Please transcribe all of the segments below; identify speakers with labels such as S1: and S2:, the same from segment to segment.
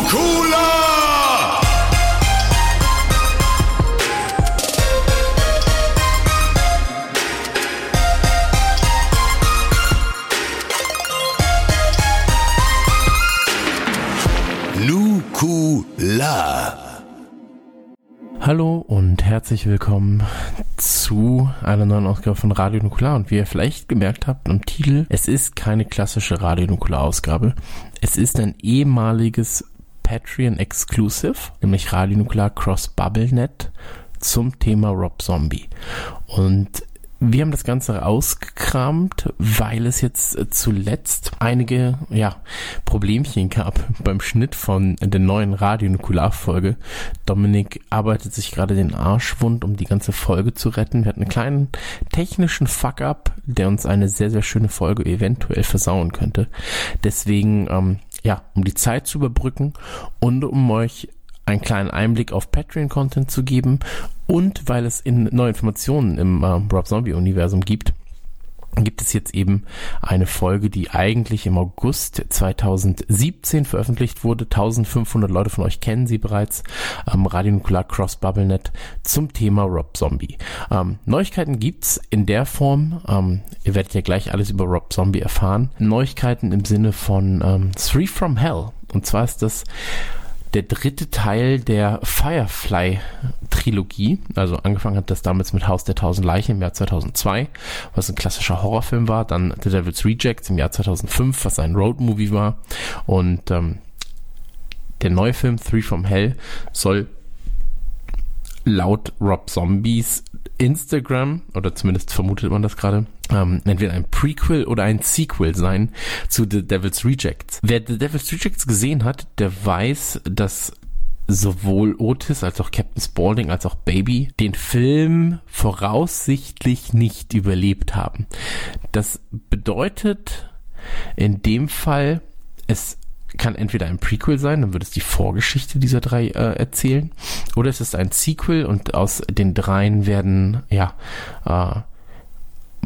S1: Nukula! Nukula.
S2: Hallo und herzlich willkommen zu einer neuen Ausgabe von Radio Nukular. Und wie ihr vielleicht gemerkt habt am Titel, es ist keine klassische Radio Nukular Ausgabe. Es ist ein ehemaliges Patreon Exclusive, nämlich Radio Nukular Cross BubbleNet zum Thema Rob Zombie. Und wir haben das Ganze ausgekramt, weil es jetzt zuletzt einige ja, Problemchen gab beim Schnitt von der neuen Radio-Nukular-Folge. Dominik arbeitet sich gerade den Arsch wund, um die ganze Folge zu retten. Wir hatten einen kleinen technischen Fuck-up, der uns eine sehr, sehr schöne Folge eventuell versauen könnte. Deswegen, ähm, ja, um die Zeit zu überbrücken und um euch einen kleinen Einblick auf Patreon-Content zu geben und weil es in neue Informationen im äh, Rob Zombie-Universum gibt, gibt es jetzt eben eine Folge, die eigentlich im August 2017 veröffentlicht wurde. 1500 Leute von euch kennen sie bereits. Ähm, Radio Nukular Cross BubbleNet zum Thema Rob Zombie. Ähm, Neuigkeiten gibt's in der Form. Ähm, ihr werdet ja gleich alles über Rob Zombie erfahren. Neuigkeiten im Sinne von ähm, Three from Hell. Und zwar ist das der dritte Teil der Firefly-Trilogie. Also angefangen hat das damals mit Haus der Tausend Leichen im Jahr 2002, was ein klassischer Horrorfilm war. Dann The Devil's Rejects im Jahr 2005, was ein Roadmovie war. Und ähm, der neue Film Three from Hell soll laut Rob Zombies Instagram, oder zumindest vermutet man das gerade, ähm, entweder ein Prequel oder ein Sequel sein zu The Devil's Rejects. Wer The Devil's Rejects gesehen hat, der weiß, dass sowohl Otis als auch Captain Spaulding als auch Baby den Film voraussichtlich nicht überlebt haben. Das bedeutet in dem Fall, es kann entweder ein Prequel sein, dann wird es die Vorgeschichte dieser drei äh, erzählen, oder es ist ein Sequel und aus den dreien werden ja äh,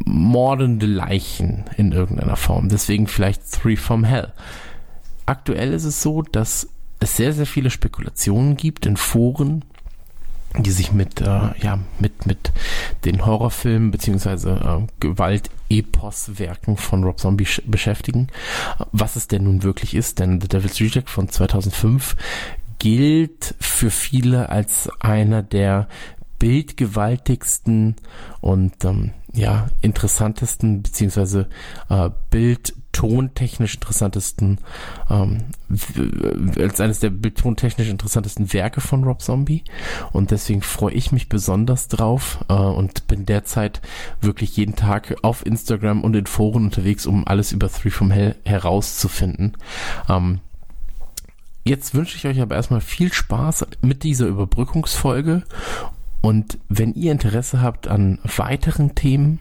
S2: mordende Leichen in irgendeiner Form. Deswegen vielleicht Three from Hell. Aktuell ist es so, dass es sehr, sehr viele Spekulationen gibt in Foren, die sich mit, äh, ja, mit, mit den Horrorfilmen beziehungsweise äh, Gewalt-Epos-Werken von Rob Zombie beschäftigen. Was es denn nun wirklich ist, denn The Devil's Reject von 2005 gilt für viele als einer der bildgewaltigsten und ähm, ja interessantesten beziehungsweise äh, bildtontechnisch interessantesten ähm, als eines der bildtontechnisch interessantesten Werke von Rob Zombie und deswegen freue ich mich besonders drauf äh, und bin derzeit wirklich jeden Tag auf Instagram und in Foren unterwegs, um alles über Three from Hell herauszufinden. Ähm, Jetzt wünsche ich euch aber erstmal viel Spaß mit dieser Überbrückungsfolge und wenn ihr Interesse habt an weiteren Themen,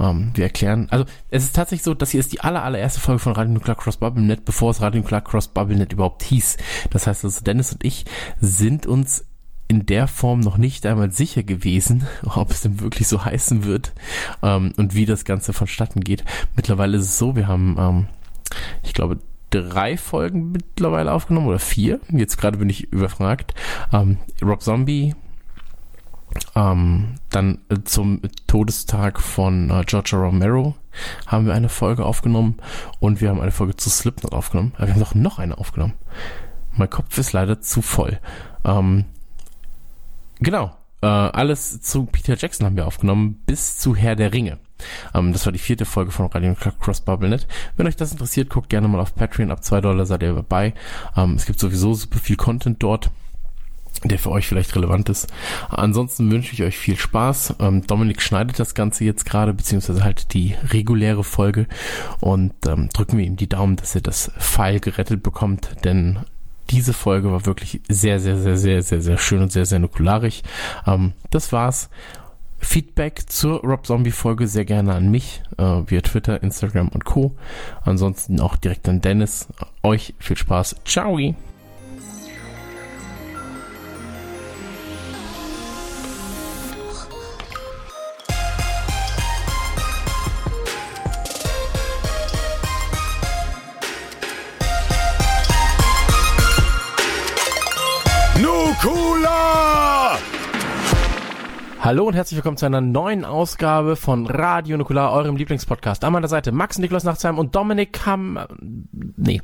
S2: ähm, wir erklären, also es ist tatsächlich so, dass hier ist die aller, allererste Folge von Radio Nuclear Cross BubbleNet, bevor es Radio Nuclear Cross BubbleNet überhaupt hieß. Das heißt also, Dennis und ich sind uns in der Form noch nicht einmal sicher gewesen, ob es denn wirklich so heißen wird ähm, und wie das Ganze vonstatten geht. Mittlerweile ist es so, wir haben, ähm, ich glaube, drei Folgen mittlerweile aufgenommen oder vier. Jetzt gerade bin ich überfragt. Ähm, Rob Zombie, ähm, dann äh, zum Todestag von äh, George Romero haben wir eine Folge aufgenommen und wir haben eine Folge zu Slipknot aufgenommen. Aber wir haben doch noch eine aufgenommen. Mein Kopf ist leider zu voll. Ähm, genau. Äh, alles zu Peter Jackson haben wir aufgenommen bis zu Herr der Ringe. Ähm, das war die vierte Folge von Radio Cross BubbleNet. Wenn euch das interessiert, guckt gerne mal auf Patreon. Ab zwei Dollar seid ihr dabei. Ähm, es gibt sowieso super viel Content dort der für euch vielleicht relevant ist. Ansonsten wünsche ich euch viel Spaß. Ähm, Dominik schneidet das Ganze jetzt gerade, beziehungsweise halt die reguläre Folge und ähm, drücken wir ihm die Daumen, dass er das Pfeil gerettet bekommt, denn diese Folge war wirklich sehr, sehr, sehr, sehr, sehr, sehr schön und sehr, sehr nukularig. Ähm, das war's. Feedback zur Rob Zombie Folge sehr gerne an mich äh, via Twitter, Instagram und Co. Ansonsten auch direkt an Dennis. Euch viel Spaß. Ciao. Hallo und herzlich willkommen zu einer neuen Ausgabe von Radio Nukular, eurem Lieblingspodcast. An meiner Seite Max Niklas Nachtsheim und Dominik Ham. Nee.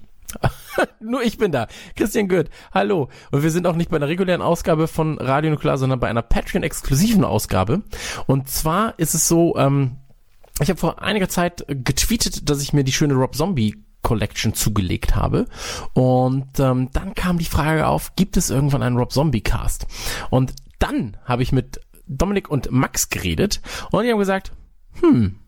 S2: Nur ich bin da. Christian Goeth. Hallo. Und wir sind auch nicht bei einer regulären Ausgabe von Radio Nukular, sondern bei einer Patreon-exklusiven Ausgabe. Und zwar ist es so, ähm, ich habe vor einiger Zeit getweetet, dass ich mir die schöne Rob Zombie Collection zugelegt habe. Und ähm, dann kam die Frage auf, gibt es irgendwann einen Rob Zombie Cast? Und dann habe ich mit Dominik und Max geredet und die haben gesagt, hm,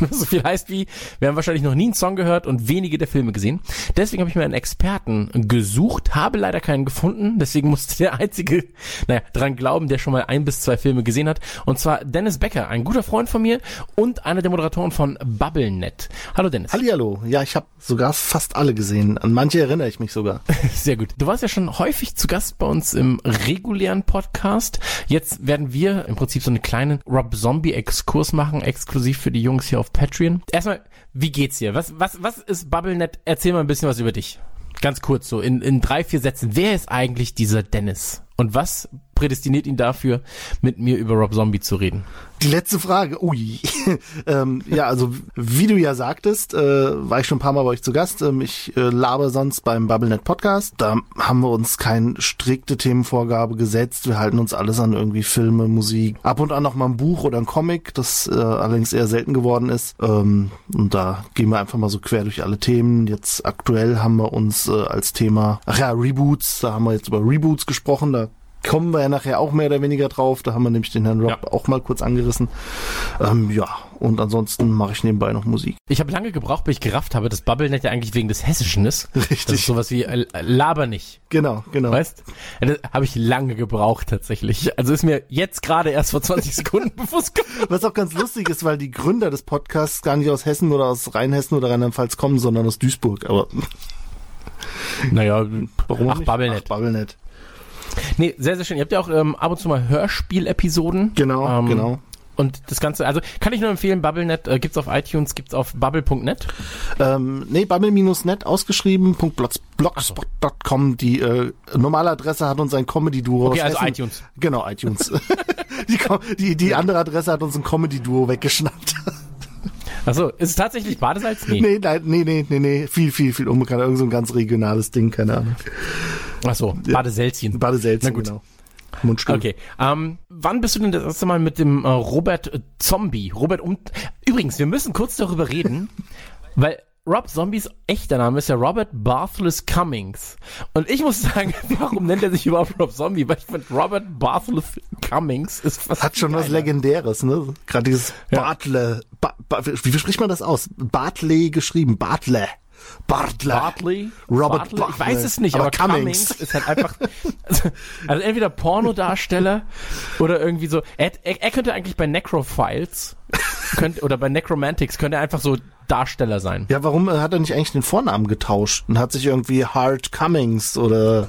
S2: so viel heißt wie, wir haben wahrscheinlich noch nie einen Song gehört und wenige der Filme gesehen. Deswegen habe ich mir einen Experten gesucht, habe leider keinen gefunden, deswegen musste der einzige, naja, dran glauben, der schon mal ein bis zwei Filme gesehen hat. Und zwar Dennis Becker, ein guter Freund von mir und einer der Moderatoren von BubbleNet. Hallo Dennis.
S3: Hallihallo. Ja, ich habe sogar fast alle gesehen. An manche erinnere ich mich sogar.
S2: Sehr gut. Du warst ja schon häufig zu Gast bei uns im regulären Podcast. Jetzt werden wir im Prinzip so einen kleinen Rob Zombie Exkurs machen, exklusiv für die Jungs hier auf Patreon. Erstmal, wie geht's dir? Was, was, was ist BubbleNet? Erzähl mal ein bisschen was über dich. Ganz kurz, so in, in drei, vier Sätzen. Wer ist eigentlich dieser Dennis? Und was prädestiniert ihn dafür, mit mir über Rob Zombie zu reden?
S3: Die letzte Frage, ui. ähm, ja, also wie du ja sagtest, äh, war ich schon ein paar Mal bei euch zu Gast. Ähm, ich äh, labe sonst beim BubbleNet Podcast. Da haben wir uns keine strikte Themenvorgabe gesetzt. Wir halten uns alles an irgendwie Filme, Musik. Ab und an noch mal ein Buch oder ein Comic, das äh, allerdings eher selten geworden ist. Ähm, und da gehen wir einfach mal so quer durch alle Themen. Jetzt aktuell haben wir uns äh, als Thema, ach ja, Reboots, da haben wir jetzt über Reboots gesprochen. Da kommen wir ja nachher auch mehr oder weniger drauf. Da haben wir nämlich den Herrn Rob ja. auch mal kurz angerissen. Ähm, ja, und ansonsten mache ich nebenbei noch Musik.
S2: Ich habe lange gebraucht, bis ich gerafft habe, dass BubbleNet ja eigentlich wegen des Hessischen ist.
S3: Richtig. Das
S2: ist sowas wie äh, Laber nicht.
S3: Genau, genau.
S2: Weißt? Das habe ich lange gebraucht tatsächlich. Also ist mir jetzt gerade erst vor 20 Sekunden bewusst geworden.
S3: Was auch ganz lustig ist, weil die Gründer des Podcasts gar nicht aus Hessen oder aus Rheinhessen oder Rheinland-Pfalz kommen, sondern aus Duisburg. Aber
S2: naja, warum Ach, BubbleNet.
S3: Ach, BubbleNet.
S2: Nee, sehr, sehr schön. Ihr habt ja auch ähm, ab und zu mal Hörspiel-Episoden.
S3: Genau,
S2: ähm,
S3: genau.
S2: Und das Ganze, also kann ich nur empfehlen, BubbleNet äh, gibt's auf iTunes, gibt's auf bubble.net?
S3: Ähm, nee, bubble-net ausgeschrieben, .blogspot.com. Die äh, normale Adresse hat uns ein Comedy-Duo
S2: Okay, also Hessen. iTunes.
S3: Genau, iTunes. die, die, die andere Adresse hat uns ein Comedy-Duo weggeschnappt.
S2: Achso, ist es tatsächlich Badesalz?
S3: Nee. Nee, nein, nee, nee, nee, nee, viel, viel, viel unbekannt. Irgend so ein ganz regionales Ding, keine Ahnung.
S2: Achso, Badeselzchen.
S3: Badeselzchen, genau.
S2: Mundstuhl. Okay. Ähm, wann bist du denn das erste Mal mit dem äh, Robert äh, Zombie? Robert um. Übrigens, wir müssen kurz darüber reden, weil Rob Zombies echter Name ist ja Robert Barthelus Cummings. Und ich muss sagen, warum nennt er sich überhaupt Rob Zombie? Weil ich finde, Robert Barthelus Cummings ist
S3: fast. Hat schon was Legendäres, ne? Gerade dieses ja. Bartle. Ba, ba, wie spricht man das aus? Bartley geschrieben. Bartle. Bartley.
S2: Bartley?
S3: Robert
S2: Bartley? Ich weiß es nicht, aber, aber Cummings. Cummings. ist halt einfach, also, also entweder Pornodarsteller oder irgendwie so, er, er, er könnte eigentlich bei Necrophiles könnte, oder bei Necromantics könnte er einfach so Darsteller sein.
S3: Ja, warum hat er nicht eigentlich den Vornamen getauscht und hat sich irgendwie Hard Cummings oder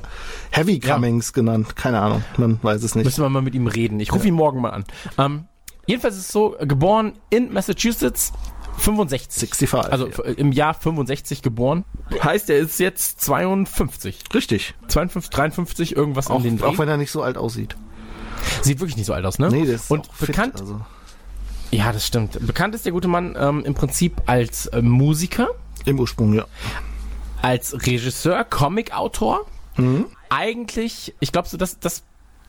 S3: Heavy Cummings ja. genannt? Keine Ahnung, man weiß es nicht.
S2: Müssen wir mal mit ihm reden. Ich rufe ja. ihn morgen mal an. Ähm, jedenfalls ist es so, geboren in Massachusetts, 65. 65 also ja. im Jahr 65 geboren. Heißt, er ist jetzt 52.
S3: Richtig.
S2: 52, 53, irgendwas
S3: auch,
S2: um den
S3: Dreh. Auch wenn er nicht so alt aussieht.
S2: Sieht wirklich nicht so alt aus, ne?
S3: Nee, das ist
S2: Und bekannt, fit, also. Ja, das stimmt. Bekannt ist der gute Mann ähm, im Prinzip als äh, Musiker.
S3: Im Ursprung, ja.
S2: Als Regisseur, Comicautor. Mhm. Eigentlich, ich glaube so, dass das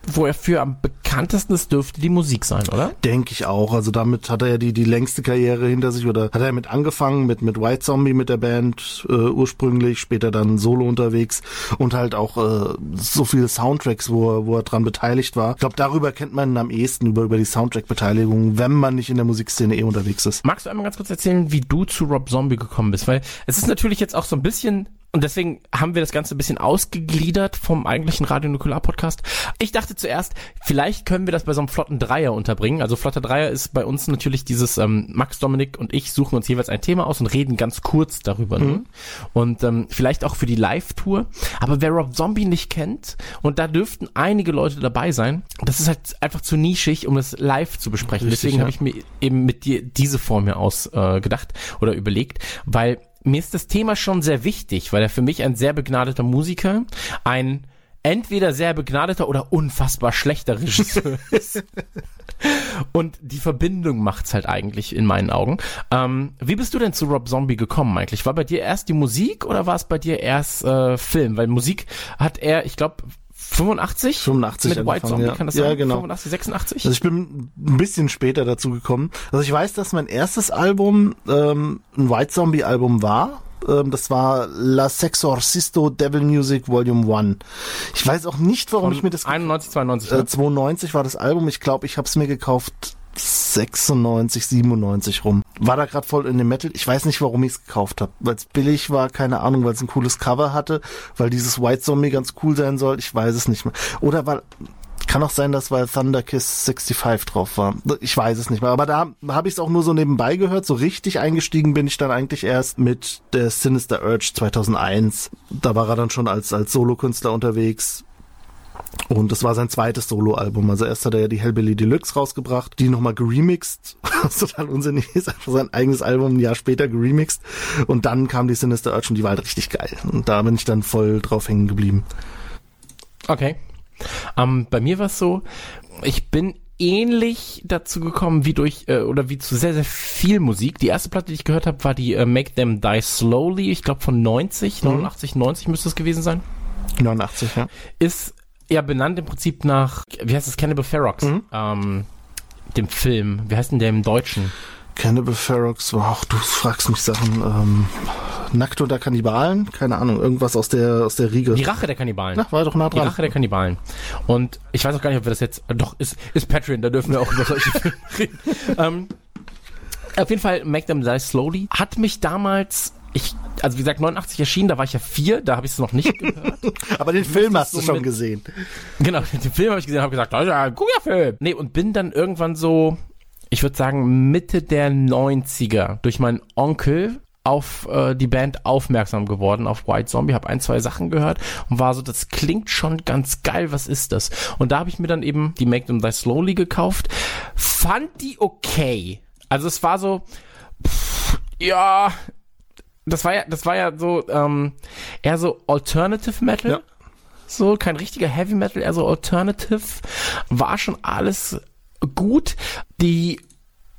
S2: wo er für am bekanntesten ist, dürfte die Musik sein, oder?
S3: Denke ich auch. Also damit hat er ja die, die längste Karriere hinter sich oder hat er mit angefangen mit, mit White Zombie mit der Band äh, ursprünglich, später dann solo unterwegs und halt auch äh, so viele Soundtracks, wo er, wo er dran beteiligt war. Ich glaube, darüber kennt man ihn am ehesten über, über die Soundtrack-Beteiligung, wenn man nicht in der Musikszene eh unterwegs ist.
S2: Magst du einmal ganz kurz erzählen, wie du zu Rob Zombie gekommen bist? Weil es ist natürlich jetzt auch so ein bisschen Und deswegen haben wir das Ganze ein bisschen ausgegliedert vom eigentlichen Radio Nukular Podcast. Ich dachte zuerst, vielleicht können wir das bei so einem flotten Dreier unterbringen. Also flotter Dreier ist bei uns natürlich dieses ähm, Max, Dominik und ich suchen uns jeweils ein Thema aus und reden ganz kurz darüber. Mhm. Ne? Und ähm, vielleicht auch für die Live-Tour. Aber wer Rob Zombie nicht kennt, und da dürften einige Leute dabei sein, das ist halt einfach zu nischig, um es live zu besprechen. Richtig, Deswegen ja. habe ich mir eben mit dir diese Form hier ausgedacht äh, oder überlegt, weil mir ist das Thema schon sehr wichtig, weil er für mich ein sehr begnadeter Musiker, ein entweder sehr begnadeter oder unfassbar schlechter Regisseur ist. Und die Verbindung macht's halt eigentlich in meinen Augen. Ähm, wie bist du denn zu Rob Zombie gekommen eigentlich? War bei dir erst die Musik oder war es bei dir erst äh, Film? Weil Musik hat er, ich glaube, 85?
S3: 85
S2: mit White Zombie,
S3: ja.
S2: kann das
S3: ja,
S2: sein?
S3: genau.
S2: 85, 86?
S3: Also ich bin ein bisschen später dazu gekommen. Also ich weiß, dass mein erstes Album ähm, ein White Zombie Album war. Ähm, das war La Sexorcisto Devil Music Volume 1. Ich weiß auch nicht, warum
S2: Von
S3: ich mir das...
S2: 91, 92.
S3: Äh,
S2: Ne?
S3: 92 war das Album. Ich glaube, ich habe es mir gekauft 96, 97 rum. War da gerade voll in dem Metal. Ich weiß nicht, warum ich es gekauft habe. Weil es billig war, keine Ahnung, weil es ein cooles Cover hatte, weil dieses White Zombie ganz cool sein soll. Ich weiß es nicht mehr. Oder weil kann auch sein, dass weil Thunder Kiss 65 drauf war. Ich weiß es nicht mehr. Aber da habe ich es auch nur so nebenbei gehört. So richtig eingestiegen bin ich dann eigentlich erst mit der Sinister Urge 2001. Da war er dann schon als, als Solokünstler unterwegs. Und das war sein zweites Soloalbum. Also erst hat er ja die Hellbilly Deluxe rausgebracht, die nochmal geremixed, was total unsinnig ist, einfach sein eigenes Album ein Jahr später geremixed. Und dann kam die Sinister Urge und die war halt richtig geil. Und da bin ich dann voll drauf hängen geblieben.
S2: Okay. Ähm, bei mir war es so, ich bin ähnlich dazu gekommen wie durch äh, oder wie zu sehr sehr viel Musik. Die erste Platte, die ich gehört habe, war die äh, Make Them Die Slowly, ich glaube von 90, 89, 90 müsste es gewesen sein.
S3: 89, ja.
S2: Ist ja benannt im Prinzip nach, wie heißt es, Cannibal Ferox,
S3: Mhm.
S2: ähm, dem Film. Wie heißt denn der im Deutschen?
S3: Cannibal Ferox, ach, du fragst mich Sachen, ähm, Nackt oder Kannibalen? Keine Ahnung, irgendwas aus der, aus der Riege.
S2: Die Rache der Kannibalen.
S3: Na, war doch nah
S2: Die
S3: dran.
S2: Rache der Kannibalen. Und ich weiß auch gar nicht, ob wir das jetzt. äh, Doch, ist, ist Patreon, da dürfen wir auch über solche Filme reden. ähm, auf jeden Fall, Make Them Die Slowly hat mich damals. Ich, also wie gesagt, 89 erschienen, da war ich ja vier, da habe ich es noch nicht gehört.
S3: Aber den Film hast du
S2: so
S3: schon
S2: mit-
S3: gesehen.
S2: genau, den Film habe ich gesehen, habe gesagt, das ist ja ein guter Film. Nee, und bin dann irgendwann so, ich würde sagen, Mitte der 90er durch meinen Onkel auf äh, die Band aufmerksam geworden, auf White Zombie, habe ein, zwei Sachen gehört und war so, das klingt schon ganz geil, was ist das? Und da habe ich mir dann eben die Make Them Die Slowly gekauft, fand die okay. Also es war so, pff, ja, das war ja, das war ja so, ähm, eher so Alternative Metal.
S3: Ja.
S2: So, kein richtiger Heavy Metal, eher so Alternative. War schon alles gut. Die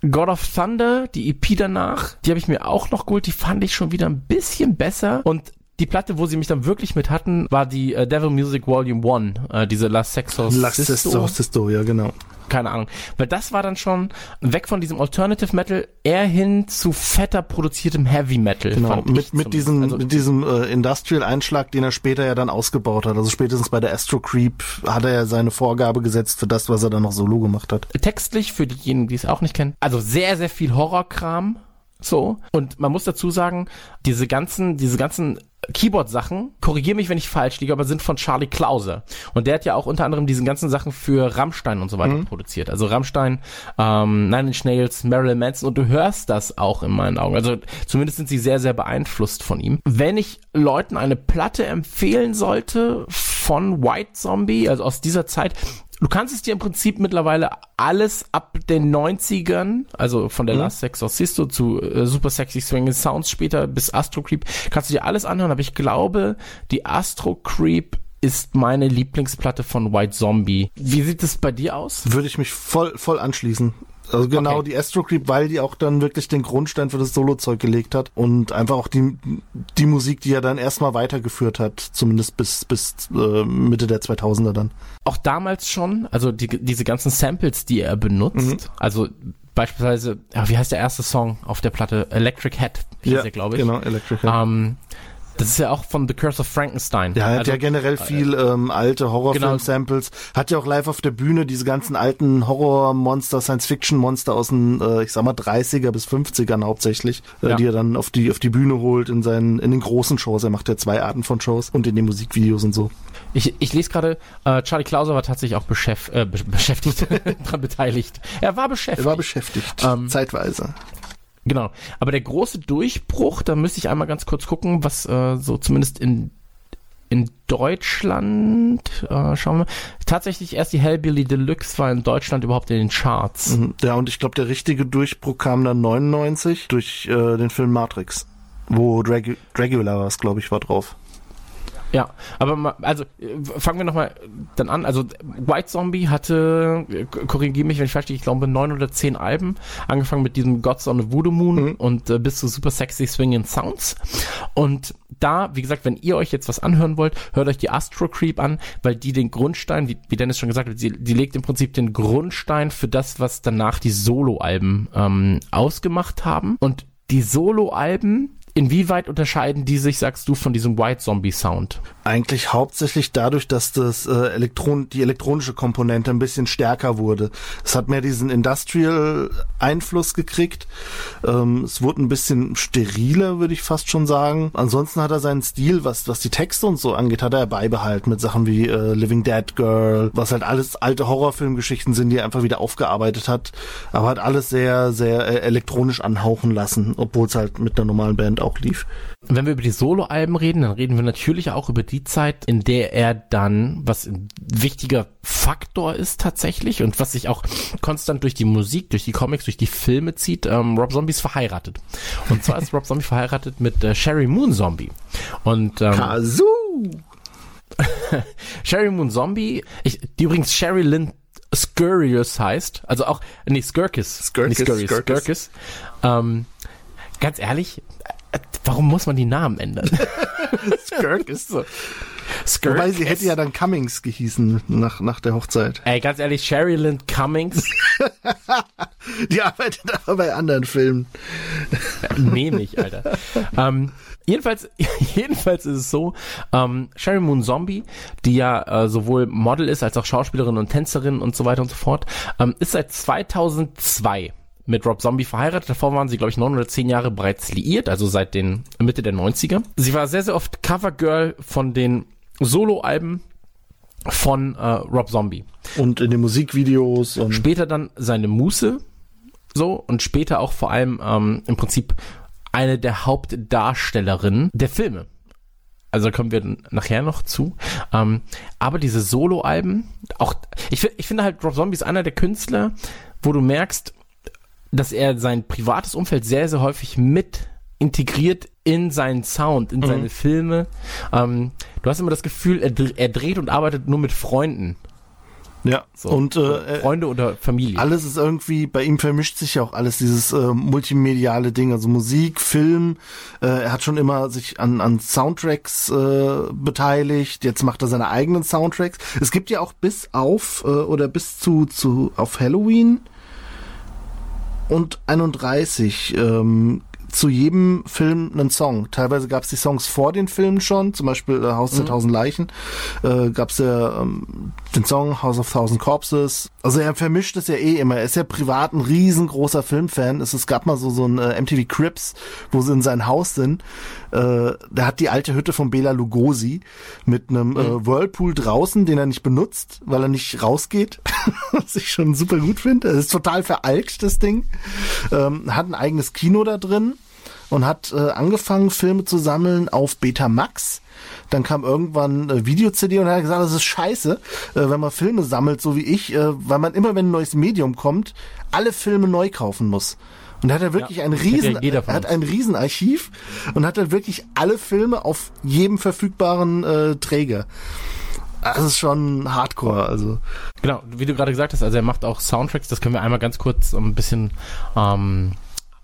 S2: God of Thunder, die EP danach, die habe ich mir auch noch geholt. Die fand ich schon wieder ein bisschen besser. Und die Platte, wo sie mich dann wirklich mit hatten, war die äh, Devil Music Volume 1, äh, diese La Sexos
S3: Laxisto, Sisto, ja, genau.
S2: keine Ahnung. Weil das war dann schon weg von diesem Alternative Metal eher hin zu fetter produziertem Heavy Metal.
S3: Genau, mit, mit diesem,
S2: Also,
S3: mit diesem äh, Industrial-Einschlag, den er später ja dann ausgebaut hat. Also spätestens bei der Astro Creep hat er ja seine Vorgabe gesetzt für das, was er dann noch solo gemacht hat.
S2: textlich, für diejenigen, die es auch nicht kennen, also sehr, sehr viel Horrorkram. So. Und man muss dazu sagen, diese ganzen, diese ganzen Keyboard-Sachen, korrigier mich, wenn ich falsch liege, aber sind von Charlie Klause. Und der hat ja auch unter anderem diese ganzen Sachen für Rammstein und so weiter produziert. Also Rammstein, ähm, Nine Inch Nails, Marilyn Manson und du hörst das auch in meinen Augen. Also zumindest sind sie sehr, sehr beeinflusst von ihm. Wenn ich Leuten eine Platte empfehlen sollte von White Zombie, also aus dieser Zeit, Du kannst es dir im Prinzip mittlerweile alles ab den 90ern, also von der Last Sex Sisto zu äh, Super Sexy Swinging Sounds später bis Astro Creep, kannst du dir alles anhören, aber ich glaube, die Astro Creep ist meine Lieblingsplatte von White Zombie. Wie sieht es bei dir aus?
S3: Würde ich mich voll, voll anschließen. Also genau
S2: Okay.
S3: die Astro Creep, weil die auch dann wirklich den Grundstein für das Solo-Zeug gelegt hat und einfach auch die, die Musik, die er dann erstmal weitergeführt hat, zumindest bis, bis äh, Mitte der 2000er dann.
S2: Auch damals schon, also die, diese ganzen Samples, die er benutzt, also beispielsweise, ja, wie heißt der erste Song auf der Platte? Electric Head, hieß er, glaube ich.
S3: Genau, Electric. Head.
S2: Ähm, Das ist ja auch von The Curse of Frankenstein.
S3: Der hat also, ja generell viel ähm, alte Horrorfilm-Samples. Genau. Hat ja auch live auf der Bühne diese ganzen alten Horror-Monster, Science-Fiction-Monster aus den, äh, ich sag mal, 30er bis 50ern hauptsächlich, äh, ja. die er dann auf die, auf die Bühne holt in seinen, in den großen Shows. Er macht ja zwei Arten von Shows und in den Musikvideos und so.
S2: Ich, ich lese gerade, äh, Charlie Klauser war tatsächlich auch beschäf äh, beschäftigt, daran beteiligt. Er war beschäftigt.
S3: Er war beschäftigt, ähm, zeitweise.
S2: Genau. Aber der große Durchbruch, da müsste ich einmal ganz kurz gucken, was äh, so zumindest in in Deutschland, äh, schauen wir, tatsächlich erst die Hellbilly Deluxe war in Deutschland überhaupt in den Charts.
S3: Mhm. Ja, und ich glaube, der richtige Durchbruch kam dann 99 durch äh, den Film Matrix, wo Drag Dragula war es, glaube ich, war drauf.
S2: Ja, aber mal, also fangen wir nochmal dann an. Also White Zombie hatte, korrigiere mich, wenn ich falsch liege, ich glaube neun oder zehn Alben, angefangen mit diesem Gods on the Voodoo Moon mhm. und äh, bis zu Super Sexy Swinging Sounds. Und da, wie gesagt, wenn ihr euch jetzt was anhören wollt, hört euch die Astro Creep an, weil die den Grundstein, wie, wie Dennis schon gesagt hat, die, die legt im Prinzip den Grundstein für das, was danach die Solo-Alben ähm, ausgemacht haben. Und die Solo-Alben Inwieweit unterscheiden die sich, sagst du, von diesem White Zombie Sound?
S3: Eigentlich hauptsächlich dadurch, dass das äh, Elektron die elektronische Komponente ein bisschen stärker wurde. Es hat mehr diesen Industrial Einfluss gekriegt. Ähm, es wurde ein bisschen steriler, würde ich fast schon sagen. Ansonsten hat er seinen Stil, was was die Texte und so angeht, hat er beibehalten mit Sachen wie äh, Living Dead Girl, was halt alles alte Horrorfilmgeschichten sind, die er einfach wieder aufgearbeitet hat, aber hat alles sehr sehr äh, elektronisch anhauchen lassen, obwohl es halt mit einer normalen Band auch lief.
S2: Wenn wir über die Soloalben reden, dann reden wir natürlich auch über die Zeit, in der er dann, was ein wichtiger Faktor ist tatsächlich und was sich auch konstant durch die Musik, durch die Comics, durch die Filme zieht, ähm, Rob Zombie ist verheiratet. Und zwar ist Rob Zombie verheiratet mit äh, Sherry Moon Zombie. Und ähm,
S3: Kazoo!
S2: Sherry Moon Zombie, ich, die übrigens Sherry Lynn Scurrius heißt, also auch, nee, Skirkis.
S3: Skirkis,
S2: nee, Skirkis, Skirkis. Skirkis. Ähm, ganz ehrlich, Warum muss man die Namen ändern?
S3: Skirk ist so. Skirk Wobei sie hätte ja dann Cummings gehießen nach, nach der Hochzeit.
S2: Ey, ganz ehrlich, Sherilyn Cummings.
S3: die arbeitet aber bei anderen Filmen.
S2: nee, nicht, Alter. ähm, jedenfalls, jedenfalls ist es so, ähm, Sherry Moon Zombie, die ja äh, sowohl Model ist als auch Schauspielerin und Tänzerin und so weiter und so fort, ähm, ist seit 2002 mit Rob Zombie verheiratet. Davor waren sie, glaube ich, neun oder zehn Jahre bereits liiert, also seit den Mitte der 90er. Sie war sehr, sehr oft Covergirl von den Soloalben von äh, Rob Zombie.
S3: Und in den Musikvideos.
S2: Und später dann seine Muße. So, und später auch vor allem ähm, im Prinzip eine der Hauptdarstellerinnen der Filme. Also da kommen wir nachher noch zu. Ähm, aber diese Soloalben, auch ich, ich finde halt Rob Zombie ist einer der Künstler, wo du merkst, dass er sein privates Umfeld sehr, sehr häufig mit integriert in seinen Sound, in mhm. seine Filme. Ähm, du hast immer das Gefühl, er, er dreht und arbeitet nur mit Freunden.
S3: Ja, so. und äh,
S2: Freunde oder Familie.
S3: Alles ist irgendwie, bei ihm vermischt sich ja auch alles, dieses äh, multimediale Ding, also Musik, Film. Äh, er hat schon immer sich an, an Soundtracks äh, beteiligt, jetzt macht er seine eigenen Soundtracks. Es gibt ja auch bis auf äh, oder bis zu, zu auf Halloween und 31 ähm, zu jedem Film einen Song. Teilweise gab es die Songs vor den Filmen schon, zum Beispiel äh, Haus der mhm. Tausend Leichen, äh, gab es ja ähm, den Song House of Thousand Corpses. Also er vermischt es ja eh immer. Er ist ja privat ein riesengroßer Filmfan. Es, es gab mal so, so ein äh, MTV Crips, wo sie in sein Haus sind. Äh, der hat die alte Hütte von Bela Lugosi mit einem äh, mhm. äh, Whirlpool draußen, den er nicht benutzt, weil er nicht rausgeht. Was ich schon super gut finde. Es ist total veralkt, das Ding. Ähm, hat ein eigenes Kino da drin und hat äh, angefangen, Filme zu sammeln auf Betamax. Dann kam irgendwann äh, Video-CD und er hat gesagt, das ist scheiße, äh, wenn man Filme sammelt, so wie ich, äh, weil man immer, wenn ein neues Medium kommt, alle Filme neu kaufen muss. Und da hat er wirklich ja, ein riesen, er hat ein Riesenarchiv und hat dann wirklich alle Filme auf jedem verfügbaren äh, Träger. Das ist schon Hardcore, also.
S2: Genau, wie du gerade gesagt hast, also er macht auch Soundtracks, das können wir einmal ganz kurz ein bisschen ähm,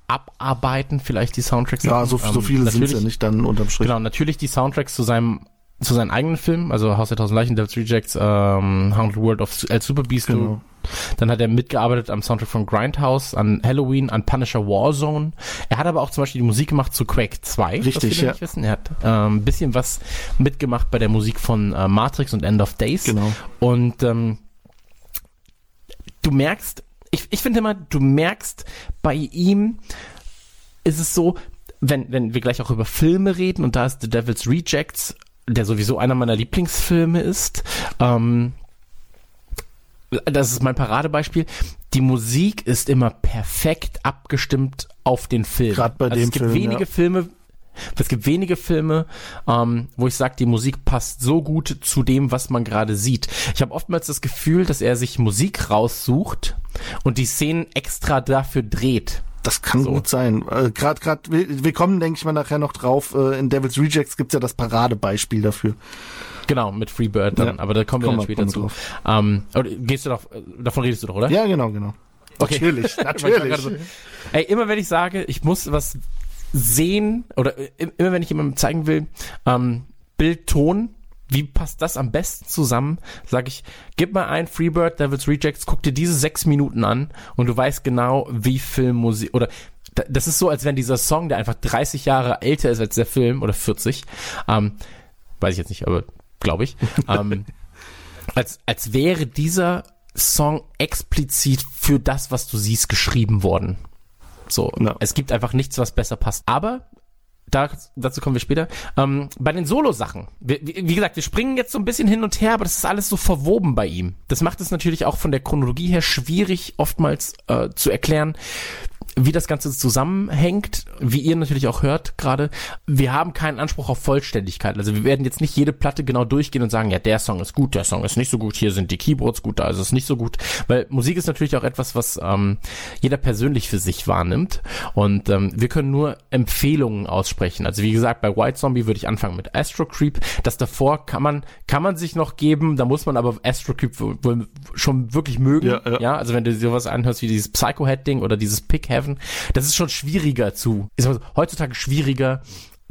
S2: abarbeiten, vielleicht die Soundtracks.
S3: Ja, so, so ähm, viele sind ja nicht dann unterm Strich.
S2: Genau, natürlich die Soundtracks zu seinem zu seinen eigenen Filmen, also Haus der Tausend Leichen, Devil's Rejects, ähm, Haunted World of El Super Beast.
S3: Genau.
S2: Dann hat er mitgearbeitet am Soundtrack von Grindhouse, an Halloween, an Punisher Warzone. Er hat aber auch zum Beispiel die Musik gemacht zu Quake 2.
S3: Richtig, ja.
S2: nicht wissen. Er hat ein ähm, bisschen was mitgemacht bei der Musik von äh, Matrix und End of Days.
S3: Genau.
S2: Und ähm, du merkst, ich, ich finde immer, du merkst bei ihm, ist es so, wenn, wenn wir gleich auch über Filme reden und da ist The Devil's Rejects, der sowieso einer meiner Lieblingsfilme ist, ähm, das ist mein Paradebeispiel. Die Musik ist immer perfekt abgestimmt auf den Film.
S3: Grad bei
S2: also
S3: dem
S2: es gibt
S3: Film,
S2: wenige
S3: ja.
S2: Filme, es gibt wenige Filme, ähm, wo ich sage, die Musik passt so gut zu dem, was man gerade sieht. Ich habe oftmals das Gefühl, dass er sich Musik raussucht und die Szenen extra dafür dreht.
S3: Das kann
S2: So.
S3: gut sein. Äh, Gerade, gerade, wir, wir kommen, denke ich mal, nachher noch drauf. Äh, in Devil's Rejects gibt's ja das Paradebeispiel dafür.
S2: Genau, mit Freebird dann,
S3: Ja.
S2: aber da kommen wir
S3: Kommen
S2: dann später
S3: kommen
S2: zu. Ähm, gehst du doch, davon redest du doch, oder?
S3: Ja, genau, genau.
S2: Okay.
S3: Natürlich, natürlich.
S2: so, ey, immer wenn ich sage, ich muss was sehen oder äh, immer wenn ich jemandem zeigen will, ähm, Bild, Ton, wie passt das am besten zusammen? Sag ich, gib mal ein Freebird, Devil's Rejects, guck dir diese sechs Minuten an und du weißt genau, wie Filmmusik oder da- das ist so, als wenn dieser Song, der einfach 30 Jahre älter ist als der Film oder 40, ähm, weiß ich jetzt nicht, aber glaube ich, ähm, als, als wäre dieser Song explizit für das, was du siehst, geschrieben worden. So,
S3: Ja.
S2: es gibt einfach nichts, was besser passt. Aber da, dazu kommen wir später. Ähm, bei den Solo-Sachen, wie, gesagt, wir springen jetzt so ein bisschen hin und her, aber das ist alles so verwoben bei ihm. Das macht es natürlich auch von der Chronologie her schwierig, oftmals äh, zu erklären, wie das Ganze zusammenhängt, wie ihr natürlich auch hört gerade. Wir haben keinen Anspruch auf Vollständigkeit. Also wir werden jetzt nicht jede Platte genau durchgehen und sagen, ja, der Song ist gut, der Song ist nicht so gut, hier sind die Keyboards gut, da ist es nicht so gut. Weil Musik ist natürlich auch etwas, was ähm, jeder persönlich für sich wahrnimmt. Und ähm, wir können nur Empfehlungen aussprechen. Also wie gesagt, bei White Zombie würde ich anfangen mit Astro Creep. Das davor kann man, kann man sich noch geben, da muss man aber Astro Creep schon wirklich mögen.
S3: Ja, ja.
S2: ja, also wenn du sowas anhörst wie dieses Psycho-Head-Ding oder dieses Pick Heaven, das ist schon schwieriger zu, ist heutzutage schwieriger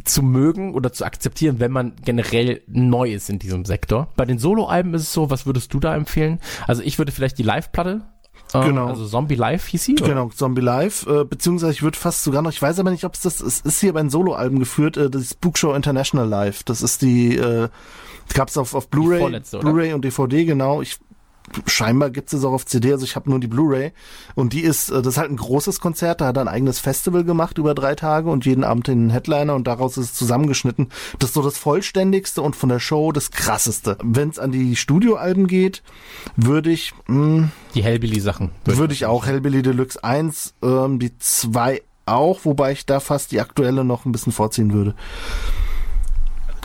S2: zu mögen oder zu akzeptieren, wenn man generell neu ist in diesem Sektor. Bei den Solo-Alben ist es so, was würdest du da empfehlen? Also ich würde vielleicht die Live-Platte,
S3: Genau.
S2: also Zombie Live hieß sie?
S3: Genau, Zombie Live, äh, beziehungsweise ich würde fast sogar noch, ich weiß aber nicht, ob es das ist, ist hier bei den Soloalben geführt, äh, das ist Bookshow International Live. Das ist die, äh, gab's auf, auf Blu-ray? Blu-ray und DVD, genau. Ich scheinbar gibt's es auch auf CD, also ich habe nur die Blu-ray und die ist, äh, das ist halt ein großes Konzert, da hat er ein eigenes Festival gemacht über drei Tage und jeden Abend den Headliner und daraus ist es zusammengeschnitten. Das ist so das vollständigste und von der Show das krasseste. Wenn es an die Studioalben geht, würde ich, mh,
S2: Die Hellbilly-Sachen.
S3: würde ich auch Hellbilly Deluxe 1, ähm, die 2 auch, wobei ich da fast die aktuelle noch ein bisschen vorziehen würde.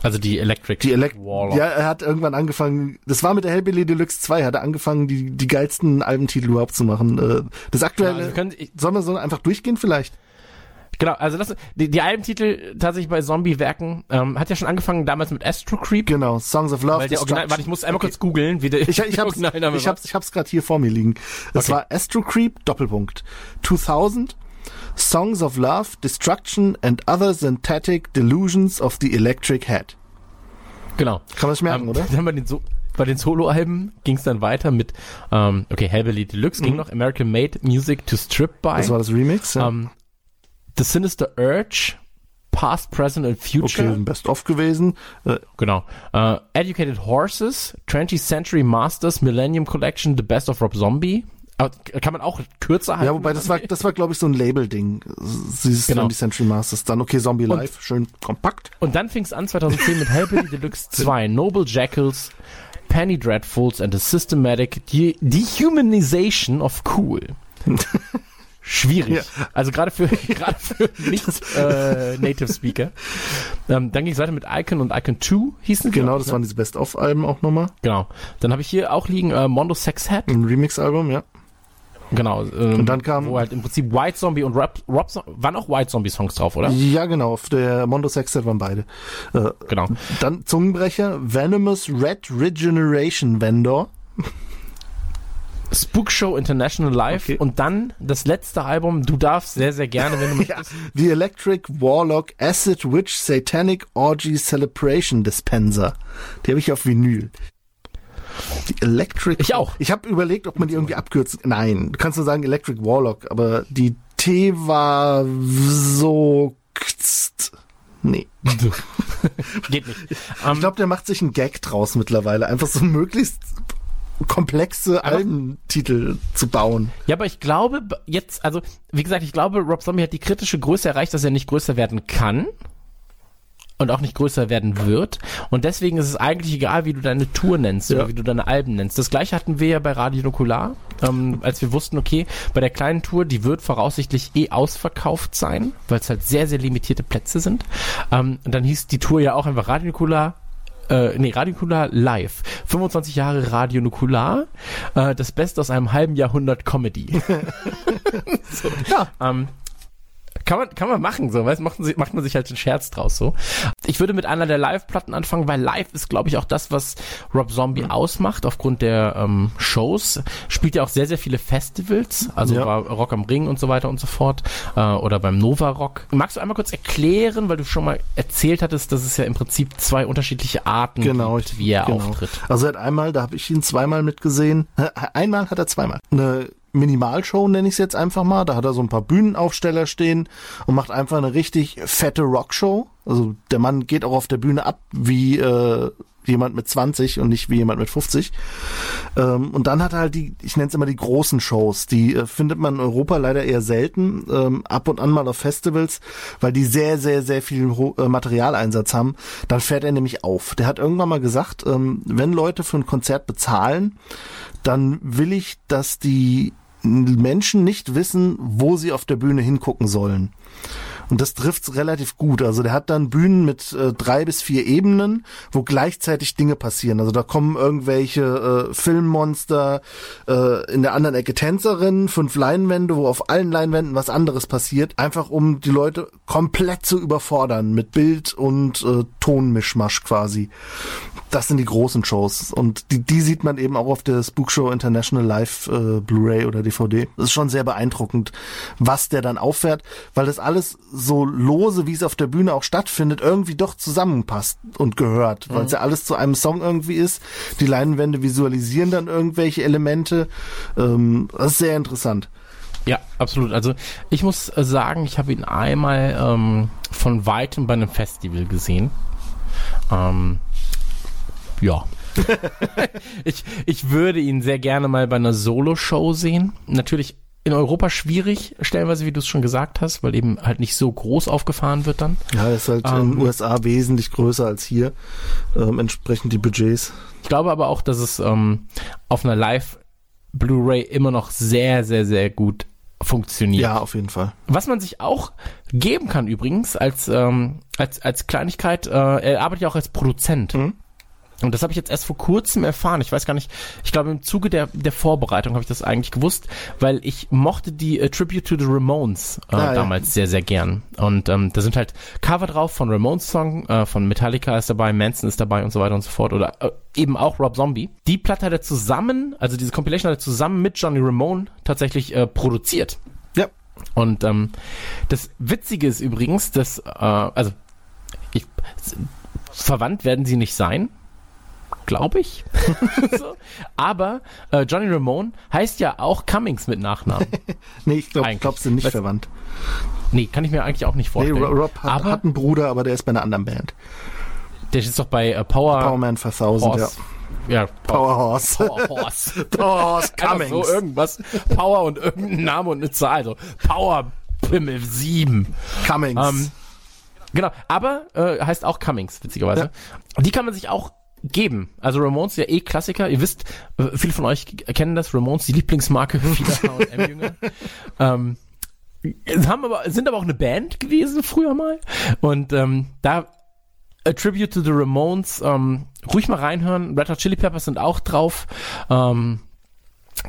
S2: Also die Electric
S3: Die Elect
S2: Warlock.
S3: Ja, er hat irgendwann angefangen, das war mit der Hellbilly Deluxe 2, hat er angefangen, die, die geilsten Albentitel überhaupt zu machen. Äh, Das
S2: Ja,
S3: aktuelle,
S2: also wir können, ich,
S3: sollen wir so einfach durchgehen vielleicht?
S2: genau, also das, die, die Albentitel tatsächlich bei Zombie-Werken ähm, hat ja schon angefangen damals mit Astro Creep.
S3: Genau, Songs of Love.
S2: Weil der Original, warte, ich muss einmal
S3: Okay.
S2: kurz googeln, wie der
S3: Ich, ich hab's, ich hab's, ich hab's gerade hier vor mir liegen. Es
S2: Okay.
S3: war Astro Creep, Doppelpunkt. 2000, Songs of Love, Destruction and Other Synthetic Delusions of the Electric Head.
S2: Genau.
S3: Kann man sich merken,
S2: Ähm,
S3: oder?
S2: Dann bei den, so bei den Solo-Alben ging es dann weiter mit, ähm, okay, Hellbilly Deluxe ging noch, American Made Music to Strip By,
S3: Mhm. Das war das Remix, ja.
S2: ähm, The Sinister Urge, Past, Present and
S3: okay,
S2: Future,
S3: ein Best-of gewesen. Äh,
S2: genau, äh, Educated Horses, 20th Century Masters, Millennium Collection, The Best of Rob Zombie, Aber kann man auch kürzer halten.
S3: ja, wobei das war, das war glaube ich so ein Label-Ding. Dieses
S2: Genau.
S3: 20th Century Masters. Dann, okay, Zombie
S2: Und-
S3: Live, schön kompakt.
S2: Und dann fing es an 2010 mit Hellbilly Deluxe 2, Noble Jackals, Penny Dreadfuls and a Systematic De Dehumanization of Cool. Schwierig.
S3: Ja.
S2: Also gerade für gerade für nicht äh, Native Speaker. Ähm, dann ging es weiter mit Icon und Icon 2 hießen die,
S3: Genau, das
S2: ne?
S3: waren diese Best-of-Alben auch nochmal.
S2: Genau. Dann habe ich hier auch liegen äh, Mondo Sex Head.
S3: Ein Remix-Album, ja.
S2: Genau. Ähm,
S3: Und dann kam-
S2: wo halt im Prinzip White Zombie und Rob, Rob waren auch White Zombie Songs drauf, oder?
S3: Ja, genau, auf der Mondo Sextet waren beide. Äh,
S2: Genau.
S3: dann Zungenbrecher, Venomous Red Regeneration Vendor.
S2: Spook Show International Live
S3: Okay.
S2: und dann das letzte Album. Du darfst sehr, sehr gerne, wenn du
S3: Ja,
S2: möchtest.
S3: The Electric Warlock Acid Witch Satanic Orgy Celebration Dispenser. Die habe ich auf Vinyl. Die Electric.
S2: Ich auch.
S3: Ich habe überlegt, ob man die irgendwie abkürzt. Nein, du kannst nur sagen Electric Warlock, aber die T war so. Nee.
S2: Geht nicht.
S3: Ich glaube, der macht sich einen Gag draus mittlerweile. Einfach so möglichst komplexe Albentitel zu bauen.
S2: Ja, aber ich glaube jetzt, also wie gesagt, ich glaube, Rob Zombie hat die kritische Größe erreicht, dass er nicht größer werden kann und auch nicht größer werden wird. Und deswegen ist es eigentlich egal, wie du deine Tour nennst
S3: Ja.
S2: oder wie du deine Alben nennst. Das gleiche hatten wir ja bei Radio Nukular, ähm, als wir wussten, okay, bei der kleinen Tour, die wird voraussichtlich eh ausverkauft sein, weil es halt sehr, sehr limitierte Plätze sind. Ähm, und dann hieß die Tour ja auch einfach Radio Nukular äh, nee, Radio Nukular live. 25 Jahre Radio Nukular. Äh, das Beste aus einem halben Jahrhundert Comedy. so.
S3: Ja.
S2: Ähm, kann man, kann man machen, so, weißt, macht, man sich- macht man sich halt einen Scherz draus, so. Ich würde mit einer der Live-Platten anfangen, weil Live ist, glaube ich, auch das, was Rob Zombie ausmacht, aufgrund der ähm, Shows. Spielt ja auch sehr, sehr viele Festivals, also
S3: Ja.
S2: Rock am Ring und so weiter und so fort, äh, oder beim Nova Rock. Magst du einmal kurz erklären, weil du schon mal erzählt hattest, dass es ja im Prinzip zwei unterschiedliche Arten
S3: Genau,
S2: gibt, wie er
S3: genau.
S2: auftritt.
S3: Also er hat einmal, da habe ich ihn zweimal mitgesehen. Äh, Einmal hat er zweimal. Eine Minimalshow nenne ich es jetzt einfach mal. Da hat er so ein paar Bühnenaufsteller stehen und macht einfach eine richtig fette Rockshow. Also der Mann geht auch auf der Bühne ab wie äh, jemand mit 20 und nicht wie jemand mit 50. Ähm, und dann hat er halt die, ich nenne es immer die großen Shows. Die äh, findet man in Europa leider eher selten. Ähm, ab und an mal auf Festivals, weil die sehr, sehr, sehr viel Ho- äh, Materialeinsatz haben. Dann fährt er nämlich auf. Der hat irgendwann mal gesagt, ähm, wenn Leute für ein Konzert bezahlen, dann will ich, dass die Menschen nicht wissen, wo sie auf der Bühne hingucken sollen. Und das trifft's relativ gut. Also der hat dann Bühnen mit äh, drei bis vier Ebenen, wo gleichzeitig Dinge passieren. Also da kommen irgendwelche äh, Filmmonster, äh, in der anderen Ecke Tänzerinnen, fünf Leinwände, wo auf allen Leinwänden was anderes passiert, einfach um die Leute komplett zu überfordern mit Bild und äh, Tonmischmasch quasi. Das sind die großen Shows und die, die sieht man eben auch auf der Spook Show International Live äh, Blu-ray oder DVD. Das ist schon sehr beeindruckend, was der dann auffährt, weil das alles so lose, wie es auf der Bühne auch stattfindet, irgendwie doch zusammenpasst und gehört, weil es ja alles zu einem Song irgendwie ist. Die Leinwände visualisieren dann irgendwelche Elemente. Ähm, das ist sehr interessant.
S2: Ja, absolut. Also ich muss äh, sagen, ich habe ihn einmal ähm, von weitem bei einem Festival gesehen. Ähm, ja. ich, ich würde ihn sehr gerne mal bei einer Solo-Show sehen. Natürlich in Europa schwierig, stellenweise, wie du es schon gesagt hast, weil eben halt nicht so groß aufgefahren wird dann.
S3: Ja, ist halt in
S2: Ähm.
S3: den USA wesentlich größer als hier. Ähm, entsprechend die Budgets.
S2: Ich glaube aber auch, dass es ähm, auf einer Live Blu-ray immer noch sehr, sehr, sehr gut funktioniert.
S3: Ja, auf jeden Fall.
S2: Was man sich auch geben kann übrigens als ähm, als als Kleinigkeit, äh, er arbeitet ja auch als Produzent.
S3: Mhm.
S2: Und das habe ich jetzt erst vor kurzem erfahren. Ich weiß gar nicht, ich glaube im Zuge der, der Vorbereitung habe ich das eigentlich gewusst, weil ich mochte die äh, Tribute to the Ramones äh,
S3: Ah, ja.
S2: damals sehr, sehr gern. Und ähm, da sind halt Cover drauf von Ramones Song, äh, von Metallica ist dabei, Manson ist dabei und so weiter und so fort. Oder äh, eben auch Rob Zombie. Die Platte hat er zusammen, also diese Compilation hat er zusammen mit Johnny Ramone tatsächlich äh, produziert.
S3: Ja.
S2: Und ähm, das Witzige ist übrigens, dass, äh, also ich, verwandt werden sie nicht sein, glaube ich. so. Aber äh, Johnny Ramone heißt ja auch Cummings mit Nachnamen.
S3: Nee, ich glaube, glaub, sind nicht
S2: Was-
S3: verwandt.
S2: Nee, kann ich mir eigentlich auch nicht
S3: Nee,
S2: vorstellen.
S3: Ro- Rob hat,
S2: aber
S3: hat einen Bruder, aber der ist bei einer anderen Band.
S2: der ist doch bei äh, Power,
S3: Powerman 4000,
S2: Horse. Ja,
S3: ja. Power Horse.
S2: Power Horse.
S3: Power Horse Cummings.
S2: so irgendwas. Power und irgendein Name und eine Zahl. Also Power Pimmel 7.
S3: Cummings.
S2: Ähm, genau, aber äh, heißt auch Cummings, witzigerweise. Die kann man sich auch geben. Also Ramones, ja eh Klassiker. Ihr wisst, äh, viele von euch kennen das. Ramones, die Lieblingsmarke vieler H&M-Jünger. ähm, haben aber, sind aber auch eine Band gewesen früher mal. Und ähm, da A Tribute to the Ramones, ähm, ruhig mal reinhören. Red Hot Chili Peppers sind auch drauf. Ähm,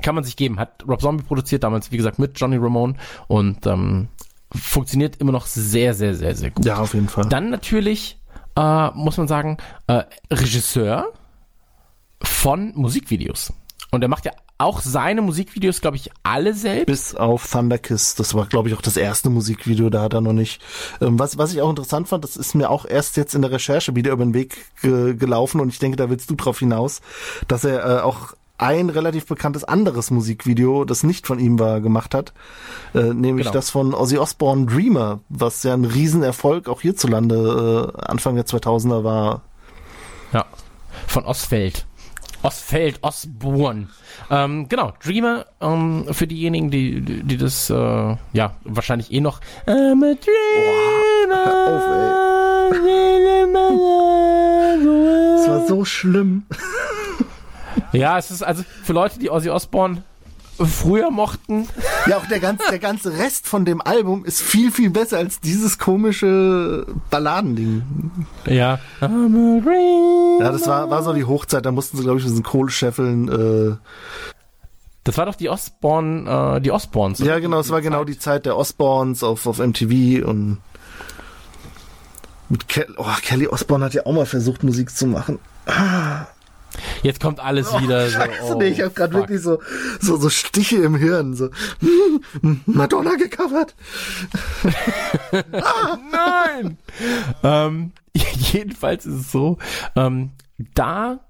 S2: kann man sich geben. Hat Rob Zombie produziert damals, wie gesagt, mit Johnny Ramone und ähm, funktioniert immer noch sehr, sehr, sehr, sehr gut.
S3: ja, auf jeden Fall.
S2: Dann natürlich äh, muss man sagen, äh, Regisseur von Musikvideos. Und er macht ja auch seine Musikvideos, glaube ich, alle selbst.
S3: Bis auf Thunderkiss. Das war, glaube ich, auch das erste Musikvideo, da hat er noch nicht. Ähm, was, was ich auch interessant fand, das ist mir auch erst jetzt in der Recherche wieder über den Weg ge gelaufen und ich denke, da willst du drauf hinaus, dass er äh, auch ein relativ bekanntes anderes Musikvideo, das nicht von ihm war, gemacht hat, äh, nämlich
S2: Genau.
S3: das von Ozzy Osbourne Dreamer, was ja ein Riesenerfolg auch hierzulande äh, Anfang der 2000er war.
S2: Ja. Von Osfeld. Osfeld, Osborn. Ähm, genau, Dreamer, ähm, für diejenigen, die, die, die das, äh, ja, wahrscheinlich eh noch. I'm a dreamer.
S3: Das war so schlimm.
S2: Ja, es ist also für Leute, die Ozzy Osbourne früher mochten.
S3: Ja, auch der ganze, der ganze Rest von dem Album ist viel, viel besser als dieses komische Balladending.
S2: Ja.
S3: Ja, das war, war so die Hochzeit, da mussten sie, glaube ich, mit diesen Kohlescheffeln, äh,
S2: Das war doch die Osborne, äh, die Osborns.
S3: ja genau, es war genau die Zeit der Osborns auf, auf MTV und mit Ke oh, Kelly Osborne hat ja auch mal versucht, Musik zu machen.
S2: Jetzt kommt alles wieder so.
S3: Scheiße,
S2: oh,
S3: nee, ich habe gerade wirklich so, so, so Stiche im Hirn, so Madonna gecovert.
S2: Nein! ähm, jedenfalls ist es so, ähm, da,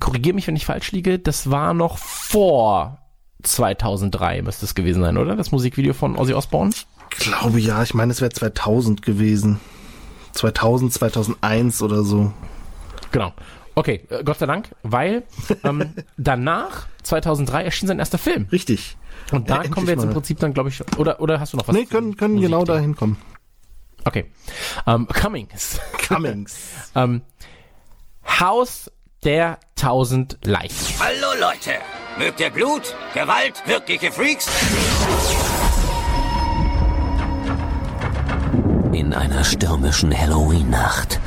S2: korrigiere mich, wenn ich falsch liege, das war noch vor 2003 müsste es gewesen sein, oder? Das Musikvideo von Ozzy Osbourne?
S3: Glaube ja, ich meine, es wäre 2000 gewesen. 2000, 2001 oder so.
S2: Genau. Okay, äh, Gott sei Dank, weil ähm, danach, 2003, erschien sein erster Film.
S3: Richtig.
S2: Und da
S3: Ja, endlich
S2: kommen wir jetzt im
S3: mal.
S2: Prinzip dann, glaube ich, oder, oder hast du noch was?
S3: Nee, können, können genau dahin kommen.
S2: Okay. Ähm, Cummings.
S3: Cummings.
S2: ähm, Haus der tausend Leichen.
S4: Hallo Leute! Mögt ihr Blut, Gewalt, wirkliche Freaks?
S5: In einer stürmischen Halloween-Nacht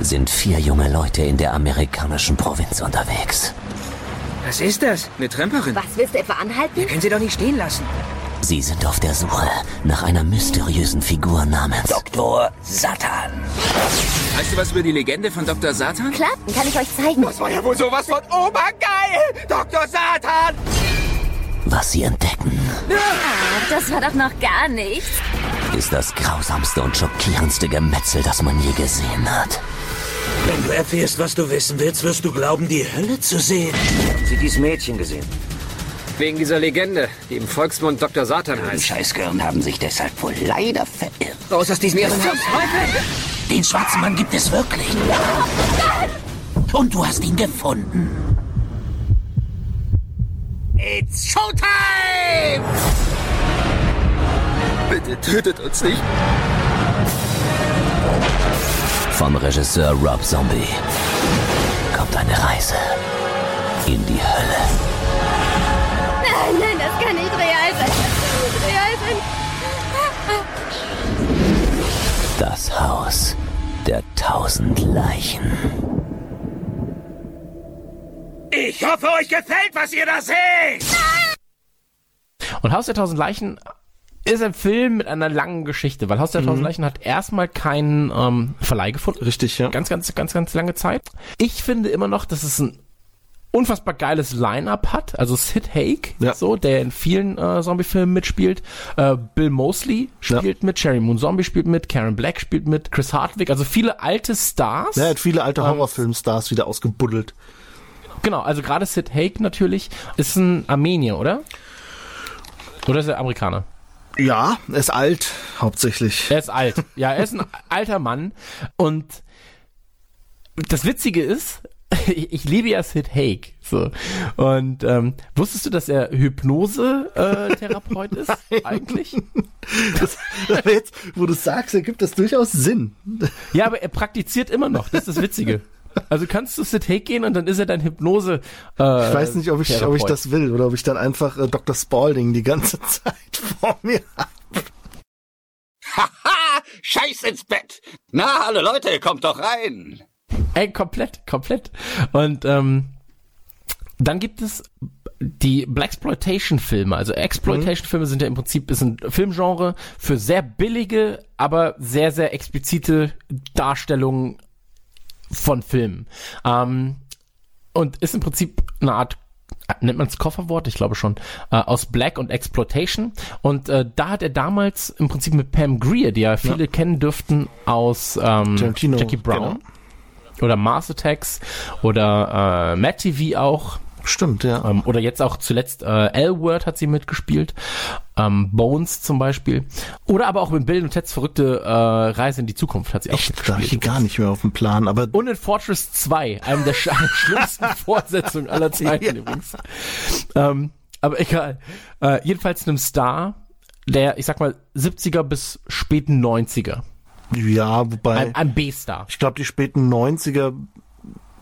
S5: sind vier junge Leute in der amerikanischen Provinz unterwegs.
S6: Was ist das? Eine Tramperin?
S7: Was willst du etwa anhalten?
S6: Können Sie doch nicht stehen lassen.
S5: Sie sind auf der Suche nach einer mysteriösen Figur namens
S4: Doktor Satan.
S6: Weißt du was über die Legende von Dr. Satan?
S7: Klar, kann ich euch zeigen.
S4: Das war ja wohl sowas von obergeil! Doktor Satan!
S5: Was sie entdecken,
S7: Das war doch noch gar nichts.
S5: ist das grausamste und schockierendste Gemetzel, das man je gesehen hat.
S8: Wenn du erfährst, was du wissen willst, wirst du glauben, die Hölle zu sehen.
S4: Haben Sie dieses Mädchen gesehen?
S6: Wegen dieser Legende, die im Volksmund Dr. Satan
S4: Die
S6: heißt.
S4: Scheißgirlen haben sich deshalb wohl leider verirrt.
S6: Raus aus diesem Irrenhaus.
S8: Den schwarzen Mann gibt es wirklich. Und du hast ihn gefunden.
S4: It's Showtime!
S6: Bitte tötet uns nicht.
S5: Von Regisseur Rob Zombie kommt eine Reise in die Hölle.
S7: Nein, nein, das kann nicht real sein. Das kann nicht real sein.
S5: Das Haus der tausend Leichen.
S4: Ich hoffe, euch gefällt, was ihr da seht!
S2: Und Haus der tausend Leichen ist ein Film mit einer langen Geschichte, weil Haus der tausend Leichen hat erstmal keinen ähm, Verleih gefunden.
S3: Richtig, ja.
S2: Ganz, ganz, ganz, ganz lange Zeit. Ich finde immer noch, dass es ein unfassbar geiles Line-Up hat. Also Sid Haig,
S3: Ja.
S2: so, der in vielen äh, Zombie-Filmen mitspielt. Äh, Bill Mosley spielt mit, Sherry Moon Zombie spielt mit, Karen Black spielt mit, Chris Hardwick, also viele alte Stars.
S3: Er hat viele alte Horrorfilmstars wieder ausgebuddelt.
S2: Genau, also gerade Sid Haig natürlich ist ein Armenier, oder? Oder ist er Amerikaner?
S3: Ja, er ist alt, hauptsächlich.
S2: Er ist alt. Ja, er ist ein alter Mann. Und das Witzige ist, ich, liebe ja Sid Haig. So. Und ähm, wusstest du, dass er Hypnose-Therapeut ist? Eigentlich?
S3: Das, aber jetzt, wo du sagst, ergibt das durchaus Sinn.
S2: Ja, aber er praktiziert immer noch. Das ist das Witzige. Also kannst du Haig gehen und dann ist er dein Hypnose. Äh,
S3: Ich weiß nicht, ob ich, ob ich das will oder ob ich dann einfach äh, Dr. Spalding die ganze Zeit vor mir habe.
S4: Haha! Scheiß ins Bett! Na, hallo Leute, kommt doch rein!
S2: Ey, komplett, komplett. Und ähm, dann gibt es die Blaxploitation-Filme. Also Exploitation-Filme sind ja im Prinzip ist ein Filmgenre für sehr billige, aber sehr, sehr explizite Darstellungen von Filmen. Ähm, und ist im Prinzip eine Art nennt man es Kofferwort, ich glaube schon, äh, aus Black und Exploitation. Und äh, da hat er damals im Prinzip mit Pam Greer, die ja viele kennen dürften aus ähm,
S3: Tarantino,
S2: Jackie Brown
S3: genau.
S2: oder Mars Attacks oder äh, Matt TV auch.
S3: Stimmt, ja.
S2: Ähm, oder jetzt auch zuletzt äh, L-Word hat sie mitgespielt. Ähm, Bones zum Beispiel. Oder aber auch mit Bill und Ted's verrückte äh, Reise in die Zukunft hat sie auch
S3: Ich da
S2: mitgespielt.
S3: hier gar nicht mehr auf dem Plan, aber
S2: Und in Fortress 2, einem der sch- schlimmsten Fortsetzungen aller Zeiten übrigens. Ähm, aber egal. Äh, jedenfalls einem Star, der, ich sag mal, 70er bis späten 90er.
S3: ja, wobei,
S2: Ein, ein B-Star.
S3: ich glaube, die späten 90er,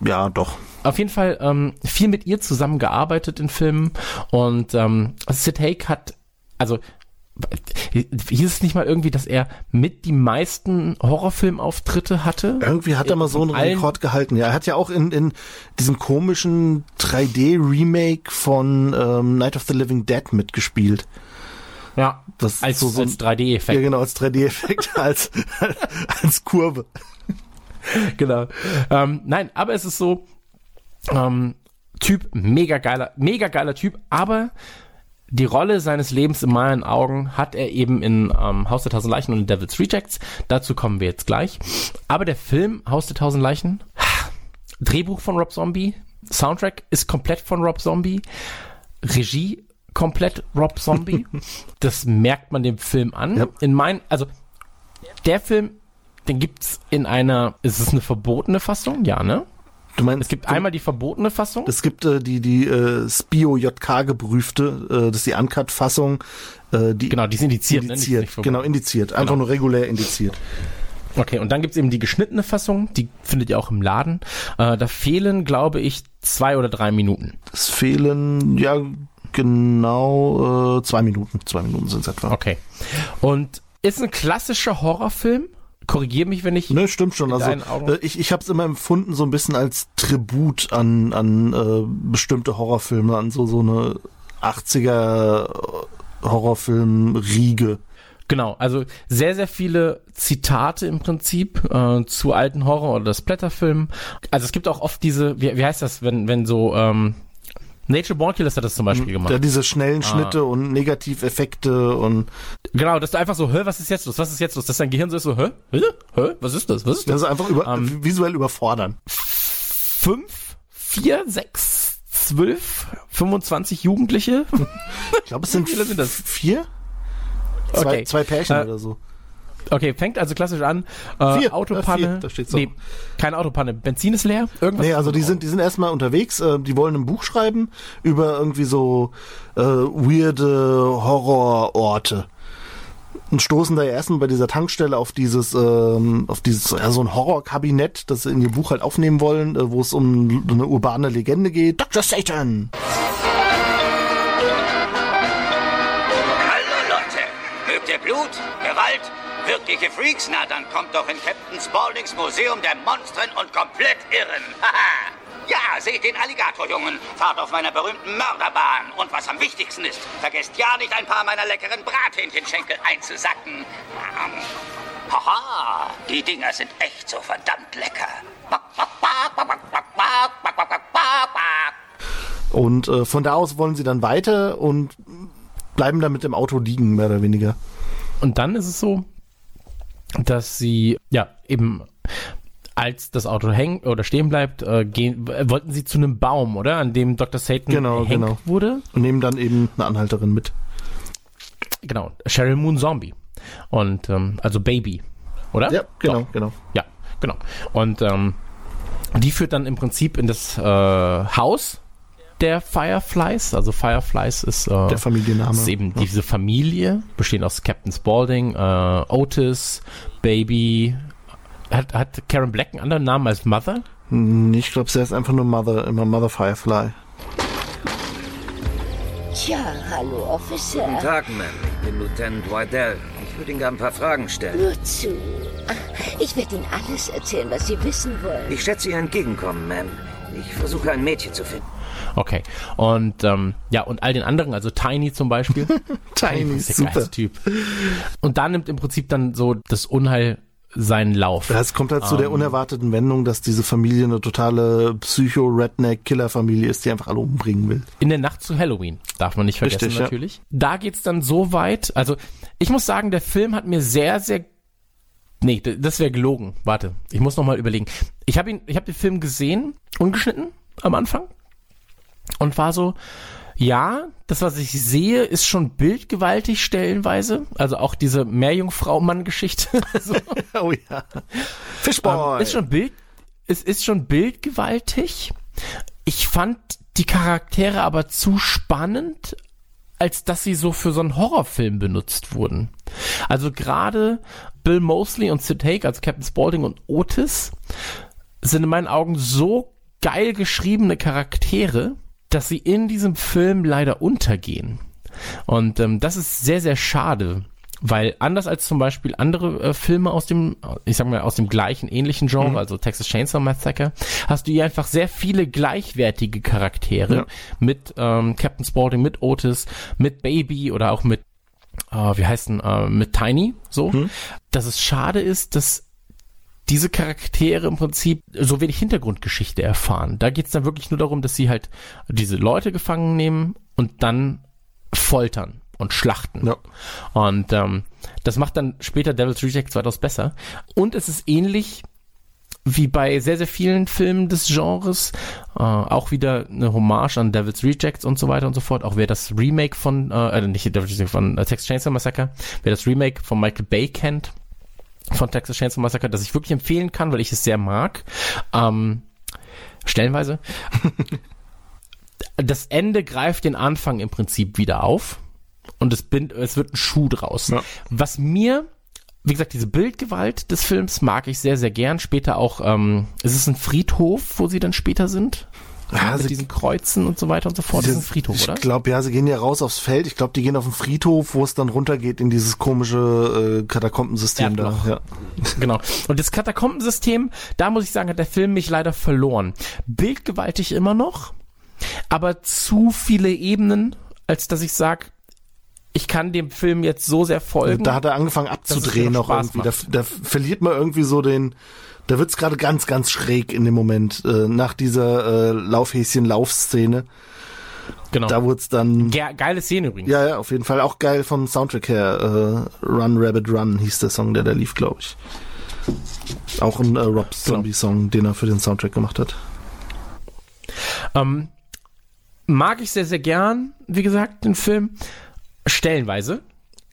S3: ja, doch.
S2: Auf jeden Fall ähm, viel mit ihr zusammengearbeitet in Filmen und ähm, Sid Haig hat, also hieß es nicht mal irgendwie, dass er mit die meisten Horrorfilmauftritte hatte?
S3: Irgendwie hat er mal so einen Rekord gehalten. Ja, er hat ja auch in, in diesem komischen 3D-Remake von ähm, Night of the Living Dead mitgespielt.
S2: Ja,
S3: Das
S2: als,
S3: so, so
S2: als 3D-Effekt.
S3: Ja, genau, als 3D-Effekt, als, als Kurve.
S2: genau. Ähm, nein, aber es ist so, ähm, Typ, mega geiler, mega geiler Typ, aber die Rolle seines Lebens in meinen Augen hat er eben in ähm, Haus der Tausend Leichen und in Devil's Rejects. Dazu kommen wir jetzt gleich. Aber der Film Haus der Tausend Leichen, Drehbuch von Rob Zombie, Soundtrack ist komplett von Rob Zombie, Regie komplett Rob Zombie. das merkt man dem Film an.
S3: Ja.
S2: In meinen, also der Film, den gibt's in einer, ist es eine verbotene Fassung? Ja, ne?
S3: Du meinst,
S2: Es gibt einmal die verbotene Fassung.
S3: es gibt äh, die die äh, Spio JK geprüfte, äh, das ist die Uncut Fassung, äh, die
S2: genau, die ist indiziert. ne? Die ist
S3: indiziert, genau indiziert, einfach
S2: Genau.
S3: nur regulär indiziert.
S2: Okay, und dann gibt's eben die geschnittene Fassung, die findet ihr auch im Laden. Äh, da fehlen, glaube ich, zwei oder drei Minuten.
S3: Es fehlen ja genau äh, zwei Minuten, zwei Minuten sind es etwa.
S2: Okay. Und ist ein klassischer Horrorfilm. Korrigier mich, wenn ich.
S3: Ne, stimmt schon. Also äh, ich, ich habe es immer empfunden so ein bisschen als Tribut an an äh, bestimmte Horrorfilme, an so so eine 80er Horrorfilm Riege.
S2: Genau, also sehr, sehr viele Zitate im Prinzip äh, zu alten Horror- oder Splatterfilmen. Also es gibt auch oft diese, wie, wie heißt das, wenn, wenn so, ähm, Nature Born Killers hat das zum Beispiel gemacht.
S3: Ja, diese
S2: Ah.
S3: schnellen Schnitte und Negativeffekte und
S2: Genau, dass du einfach so, hä, was ist jetzt los, was ist jetzt los? Dass dein Gehirn so ist so, hä, hä, hä, was ist das, was ist das?
S3: das ist einfach über,
S2: Ähm.
S3: visuell überfordern.
S2: Fünf, vier, sechs, zwölf, 25 Jugendliche?
S3: Ich glaube, es sind,
S2: viele sind das?
S3: vier? Zwei,
S2: Okay.
S3: zwei Pärchen
S2: Äh,
S3: oder so.
S2: Okay, fängt also klassisch an. Äh,
S3: Vier,
S2: Autopanne.
S3: äh, vier, da steht's doch.
S2: nee, keine Autopanne. Benzin ist leer. Irgendwas.
S3: Nee, also die sind, die sind erstmal unterwegs, äh, die wollen ein Buch schreiben über irgendwie so äh, weirde Horrororte. Und stoßen da ja erstmal bei dieser Tankstelle auf dieses, ähm, auf dieses, ja, so ein Horrorkabinett, das sie in ihr Buch halt aufnehmen wollen, äh, wo es um eine urbane Legende geht. Dr. Satan!
S4: Hallo Leute, mögt ihr Blut, Gewalt, wirkliche Freaks? Na, dann kommt doch in Captain Spauldings Museum der Monstren und komplett Irren. Haha. ja, seht den Alligatorjungen, fahrt auf meiner berühmten Mörderbahn. Und was am wichtigsten ist, vergesst ja nicht ein paar meiner leckeren Brathähnchenschenkel einzusacken. Haha, die Dinger sind echt so verdammt lecker.
S3: Und äh, von da aus wollen sie dann weiter und bleiben dann mit dem Auto liegen, mehr oder weniger.
S2: Und dann ist es so, dass sie, ja, eben als das Auto hängt oder stehen bleibt, äh, gehen, äh, wollten sie zu einem Baum, oder? An dem Dr. Satan
S3: Genau,
S2: hängt
S3: genau.
S2: wurde.
S3: Und nehmen dann eben eine Anhalterin mit.
S2: Genau, Cheryl Moon Zombie. Und, ähm, also Baby, oder?
S3: Ja, genau,
S2: Doch.
S3: genau.
S2: Ja, genau. Und ähm, die führt dann im Prinzip in das äh, Haus der Fireflies. Also Fireflies ist, äh,
S3: Der Familienname.
S2: ist eben diese Familie, bestehend aus Captain Spaulding, äh, Otis, Baby. Hat, hat Karen Black einen anderen Namen als Mother?
S3: Hm, Ich glaube, sie heißt einfach nur Mother, immer Mother Firefly.
S9: Tja, hallo, Officer.
S6: Guten Tag, Ma'am. Ich bin Lieutenant Wydell. Ich würde Ihnen gerne ein paar Fragen stellen.
S9: Nur zu. Ich werde Ihnen alles erzählen, was Sie wissen wollen.
S6: Ich schätze Ihr Entgegenkommen, Ma'am. Ich versuche ein Mädchen zu finden.
S2: Okay. Und ähm, ja, und all den anderen, also Tiny zum Beispiel.
S3: Tiny,
S2: ist der
S3: super.
S2: geilste Typ. Und da nimmt im Prinzip dann so das Unheil seinen Lauf.
S3: Es kommt halt zu der unerwarteten Wendung, dass diese Familie eine totale Psycho-Redneck-Killer-Familie ist, die einfach alle umbringen will.
S2: In der Nacht zu Halloween, darf man nicht vergessen
S3: Richtig, ja.
S2: natürlich. Da geht's dann so weit, also ich muss sagen, der Film hat mir sehr, sehr Nee, das wäre gelogen. Warte, ich muss noch mal überlegen. Ich habe ihn, ich habe den Film gesehen, ungeschnitten am Anfang und war so, ja, das was ich sehe, ist schon bildgewaltig stellenweise. Also auch diese Meerjungfrau-Mann-Geschichte. so.
S3: Oh ja. Fishboy.
S2: Ähm, ist schon Bild, es ist schon bildgewaltig. Ich fand die Charaktere aber zu spannend, als dass sie so für so einen Horrorfilm benutzt wurden. Also gerade Bill Mosley und Sid Haig, also Captain Spaulding und Otis, sind in meinen Augen so geil geschriebene Charaktere, dass sie in diesem Film leider untergehen. Und ähm, das ist sehr, sehr schade. Weil anders als zum Beispiel andere äh, Filme aus dem, ich sag mal, aus dem gleichen, ähnlichen Genre, also Texas Chainsaw Massacre, hast du hier einfach sehr viele gleichwertige Charaktere
S3: Ja.
S2: mit ähm, Captain Spaulding, mit Otis, mit Baby oder auch mit, äh, wie heißt denn, äh, mit Tiny, so. Dass es schade ist, dass diese Charaktere im Prinzip so wenig Hintergrundgeschichte erfahren. Da geht's dann wirklich nur darum, dass sie halt diese Leute gefangen nehmen und dann foltern und schlachten.
S3: Ja.
S2: Und ähm, das macht dann später Devil's Rejects weitaus besser. Und es ist ähnlich wie bei sehr, sehr vielen Filmen des Genres, äh, auch wieder eine Hommage an Devil's Rejects und so weiter und so fort. Auch wer das Remake von, äh, äh, nicht Devil's Rejects, von äh, Texas Chainsaw Massacre, wer das Remake von Michael Bay kennt, von Texas Chainsaw Massacre, das ich wirklich empfehlen kann, weil ich es sehr mag. Ähm, stellenweise. das Ende greift den Anfang im Prinzip wieder auf und es, bin, es wird ein Schuh draus.
S3: Ja.
S2: Was mir, wie gesagt, diese Bildgewalt des Films mag ich sehr, sehr gern. Später auch, ähm, es ist ein Friedhof, wo sie dann später sind.
S3: Ja,
S2: mit
S3: sie-
S2: diesen Kreuzen und so weiter und so fort. Das ist ein Friedhof,
S3: ich
S2: oder?
S3: glaube, ja, sie gehen ja raus aufs Feld. Ich glaube, die gehen auf den Friedhof, wo es dann runtergeht in dieses komische äh, Katakombensystem da.
S2: Erdloch.
S3: Ja.
S2: Genau. Und das Katakombensystem, da muss ich sagen, hat der Film mich leider verloren. Bildgewaltig immer noch, aber zu viele Ebenen, als dass ich sag, ich kann dem Film jetzt so sehr folgen.
S3: Da hat er angefangen abzudrehen noch irgendwie. Da, da verliert man irgendwie so den, da wird's gerade ganz, ganz schräg in dem Moment, äh, nach dieser äh, Laufhäschen-Laufszene.
S2: genau.
S3: Da wurd's dann,
S2: Ge geile Szene übrigens.
S3: ja, ja, auf jeden Fall auch geil vom Soundtrack her. Äh, Run Rabbit Run hieß der Song, der da lief, glaube ich. Auch ein äh, Rob Zombie Song, den er für den Soundtrack gemacht hat.
S2: Ähm, mag ich sehr, sehr gern, wie gesagt, den Film. Stellenweise.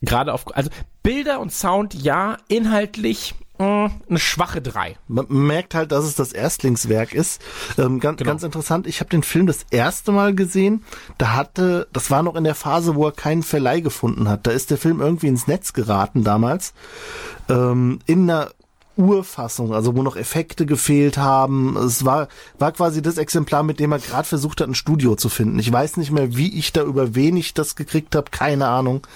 S2: Gerade auf, also Bilder und Sound, ja, inhaltlich eine schwache drei.
S3: Man merkt halt, dass es das Erstlingswerk ist. Ähm, ganz,
S2: Genau.
S3: ganz interessant. Ich habe den Film das erste Mal gesehen. Da hatte, das war noch in der Phase, wo er keinen Verleih gefunden hat. Da ist der Film irgendwie ins Netz geraten damals. Ähm, in einer Urfassung, also wo noch Effekte gefehlt haben. Es war, war quasi das Exemplar, mit dem er gerade versucht hat, ein Studio zu finden. Ich weiß nicht mehr, wie ich da über wen ich das gekriegt habe, keine Ahnung.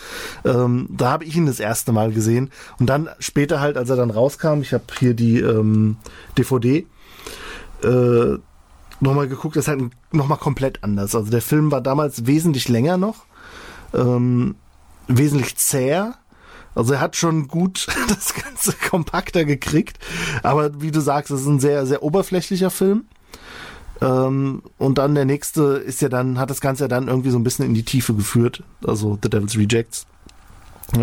S3: Ähm, da habe ich ihn das erste Mal gesehen. Und dann später halt, als er dann rauskam, ich habe hier die ähm, DVD, äh, nochmal geguckt, das ist halt nochmal komplett anders. Also der Film war damals wesentlich länger noch, ähm, wesentlich zäher. Also er hat schon gut das Ganze kompakter gekriegt. Aber wie du sagst, es ist ein sehr, sehr oberflächlicher Film. Ähm, und dann der nächste ist ja dann, hat das Ganze ja dann irgendwie so ein bisschen in die Tiefe geführt. Also The Devil's Rejects.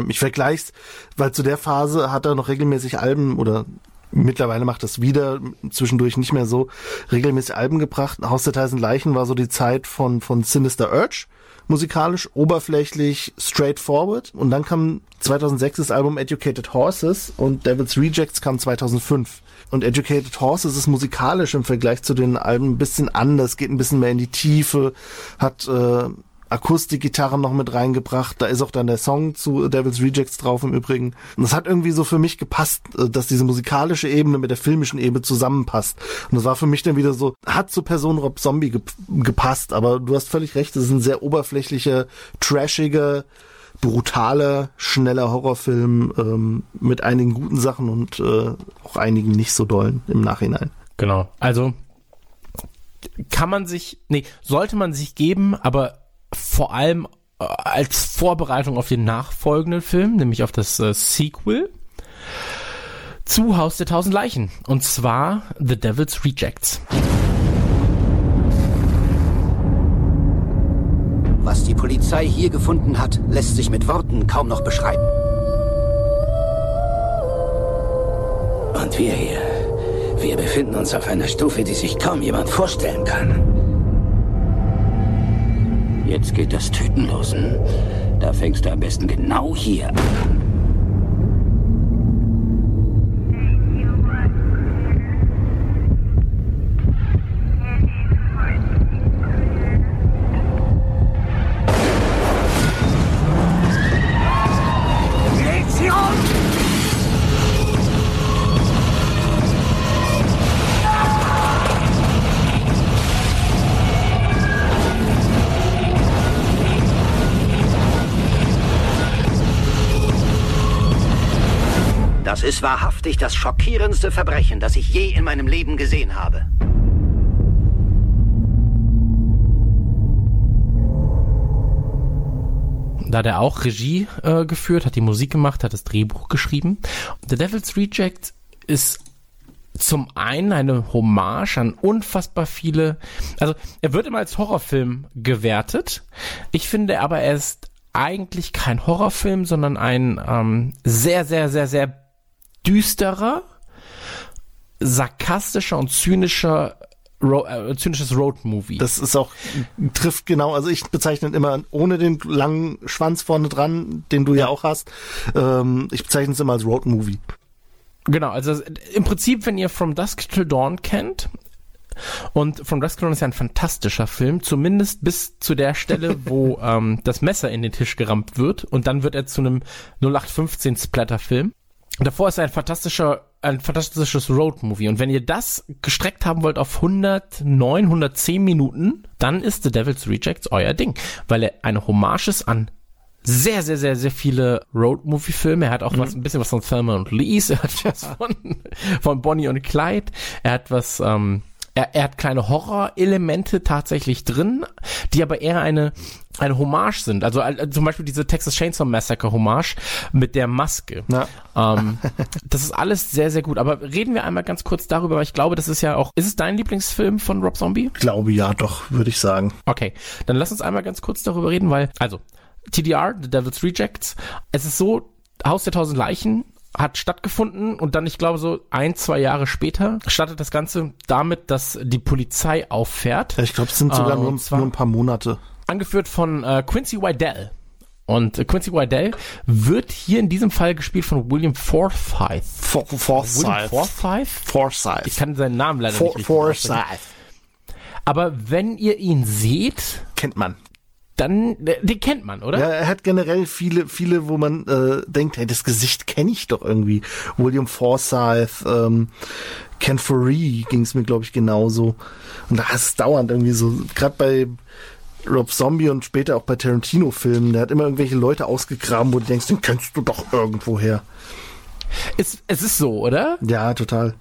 S3: Ich vergleich's, weil zu der Phase hat er noch regelmäßig Alben oder mittlerweile macht das wieder, zwischendurch nicht mehr so, regelmäßig Alben gebracht. Haus der Tausend Leichen war so die Zeit von, von Sinister Urge, musikalisch, oberflächlich, straightforward. Und dann kam 2006 das Album Educated Horses und Devil's Rejects kam 2005. Und Educated Horses ist musikalisch im Vergleich zu den Alben ein bisschen anders, geht ein bisschen mehr in die Tiefe, hat äh, Akustikgitarren noch mit reingebracht. Da ist auch dann der Song zu Devil's Rejects drauf im Übrigen. Und das hat irgendwie so für mich gepasst, äh, dass diese musikalische Ebene mit der filmischen Ebene zusammenpasst. Und das war für mich dann wieder so, hat zu Person Rob Zombie gep gepasst, aber du hast völlig recht, es ist ein sehr oberflächlicher, trashiger, brutaler, schneller Horrorfilm ähm, mit einigen guten Sachen und äh, auch einigen nicht so dollen im Nachhinein.
S2: Genau. Also kann man sich, nee, sollte man sich geben, aber vor allem äh, als Vorbereitung auf den nachfolgenden Film, nämlich auf das äh, Sequel zu Haus der tausend Leichen. Und zwar The Devil's Rejects.
S4: Was die Polizei hier gefunden hat, lässt sich mit Worten kaum noch beschreiben. Und wir hier, wir befinden uns auf einer Stufe, die sich kaum jemand vorstellen kann. Jetzt geht das Töten los. Da fängst du am besten genau hier an. Ist wahrhaftig das schockierendste Verbrechen, das ich je in meinem Leben gesehen habe.
S2: Da der auch Regie äh, geführt, hat die Musik gemacht, hat das Drehbuch geschrieben. The Devil's Reject ist zum einen eine Hommage an unfassbar viele, also er wird immer als Horrorfilm gewertet. Ich finde aber, er ist eigentlich kein Horrorfilm, sondern ein ähm, sehr, sehr, sehr, sehr düsterer, sarkastischer und zynischer Ro äh, zynisches Road-Movie.
S3: Das ist auch, trifft genau, also ich bezeichne immer ohne den langen Schwanz vorne dran, den du ja, ja auch hast, ähm, ich bezeichne es immer als Road-Movie.
S2: Genau, also im Prinzip, wenn ihr From Dusk Till Dawn kennt, und From Dusk Till Dawn ist ja ein fantastischer Film, zumindest bis zu der Stelle, wo ähm, das Messer in den Tisch gerammt wird und dann wird er zu einem 0815 Splatter-Film. Davor ist er ein fantastischer, ein fantastisches Road-Movie. Und wenn ihr das gestreckt haben wollt auf 109, 110 Minuten, dann ist The Devil's Rejects euer Ding. Weil er eine Hommage ist an sehr, sehr, sehr, sehr viele Road-Movie-Filme. Er hat auch mhm. was, ein bisschen was von Thelma und Louise. Er hat was von, von Bonnie und Clyde. Er hat was, ähm, er, er hat kleine Horror-Elemente tatsächlich drin, die aber eher eine eine Hommage sind. Also äh, zum Beispiel diese Texas Chainsaw Massacre Hommage mit der Maske. Ähm, das ist alles sehr, sehr gut. Aber reden wir einmal ganz kurz darüber, weil ich glaube, das ist ja auch. Ist es dein Lieblingsfilm von Rob Zombie?
S3: Ich glaube ja, doch, würde ich sagen.
S2: Okay, dann lass uns einmal ganz kurz darüber reden, weil, also, TDR, The Devil's Rejects, es ist so, Haus der tausend Leichen hat stattgefunden und dann, ich glaube, so ein, zwei Jahre später startet das Ganze damit, dass die Polizei auffährt.
S3: Ich glaube, es sind sogar äh, nur, nur ein paar Monate
S2: angeführt von äh, Quincy Wydell. Und äh, Quincy Wydell wird hier in diesem Fall gespielt von William Forsythe.
S3: For Forsythe. William
S2: Forsythe?
S3: Forsythe.
S2: Ich kann seinen Namen leider
S3: For
S2: nicht
S3: Forsythe.
S2: Aber wenn ihr ihn seht,
S3: kennt man.
S2: Dann, den kennt man, oder?
S3: Ja, er hat generell viele, viele, wo man äh, denkt, hey, das Gesicht kenne ich doch irgendwie. William Forsythe, ähm, Ken Foree ging es mir, glaube ich, genauso. Und da ist es dauernd irgendwie so, gerade bei Rob Zombie und später auch bei Tarantino-Filmen, der hat immer irgendwelche Leute ausgegraben, wo du denkst, den kennst du doch irgendwoher.
S2: Es, es ist so, oder?
S3: Ja, total.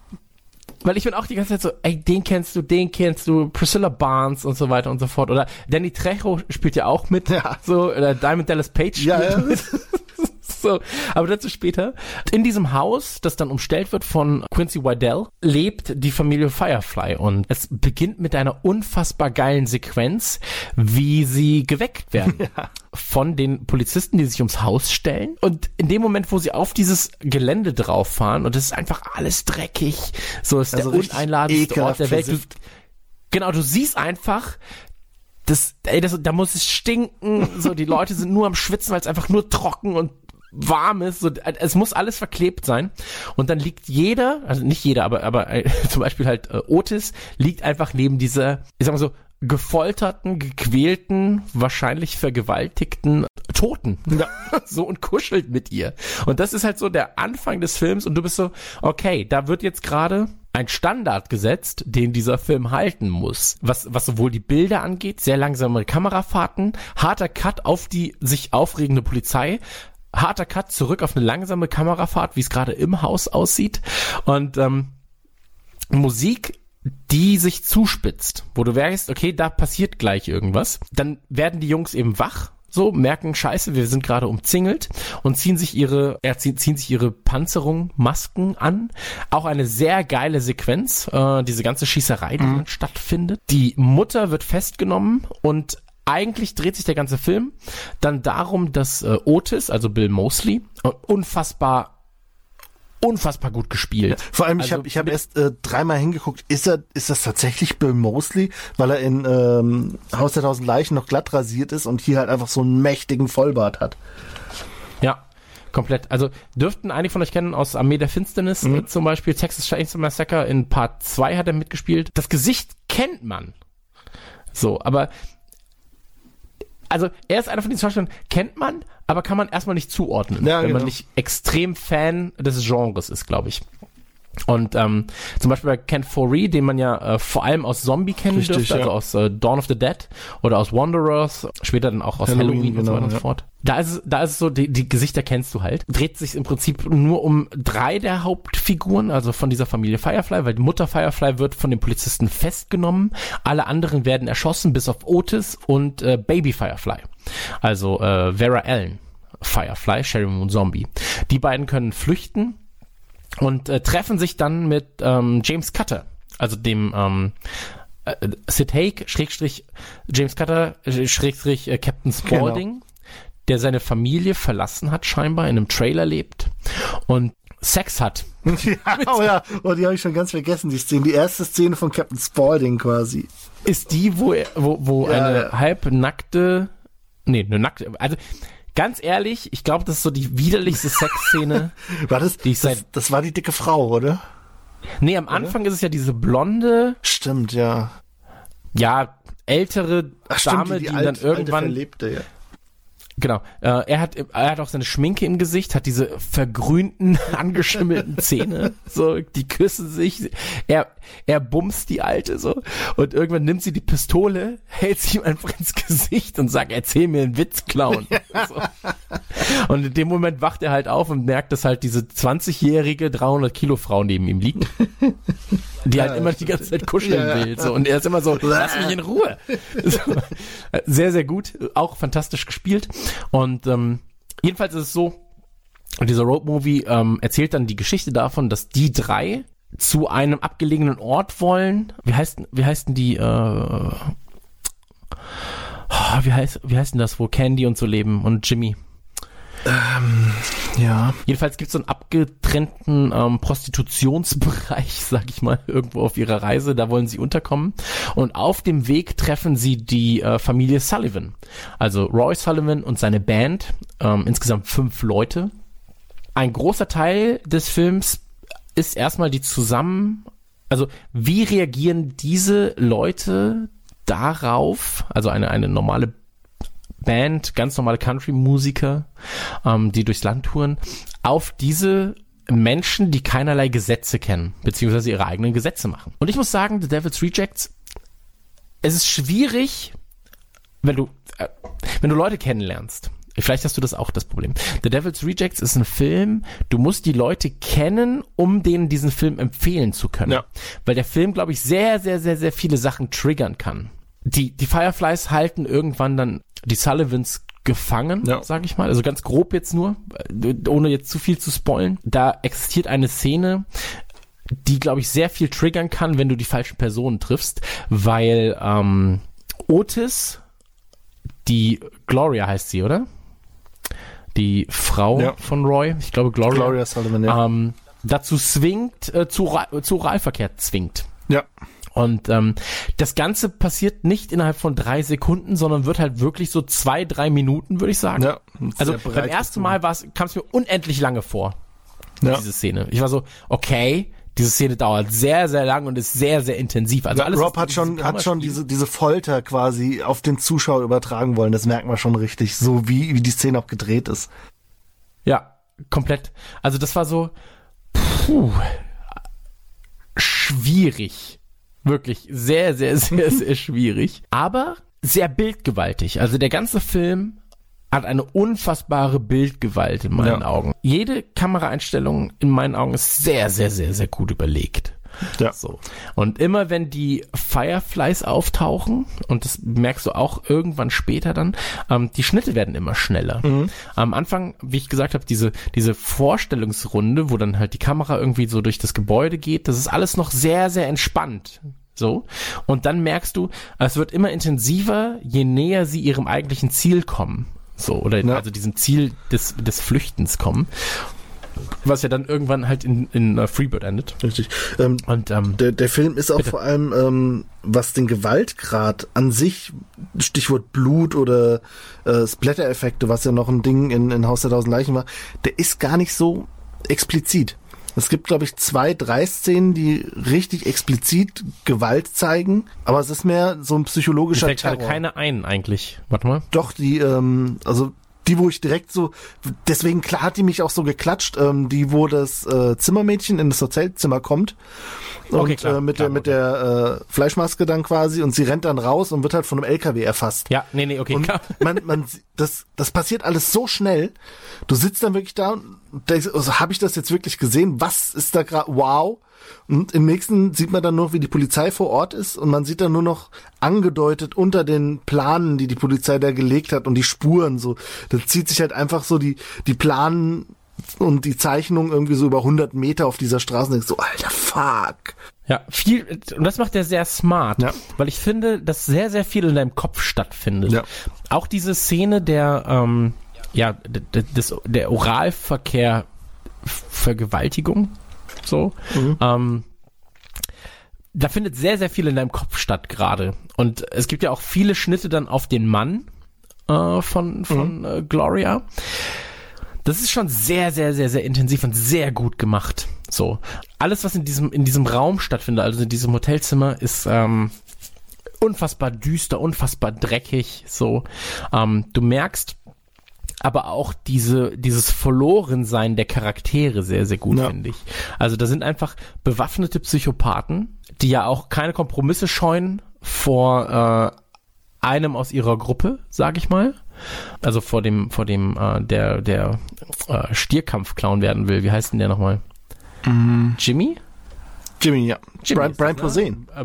S2: Weil ich bin auch die ganze Zeit so, ey, den kennst du, den kennst du, Priscilla Barnes und so weiter und so fort. Oder Danny Trejo spielt ja auch mit. Ja. So, oder Diamond Dallas Page spielt ja, ja. so, aber dazu später. In diesem Haus, das dann umstellt wird von Quincy Wydell, lebt die Familie Firefly und es beginnt mit einer unfassbar geilen Sequenz, wie sie geweckt werden. Ja. Von den Polizisten, die sich ums Haus stellen. Und in dem Moment, wo sie auf dieses Gelände drauf fahren und es ist einfach alles dreckig, so ist also der uneinladendste Ort der Welt. Du, genau, du siehst einfach, das, ey, das, da muss es stinken. So, die Leute sind nur am Schwitzen, weil es einfach nur trocken und warm ist. So, es muss alles verklebt sein. Und dann liegt jeder, also nicht jeder, aber, aber äh, zum Beispiel halt äh, Otis, liegt einfach neben dieser, ich sag mal so, gefolterten, gequälten, wahrscheinlich vergewaltigten Toten. Ja. so und kuschelt mit ihr. Und das ist halt so der Anfang des Films und du bist so, okay, da wird jetzt gerade ein Standard gesetzt, den dieser Film halten muss. Was, was sowohl die Bilder angeht, sehr langsame Kamerafahrten, harter Cut auf die sich aufregende Polizei, harter Cut zurück auf eine langsame Kamerafahrt, wie es gerade im Haus aussieht. Und ähm, Musik die sich zuspitzt, wo du weißt, okay, da passiert gleich irgendwas, dann werden die Jungs eben wach, so, merken, scheiße, wir sind gerade umzingelt und ziehen sich ihre, ja, ziehen, ziehen sich ihre Panzerung, Masken an. Auch eine sehr geile Sequenz, äh, diese ganze Schießerei, die mhm. dann stattfindet. Die Mutter wird festgenommen und eigentlich dreht sich der ganze Film dann darum, dass äh, Otis, also Bill Mosley, äh, unfassbar unfassbar gut gespielt.
S3: Vor allem, ich also, habe ich hab erst äh, dreimal hingeguckt, ist er, ist das tatsächlich Bill Mosley, weil er in ähm, Haus der tausend Leichen noch glatt rasiert ist und hier halt einfach so einen mächtigen Vollbart hat.
S2: Ja, komplett. Also dürften einige von euch kennen aus Armee der Finsternis mhm. äh, zum Beispiel, Texas Chainsaw Massacre in Part 2 hat er mitgespielt. Das Gesicht kennt man. So, aber also er ist einer von diesen Schauspielern, kennt man, aber kann man erstmal nicht zuordnen, ja, wenn genau. man nicht extrem Fan des Genres ist, glaube ich. Und ähm, zum Beispiel bei Ken Foree, den man ja äh, vor allem aus Zombie kennen Richtig, dürfte, also aus äh, Dawn of the Dead oder aus Wanderers, später dann auch aus Halloween, Halloween und so genau, weiter und so fort. Da ist, es, da ist es so, die, die Gesichter kennst du halt. Dreht sich im Prinzip nur um drei der Hauptfiguren, also von dieser Familie Firefly, weil die Mutter Firefly wird von den Polizisten festgenommen. Alle anderen werden erschossen, bis auf Otis und äh, Baby Firefly. Also äh, Vera Allen. Firefly, Sherry Moon Zombie. Die beiden können flüchten und äh, treffen sich dann mit ähm, James Cutter, also dem ähm, äh, Sid Haig, Schrägstrich James Cutter, äh, Schrägstrich äh, Captain Spaulding, genau. der seine Familie verlassen hat, scheinbar in einem Trailer lebt und Sex hat.
S3: ja, oh ja, oh, die habe ich schon ganz vergessen, die Szene. Die erste Szene von Captain Spaulding quasi.
S2: Ist die, wo, er, wo, wo ja, eine ja. halbnackte, nee, eine nackte, also ganz ehrlich, ich glaube, das ist so die widerlichste Sexszene.
S3: war das, die ich seit, das, das war die dicke Frau, oder?
S2: Nee, am Anfang ist es ja diese blonde.
S3: Stimmt, ja.
S2: Ja, ältere Ach, stimmt, Dame, die, die, die alt, dann irgendwann.
S3: Verlebte, ja.
S2: Genau. Äh, er hat er hat auch seine Schminke im Gesicht, hat diese vergrünten, angeschimmelten Zähne. So, die küssen sich. Er er bumst die alte so und irgendwann nimmt sie die Pistole, hält sie ihm einfach ins Gesicht und sagt, erzähl mir einen Witz, Clown. so. Und in dem Moment wacht er halt auf und merkt, dass halt diese 20-jährige 300 Kilo Frau neben ihm liegt. Die halt immer die ganze Zeit kuscheln ja. will. So. Und er ist immer so, lass mich in Ruhe. So. Sehr, sehr gut. Auch fantastisch gespielt. Und ähm, jedenfalls ist es so, dieser Road-Movie ähm, erzählt dann die Geschichte davon, dass die drei zu einem abgelegenen Ort wollen. Wie heißt, wie heißt denn die, äh, wie heißt, wie heißt denn das, wo Candy und so leben und Jimmy?
S3: Ähm, ja.
S2: Jedenfalls gibt es so einen abgetrennten ähm, Prostitutionsbereich, sag ich mal, irgendwo auf ihrer Reise. Da wollen sie unterkommen. Und auf dem Weg treffen sie die äh, Familie Sullivan. Also Roy Sullivan und seine Band. Ähm, insgesamt fünf Leute. Ein großer Teil des Films ist erstmal die zusammen, also wie reagieren diese Leute darauf, also eine, eine normale Band, ganz normale Country-Musiker, ähm, die durchs Land touren, auf diese Menschen, die keinerlei Gesetze kennen, beziehungsweise ihre eigenen Gesetze machen. Und ich muss sagen, The Devil's Rejects, es ist schwierig, wenn du, äh, wenn du Leute kennenlernst Vielleicht hast du das auch das Problem. The Devil's Rejects ist ein Film, du musst die Leute kennen, um denen diesen Film empfehlen zu können. Ja. Weil der Film, glaube ich, sehr, sehr, sehr, sehr viele Sachen triggern kann. Die, die Fireflies halten irgendwann dann die Sullivans gefangen, ja. sage ich mal. Also ganz grob jetzt nur, ohne jetzt zu viel zu spoilen. Da existiert eine Szene, die, glaube ich, sehr viel triggern kann, wenn du die falschen Personen triffst, weil ähm, Otis, die Gloria heißt sie, oder? die Frau ja. von Roy, ich glaube Gloria, Gloria Sullivan, ja. ähm, dazu zwingt, äh, zu, zu Oralverkehr zwingt.
S3: Ja.
S2: Und ähm, das Ganze passiert nicht innerhalb von drei Sekunden, sondern wird halt wirklich so zwei, drei Minuten, würde ich sagen. Ja, also beim ersten Mal kam es mir unendlich lange vor, ja. diese Szene. Ich war so, okay, diese Szene dauert sehr, sehr lang und ist sehr, sehr intensiv. Also alles,
S3: Rob hat schon, hat schon diese, diese Folter quasi auf den Zuschauer übertragen wollen. Das merkt man schon richtig, so wie, wie die Szene auch gedreht ist.
S2: Ja, komplett. Also das war so, puh, schwierig. Wirklich sehr, sehr, sehr, sehr schwierig. Aber sehr bildgewaltig. Also der ganze Film hat eine unfassbare Bildgewalt in meinen ja. Augen. Jede Kameraeinstellung in meinen Augen ist sehr, sehr, sehr, sehr gut überlegt.
S3: Ja.
S2: So. Und immer wenn die Fireflies auftauchen, und das merkst du auch irgendwann später dann, ähm, die Schnitte werden immer schneller. Am Anfang, wie ich gesagt habe, diese, diese Vorstellungsrunde, wo dann halt die Kamera irgendwie so durch das Gebäude geht, das ist alles noch sehr, sehr entspannt. So. Und dann merkst du, es wird immer intensiver, je näher sie ihrem eigentlichen Ziel kommen. So, oder
S3: Ja.
S2: also diesem Ziel des, des Flüchtens kommen. Was ja dann irgendwann halt in, in uh, Freebird endet.
S3: Richtig. Ähm,
S2: Und ähm,
S3: der, der Film ist auch
S2: Bitte.
S3: vor allem, ähm, was den Gewaltgrad an sich, Stichwort Blut oder äh, Splatter-Effekte, was ja noch ein Ding in, in Haus der Tausend Leichen war, der ist gar nicht so explizit. Es gibt, glaube ich, zwei, drei Szenen, die richtig explizit Gewalt zeigen, aber es ist mehr so ein
S2: mir
S3: psychologischer
S2: fällt gerade
S3: Terror.
S2: keine ein eigentlich. Warte mal.
S3: Doch, die, ähm, also die, wo ich direkt so, deswegen klar hat die mich auch so geklatscht, ähm, die, wo das äh, Zimmermädchen in das Hotelzimmer kommt und
S2: Okay, klar,
S3: äh, mit
S2: klar,
S3: der mit der äh, Fleischmaske dann quasi und sie rennt dann raus und wird halt von einem LKW erfasst.
S2: Ja, nee, nee, okay.
S3: Und
S2: klar.
S3: man, man, das, das passiert alles so schnell. Du sitzt dann wirklich da und denkst, also, habe ich das jetzt wirklich gesehen? Was ist da gerade? Wow. Und im nächsten sieht man dann nur, wie die Polizei vor Ort ist und man sieht dann nur noch angedeutet unter den Planen, die die Polizei da gelegt hat und die Spuren so. Da zieht sich halt einfach so die, die Planen und die Zeichnung irgendwie so über 100 Meter auf dieser Straße und denkst so, alter Fuck.
S2: Ja, viel, und das macht er sehr smart,
S3: Ja.
S2: weil ich finde, dass sehr, sehr viel in deinem Kopf stattfindet.
S3: Ja.
S2: Auch diese Szene der, ähm, ja, des, der Oralverkehr Vergewaltigung, so, ähm, da findet sehr, sehr viel in deinem Kopf statt gerade. Und es gibt ja auch viele Schnitte dann auf den Mann äh, von, von äh, Gloria. Das ist schon sehr, sehr, sehr, sehr intensiv und sehr gut gemacht. So. Alles, was in diesem, in diesem Raum stattfindet, also in diesem Hotelzimmer, ist ähm, unfassbar düster, unfassbar dreckig. So. Ähm, du merkst aber auch diese, dieses Verlorensein der Charaktere sehr, sehr gut,
S3: Ja.
S2: finde ich. Also da sind einfach bewaffnete Psychopathen, die ja auch keine Kompromisse scheuen vor äh, einem aus ihrer Gruppe, sag ich mal. Also vor dem, vor dem, äh, der, der äh, Stierkampf-Clown werden will. Wie heißt denn der nochmal? Jimmy?
S3: Jimmy, ja.
S2: Jimmy
S3: Brian, Brian
S2: das, ne?
S3: Posehn.
S2: Äh,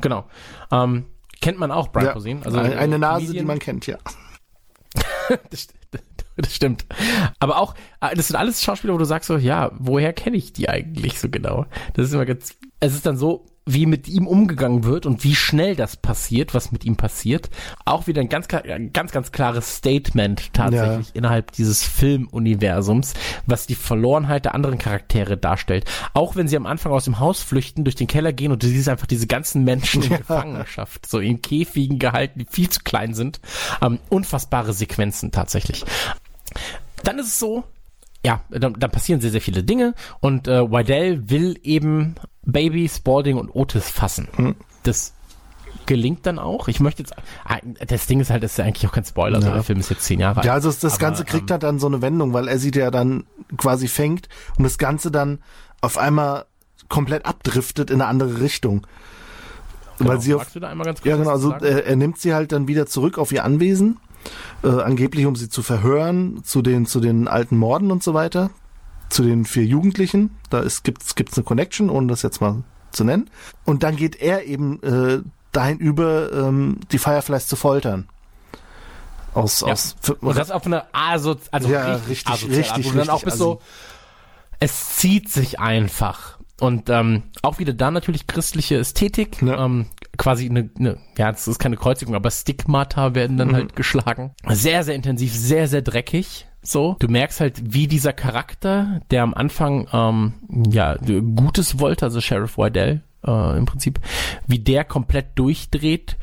S2: genau. Ähm, kennt man auch, Brian
S3: Ja,
S2: Posehn. Also,
S3: eine, eine Nase,
S2: Comedian.
S3: die man kennt, ja.
S2: das, st- das stimmt. Aber auch, äh, das sind alles Schauspieler, wo du sagst so, ja, woher kenne ich die eigentlich so genau? Das ist immer ganz, es ist dann so, wie mit ihm umgegangen wird und wie schnell das passiert, was mit ihm passiert. Auch wieder ein ganz, ganz, ganz klares Statement tatsächlich innerhalb dieses Filmuniversums, was die Verlorenheit der anderen Charaktere darstellt. Auch wenn sie am Anfang aus dem Haus flüchten, durch den Keller gehen und du siehst einfach diese ganzen Menschen in Gefangenschaft, so in Käfigen gehalten, die viel zu klein sind. Ähm, unfassbare Sequenzen tatsächlich. Dann ist es so, ja, dann, dann passieren sehr, sehr viele Dinge und äh, Wydell will eben Baby, Spalding und Otis fassen. Das gelingt dann auch. Ich möchte jetzt, das Ding ist halt, das ist ja eigentlich auch kein Spoiler,
S3: Ja.
S2: der Film ist jetzt zehn Jahre
S3: Ja,
S2: alt.
S3: also das, das
S2: Aber,
S3: Ganze kriegt
S2: ähm,
S3: halt dann so eine Wendung, weil er sie ja dann quasi fängt und das Ganze dann auf einmal komplett abdriftet in eine andere Richtung.
S2: Genau.
S3: Weil sie auf, ja genau, also er, er nimmt sie halt dann wieder zurück auf ihr Anwesen, äh, angeblich um sie zu verhören zu den zu den alten Morden und so weiter, zu den vier Jugendlichen. Da ist gibt's gibt's eine Connection, ohne das jetzt mal zu nennen. Und dann geht er eben äh, dahin über, ähm, die Fireflies zu foltern. Aus,
S2: Ja.
S3: aus
S2: Und das auf eine Aso also
S3: Ja,
S2: richtig,
S3: richtig,
S2: asoziale Art,
S3: richtig,
S2: du dann auch
S3: richtig
S2: bist so, es zieht sich einfach. Und ähm, auch wieder da natürlich christliche Ästhetik,
S3: Ja.
S2: ähm, quasi eine, eine, ja, das ist keine Kreuzigung, aber Stigmata werden
S3: Mhm.
S2: dann halt geschlagen. Sehr, sehr intensiv, sehr, sehr dreckig. So, du merkst halt, wie dieser Charakter, der am Anfang ähm, ja Gutes wollte, also Sheriff Wydell äh, im Prinzip, wie der komplett durchdreht,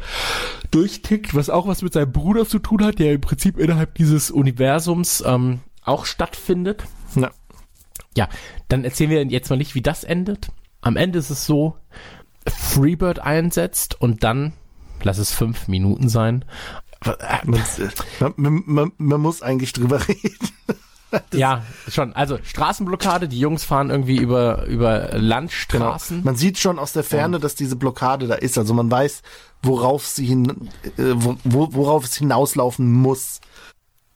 S2: durchtickt, was auch was mit seinem Bruder zu tun hat, der im Prinzip innerhalb dieses Universums ähm, auch stattfindet.
S3: Ja.
S2: Ja, dann erzählen wir jetzt mal nicht, wie das endet. Am Ende ist es so, Freebird einsetzt und dann, lass es fünf Minuten sein.
S3: Man, man, man, man muss eigentlich drüber reden.
S2: ja, schon. Also Straßenblockade, die Jungs fahren irgendwie über, über Landstraßen.
S3: Man sieht schon aus der Ferne, dass diese Blockade da ist. Also man weiß, worauf sie hin, äh, wo- worauf es hinauslaufen muss.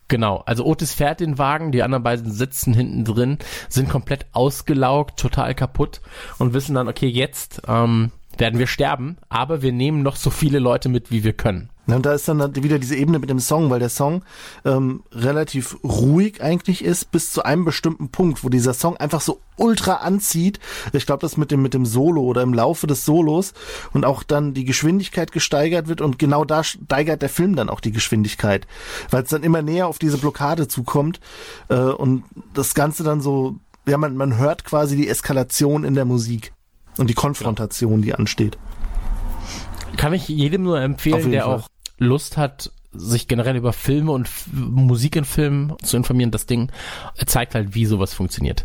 S2: Genau, also Otis fährt den Wagen, die anderen beiden sitzen hinten drin, sind komplett ausgelaugt, total kaputt und wissen dann, okay, jetzt ähm, werden wir sterben, aber wir nehmen noch so viele Leute mit, wie wir können.
S3: Und da ist dann wieder diese Ebene mit dem Song, weil der Song ähm, relativ ruhig eigentlich ist, bis zu einem bestimmten Punkt, wo dieser Song einfach so ultra anzieht. Ich glaube, das mit dem mit dem Solo oder im Laufe des Solos und auch dann die Geschwindigkeit gesteigert wird und genau da steigert der Film dann auch die Geschwindigkeit, weil es dann immer näher auf diese Blockade zukommt äh, und das Ganze dann so, ja, man, man hört quasi die Eskalation in der Musik und die Konfrontation, die ansteht.
S2: Kann ich jedem nur empfehlen, der
S3: Fall.
S2: auch Lust hat, sich generell über Filme und F Musik in Filmen zu informieren. Das Ding zeigt halt, wie sowas funktioniert.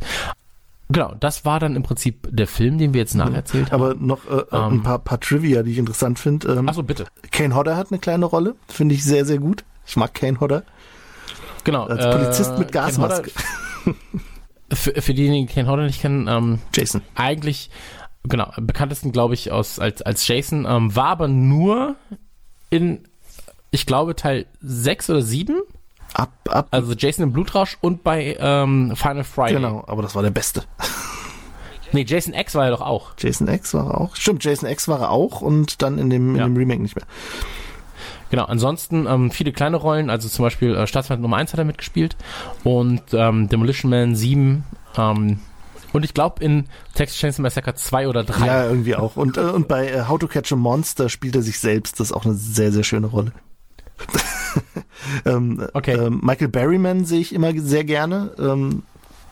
S2: Genau, das war dann im Prinzip der Film, den wir jetzt nacherzählt haben.
S3: Aber noch äh, äh, ein paar, paar Trivia, die ich interessant finde. Ähm,
S2: Achso, bitte.
S3: Kane Hodder hat eine kleine Rolle, finde ich sehr, sehr gut. Ich mag Kane Hodder.
S2: Genau.
S3: Als Polizist mit Gasmaske.
S2: Für, für diejenigen, die Ken Hodder nicht kennen, ähm,
S3: Jason.
S2: eigentlich, genau, am bekanntesten, glaube ich, aus, als, als Jason, ähm, war aber nur in, ich glaube, Teil 6 oder 7.
S3: Ab, ab.
S2: Also Jason im Blutrausch und bei ähm, Final Friday.
S3: Genau, aber das war der Beste.
S2: Nee, Jason X war er doch auch.
S3: Jason X war er auch. Stimmt, Jason X war er auch und dann in dem,
S2: Ja.
S3: in dem Remake nicht mehr.
S2: Genau, ansonsten ähm, viele kleine Rollen, also zum Beispiel äh, Staatsfeind Nummer 1 hat er mitgespielt und ähm, Demolition Man 7 ähm, und ich glaube in Texas Chainsaw Massacre 2 oder 3.
S3: Ja, irgendwie auch. Und, äh, und bei äh, How to Catch a Monster spielt er sich selbst. Das ist auch eine sehr, sehr schöne Rolle. ähm,
S2: Okay.
S3: ähm, Michael Berryman sehe ich immer sehr gerne. Ähm,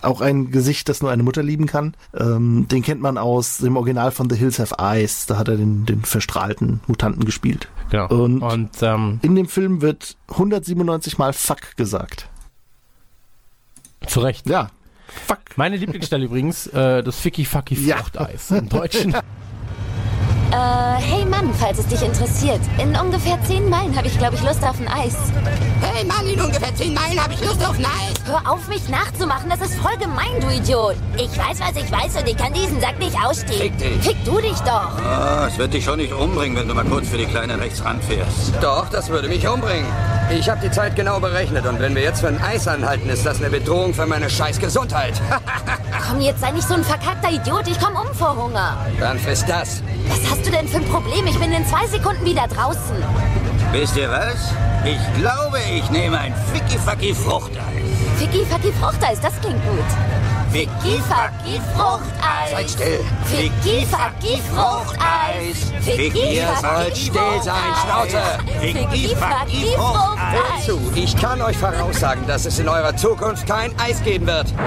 S3: auch ein Gesicht, das nur eine Mutter lieben kann. Ähm, den kennt man aus dem Original von The Hills Have Eyes. Da hat er den, den verstrahlten Mutanten gespielt.
S2: Genau.
S3: Und-
S2: Und, ähm,
S3: In dem Film wird 197 Mal Fuck gesagt.
S2: zu Recht.
S3: Ja. Fuck.
S2: Meine Lieblingsstelle übrigens, äh, das Ficky Fucky
S3: Ja.
S2: Fruchteis im Deutschen.
S7: Äh, hey Mann, falls es dich interessiert. In ungefähr 10 Meilen habe ich, glaube ich, Lust auf ein Eis.
S10: Hey Mann, in ungefähr 10 Meilen habe ich Lust auf ein Eis.
S7: Hör auf, mich nachzumachen. Das ist voll gemein, du Idiot. Ich weiß, was ich weiß und ich kann diesen Sack nicht ausstehen.
S4: Fick dich.
S7: Fick du dich doch.
S4: Ah, es wird dich schon nicht umbringen, wenn du mal kurz für die Kleine rechts ranfährst.
S6: Doch, das würde mich umbringen. Ich habe die Zeit genau berechnet und wenn wir jetzt für ein Eis anhalten, ist das eine Bedrohung für meine scheiß Gesundheit.
S7: Komm, jetzt sei nicht so ein verkackter Idiot. Ich komm um vor Hunger.
S6: Dann friss das.
S7: Was hast du denn für ein Problem? Ich bin in zwei Sekunden wieder draußen.
S4: Wisst ihr was? Ich glaube, ich nehme ein Ficky-Facky Fruchteis.
S7: Ficky, fucky, Fruchteis, das klingt gut. Ficky, fucky, Fruchteis.
S6: Seid still.
S7: Ficky, fucky, Fruchteis. Ficky,
S6: Ihr sollt still sein, Schnauze.
S7: Ficky, fucky, Fruchteis.
S6: Zu, ich kann euch voraussagen, dass es in eurer Zukunft kein Eis geben wird.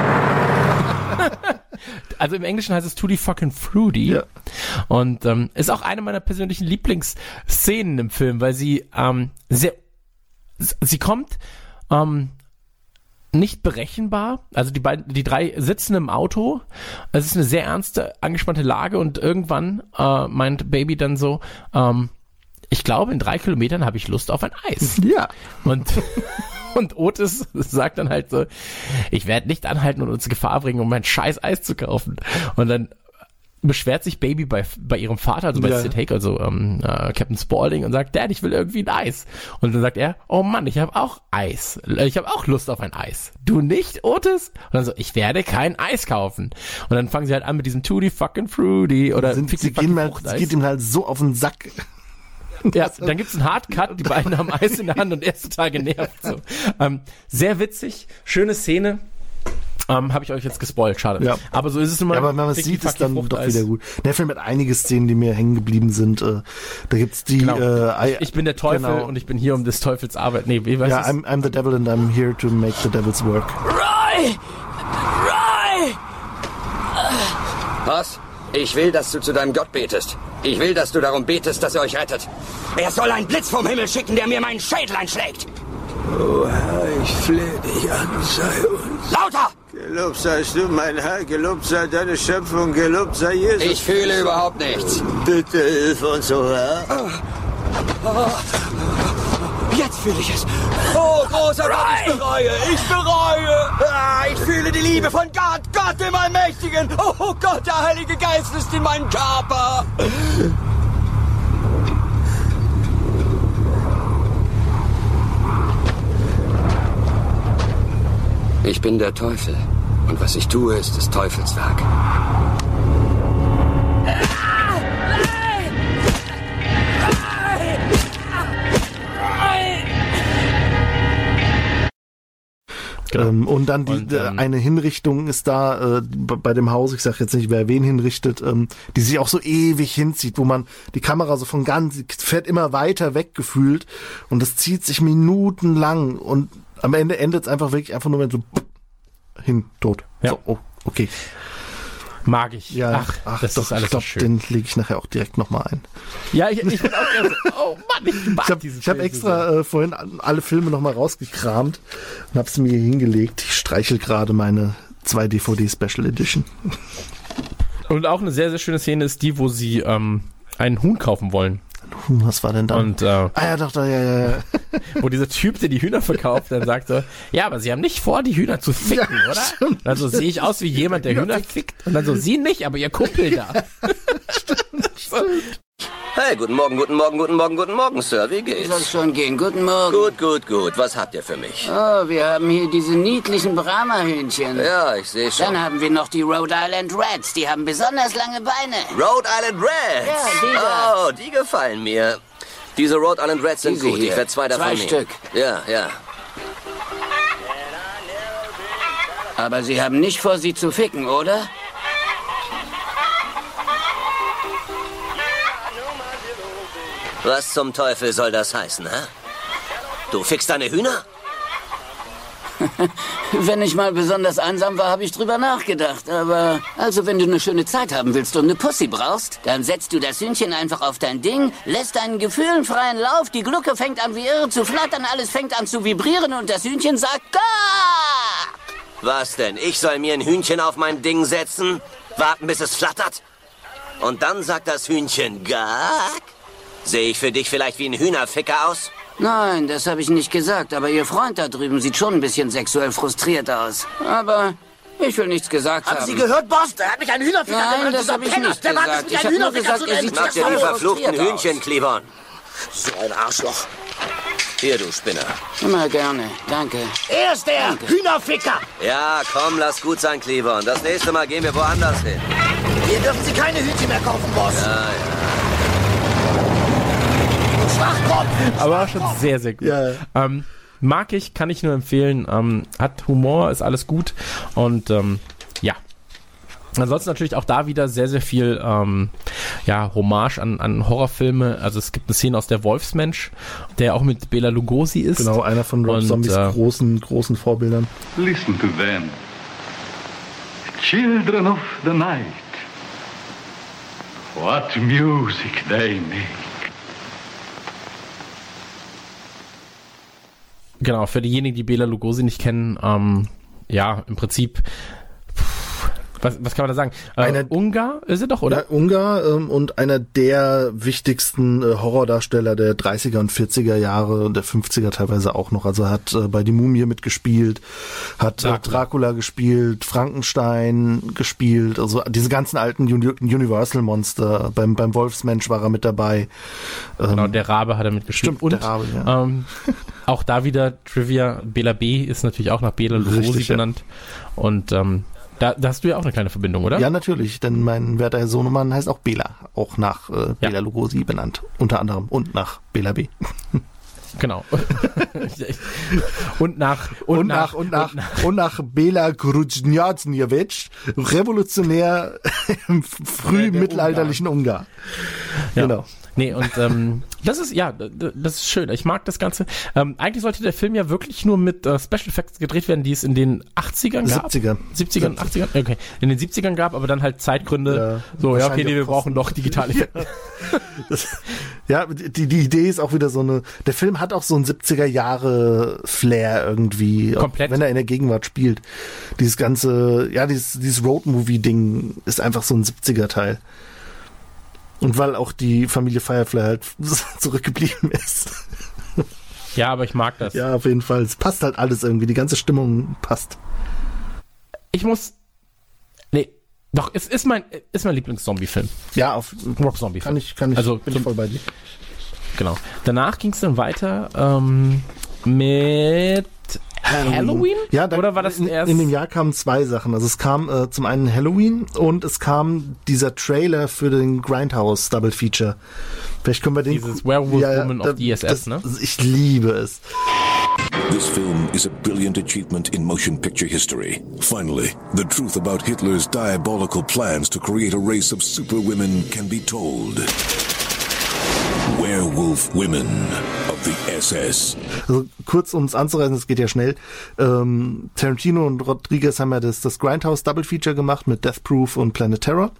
S2: Also im Englischen heißt es Tutti fucking Fruity.
S3: Ja.
S2: Und ähm, ist auch eine meiner persönlichen Lieblingsszenen im Film, weil sie ähm, sehr, sie kommt ähm, nicht berechenbar. Also die beiden, die drei sitzen im Auto. Es ist eine sehr ernste, angespannte Lage und irgendwann äh, meint Baby dann so, ähm, ich glaube, in drei Kilometern habe ich Lust auf ein Eis.
S3: Ja.
S2: Und, und Otis sagt dann halt so, ich werde nicht anhalten und uns in Gefahr bringen, um mein scheiß Eis zu kaufen. Und dann beschwert sich Baby bei, bei ihrem Vater, also bei
S3: Ja.
S2: Sid Haig, also ähm, äh, Captain Spaulding und sagt, Dad, ich will irgendwie ein Eis. Und dann sagt er, oh Mann, ich habe auch Eis. Ich habe auch Lust auf ein Eis. Du nicht, Otis? Und dann so, ich werde kein Eis kaufen. Und dann fangen sie halt an mit diesem Tutti fucking Fruity oder
S3: Sind, sie, gehen halt, sie geht ihm halt so auf den Sack.
S2: Ja, dann gibt's einen Hardcut, die beiden haben Eis in der Hand und er ist total genervt. So. Ähm, sehr witzig, schöne Szene. Ähm, Habe ich euch jetzt gespoilt, schade.
S3: Ja.
S2: Aber so ist es immer.
S3: Ja, aber wenn man es sieht, ist dann doch
S2: Fruchteis.
S3: wieder gut. Der Film hat einige Szenen, die mir hängen geblieben sind. Äh, da gibt's die.
S2: Genau.
S3: Äh, I-
S2: Ich bin der Teufel
S3: genau.
S2: und ich bin hier um des Teufels Arbeit. Nee, wie weiß
S3: Ja? I'm, I'm the devil and I'm here to make the devil's work.
S10: Roy! Roy!
S6: Was? Ich will, dass du zu deinem Gott betest. Ich will, dass du darum betest, dass er euch rettet.
S10: Er soll einen Blitz vom Himmel schicken, der mir meinen Schädel einschlägt.
S11: Oh Herr, ich flehe dich an, sei uns.
S10: Lauter!
S11: Gelobt seist du, mein Herr, gelobt sei deine Schöpfung, gelobt sei Jesus.
S6: Ich fühle überhaupt nichts.
S11: Bitte hilf uns, o Herr.
S10: Jetzt fühle ich es. Oh, großer Gott, ich bereue, ich bereue. Ah, ich fühle die Liebe von Gott, Gott dem Allmächtigen. Oh Gott, der Heilige Geist ist in meinem Körper.
S6: Ich bin der Teufel. Und was ich tue, ist des Teufels Werk.
S3: Genau. Ähm, und dann die, und, ähm, eine Hinrichtung ist da äh, bei dem Haus, ich sage jetzt nicht, wer wen hinrichtet, ähm, die sich auch so ewig hinzieht, wo man die Kamera so von ganz, fährt immer weiter weg gefühlt und das zieht sich minutenlang und am Ende endet es einfach wirklich einfach nur mit so hin, tot.
S2: Ja.
S3: So, oh, okay.
S2: Mag ich.
S3: Ja, ach, ach das doch, ist alles ich glaub, so schön. den lege ich nachher auch direkt nochmal ein.
S2: Ja, ich, ich bin auch so, oh Mann, ich mag
S3: Ich habe hab extra äh, vorhin alle Filme nochmal rausgekramt und habe sie mir hier hingelegt. Ich streichel gerade meine 2 DVD Special Edition.
S2: Und auch eine sehr, sehr schöne Szene ist die, wo sie ähm, einen Huhn kaufen wollen.
S3: Was war denn da?
S2: Und, äh,
S3: ah ja, doch, da, ja, ja, ja.
S2: wo dieser Typ, der die Hühner verkauft, dann sagt so, ja, aber sie haben nicht vor, die Hühner zu ficken, ja, oder? Stimmt. Also sehe ich aus wie jemand, der Hühner fickt. Und dann so, sie nicht, aber ihr Kumpel da.
S3: stimmt, stimmt.
S5: Hey, guten Morgen, guten Morgen, guten Morgen, guten Morgen, Sir. Wie geht's?
S9: Soll schon gehen. Guten Morgen.
S5: Gut, gut, gut. Was habt ihr für mich?
S9: Oh, wir haben hier diese niedlichen Brahma-Hühnchen.
S5: Ja, ich sehe schon.
S9: Dann haben wir noch die Rhode Island Reds. Die haben besonders lange Beine.
S5: Rhode Island Reds?
S9: Ja, die da.
S5: Oh, die gefallen mir. Diese Rhode Island Reds sind
S9: Diese
S5: gut.
S9: hier.
S5: Ich werde zwei davon
S9: Zwei
S5: nehmen.
S9: Stück.
S5: Ja, ja.
S9: Aber Sie haben nicht vor, sie zu ficken, oder?
S5: Was zum Teufel soll das heißen, hä? Du fickst deine Hühner?
S9: Wenn ich mal besonders einsam war, habe ich drüber nachgedacht. Aber also, wenn du eine schöne Zeit haben willst und eine Pussy brauchst, dann setzt du das Hühnchen einfach auf dein Ding, lässt deinen Gefühlen freien Lauf, die Glucke fängt an wie irre zu flattern, alles fängt an zu vibrieren und das Hühnchen sagt Gah!
S5: Was denn? Ich soll mir ein Hühnchen auf mein Ding setzen? Warten, bis es flattert? Und dann sagt das Hühnchen Gag? Sehe ich für dich vielleicht wie ein Hühnerficker aus?
S9: Nein, das habe ich nicht gesagt, aber Ihr Freund da drüben sieht schon ein bisschen sexuell frustriert aus. Aber ich will nichts gesagt haben.
S10: Haben Sie gehört, Boss? Der hat mich ein Hühnerficker
S9: Nein, das habe ich nicht
S10: Der Mann
S9: gesagt. Ich
S10: mich ein
S9: habe nur
S10: Hühnerficker
S9: gesagt, er sieht
S5: Mag dir die
S9: sexuell
S5: verfluchten
S9: frustriert
S5: Hühnchen,
S9: aus.
S5: Cleavon.
S10: So ein Arschloch.
S5: Hier, du Spinner.
S9: Immer gerne, danke.
S10: Er ist der
S9: Danke.
S10: Hühnerficker.
S5: Ja, komm, lass gut sein, Cleavon. Das nächste Mal gehen wir woanders hin.
S10: Hier dürfen Sie keine Hühnchen mehr kaufen, Boss.
S5: Ja, ja.
S2: Aber auch schon sehr, sehr gut.
S3: Ja.
S2: Ähm, mag ich, kann ich nur empfehlen. Ähm, hat Humor, ist alles gut. Und ähm, ja. Ansonsten natürlich auch da wieder sehr, sehr viel ähm, ja, Hommage an, an Horrorfilme. Also es gibt eine Szene aus der Wolfsmensch, der auch mit Bela Lugosi ist.
S3: Genau, einer von Rob
S2: Und,
S3: Zombies
S2: äh,
S3: großen, großen Vorbildern.
S12: Listen to them. Children of the night. What music they make.
S2: Genau, für diejenigen, die Bela Lugosi nicht kennen, ähm, ja, im Prinzip, was, was kann man da sagen? Äh,
S3: Einer-
S2: Ungar ist er doch, oder?
S3: Ja, Ungar ähm, und einer der wichtigsten äh, Horrordarsteller der 30er und 40er Jahre und der 50er teilweise auch noch. Also er hat äh, bei Die Mumie mitgespielt, hat Dracula.
S2: Dracula.
S3: Äh, Dracula gespielt, Frankenstein gespielt, also diese ganzen alten Uni Universal-Monster. Beim, beim Wolfsmensch war er mit dabei. Ähm,
S2: Genau, der Rabe hat er mitgespielt.
S3: Stimmt,
S2: Und
S3: der Rabe, ja.
S2: ähm, auch da wieder Trivia, Bela B ist natürlich auch nach Bela Lugosi
S3: Richtig, ja.
S2: benannt. Und ähm, da, da hast du ja auch eine kleine Verbindung, oder?
S3: Ja, natürlich, denn mein werter Herr Sohnemann heißt auch Bela, auch nach äh, Bela Lugosi benannt, unter anderem und nach Bela B.
S2: Genau. und nach und,
S3: und nach, und nach, und nach Bela Grudnjadnjevic, Revolutionär im frühmittelalterlichen Ungar.
S2: Ja.
S3: Genau.
S2: Nee, und ähm, das ist, ja, das ist schön. Ich mag das Ganze. Ähm, eigentlich sollte der Film ja wirklich nur mit äh, Special Effects gedreht werden, die es in den 80ern gab.
S3: 70er.
S2: 70ern, 80ern? Okay. In den 70ern gab, aber dann halt Zeitgründe.
S3: Ja,
S2: so, ja, okay, nee, wir
S3: auch
S2: brauchen doch digitale Effekte.
S3: Das, ja, die, die Idee ist auch wieder so eine, der Film hat auch so ein 70er Jahre Flair irgendwie.
S2: Komplett.
S3: Auch wenn er in der Gegenwart spielt. Dieses ganze, ja, dieses, dieses Roadmovie-Ding ist einfach so ein 70er Teil. Und weil auch die Familie Firefly halt zurückgeblieben ist.
S2: Ja, aber ich mag das.
S3: Ja, auf jeden Fall. Es passt halt alles irgendwie. Die ganze Stimmung passt.
S2: Ich muss. Nee, doch, es ist mein, ist mein Lieblings-Zombie-Film.
S3: Ja, auf
S2: Rob Zombie.
S3: kann ich, kann ich,
S2: Also
S3: bin ich
S2: zum-
S3: voll bei dir.
S2: Genau. Danach ging es dann weiter ähm, mit Halloween?
S3: Ja, da,
S2: Oder war das
S3: in,
S2: erst-
S3: in dem Jahr kamen zwei Sachen. Also es kam äh, zum einen Halloween und es kam dieser Trailer für den Grindhouse Double Feature. Vielleicht können wir den
S2: Dieses Werewolf Woman of the SS, ne?
S3: Ich liebe es.
S13: This film is a brilliant achievement in motion picture history. Finally, the truth about Hitler's diabolical plans to create a race of superwomen can be told. Werewolf Women.
S3: Also kurz um es anzureißen, es geht ja schnell. Ähm, Tarantino und Rodriguez haben ja das, das Grindhouse Double Feature gemacht mit Death Proof und Planet Terror.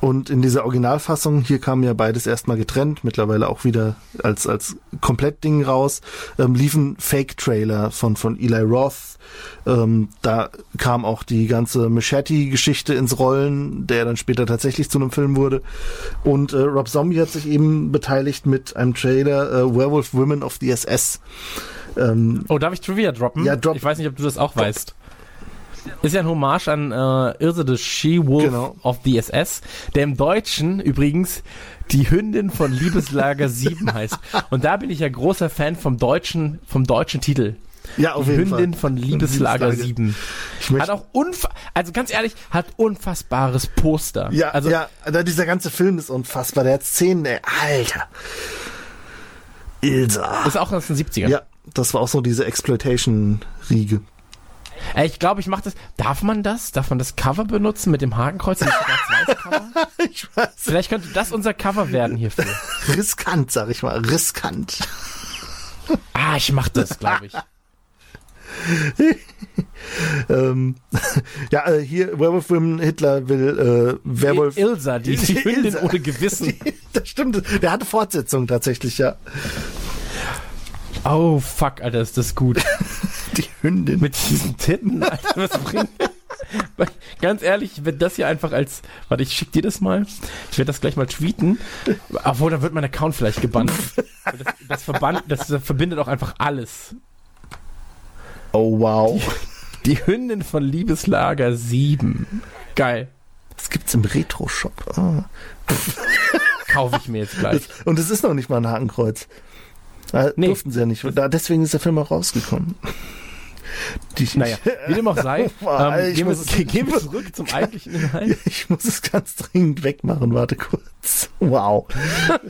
S3: Und in dieser Originalfassung, hier kam ja beides erstmal getrennt, mittlerweile auch wieder als, als Komplettding raus, ähm, liefen Fake-Trailer von, von Eli Roth. Ähm, da kam auch die ganze Machete-Geschichte ins Rollen, der dann später tatsächlich zu einem Film wurde. Und äh, Rob Zombie hat sich eben beteiligt mit einem Trailer äh, Werewolf Women of the SS. Ähm,
S2: Oh, darf ich Trivia droppen?
S3: Ja, drop.
S2: Ich weiß nicht, ob du das auch weißt. Ist ja ein Hommage an äh, Ilse the She-Wolf
S3: Genau.
S2: of the SS, der im Deutschen übrigens die Hündin von Liebeslager 7 heißt. Und da bin ich ja großer Fan vom deutschen, vom deutschen Titel.
S3: Ja, auf
S2: die
S3: jeden
S2: Hündin
S3: Fall.
S2: von Liebeslager
S3: Liebeslager.
S2: 7.
S3: Ich möchte-
S2: Hat auch unfa also ganz ehrlich, hat unfassbares Poster.
S3: Ja,
S2: also
S3: ja, dieser ganze Film ist unfassbar. Der hat Szenen, ey, Alter. Ilsa.
S2: ist auch aus den 70ern.
S3: Ja, das war auch so diese Exploitation-Riege.
S2: Ey, ich glaube, ich mache das. Darf man das? Darf man das Cover benutzen mit dem Hakenkreuz?
S3: Ich weiß.
S2: Vielleicht könnte das unser Cover werden hierfür.
S3: Riskant, sag ich mal. Riskant.
S2: Ah, ich mach das, glaube ich.
S3: ähm, ja, äh, hier, Werewolf Women, Hitler will äh, Werwolf.
S2: Ilsa, die, die Hündin ohne Gewissen.
S3: das stimmt. Der hatte Fortsetzung tatsächlich, ja.
S2: Oh, fuck, Alter, ist das gut.
S3: Die Hündin.
S2: Mit diesen Titten, Alter, was bringt Ganz ehrlich, wenn das hier einfach als, warte, ich schick dir das mal. Ich werde das gleich mal tweeten. Obwohl, dann wird mein Account vielleicht gebannt. Das, das, verband, das verbindet auch einfach alles.
S3: Oh, wow.
S2: Die Hündin von Liebeslager 7. Geil.
S3: Das gibt's im Retro-Shop. Ah.
S2: Kaufe ich mir jetzt gleich.
S3: Und es ist noch nicht mal ein Hakenkreuz. Da
S2: Nee.
S3: durften sie ja nicht. Da, deswegen ist der Film auch rausgekommen. Die,
S2: Naja, wie dem auch sei, ähm, gehen, wir, gehen wir zurück zum eigentlichen Inhalt.
S3: Ich muss es ganz dringend wegmachen, warte kurz. Wow.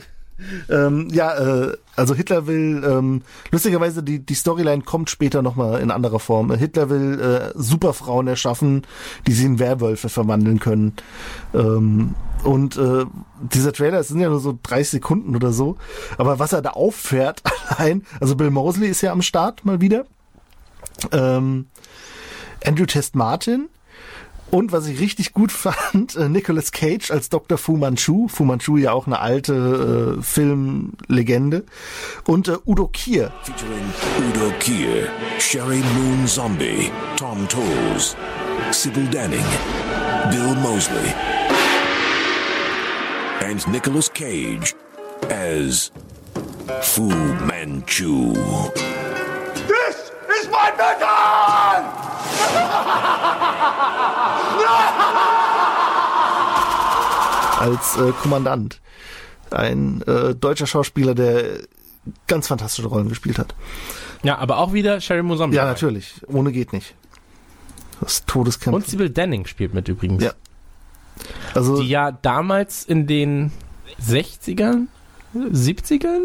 S3: ähm, ja, äh, also Hitler will, ähm, lustigerweise, die, die Storyline kommt später nochmal in anderer Form. Hitler will äh, Superfrauen erschaffen, die sie in Werwölfe verwandeln können. Ähm, und äh, dieser Trailer, es sind ja nur so 30 Sekunden oder so, aber was er da auffährt allein, also Bill Mosley ist ja am Start mal wieder. Ähm, Andrew Test Martin, und was ich richtig gut fand, äh, Nicolas Cage als Dr. Fu Manchu. Fu Manchu ja auch eine alte äh, Filmlegende. Und äh, Udo Kier.
S13: Featuring Udo Kier, Sherry Moon Zombie, Tom Tolles, Sybil Danning, Bill Mosley, and Nicolas Cage as Fu Manchu.
S10: This is my mission!
S3: als äh, Kommandant. Ein äh, deutscher Schauspieler, der ganz fantastische Rollen gespielt hat.
S2: Ja, aber auch wieder Sherry Zombie.
S3: Ja, natürlich. Ohne geht nicht. Das Todeskämpfe.
S2: Und Sybil Denning spielt mit übrigens.
S3: Ja. Also,
S2: Die ja damals in den 60ern, 70ern,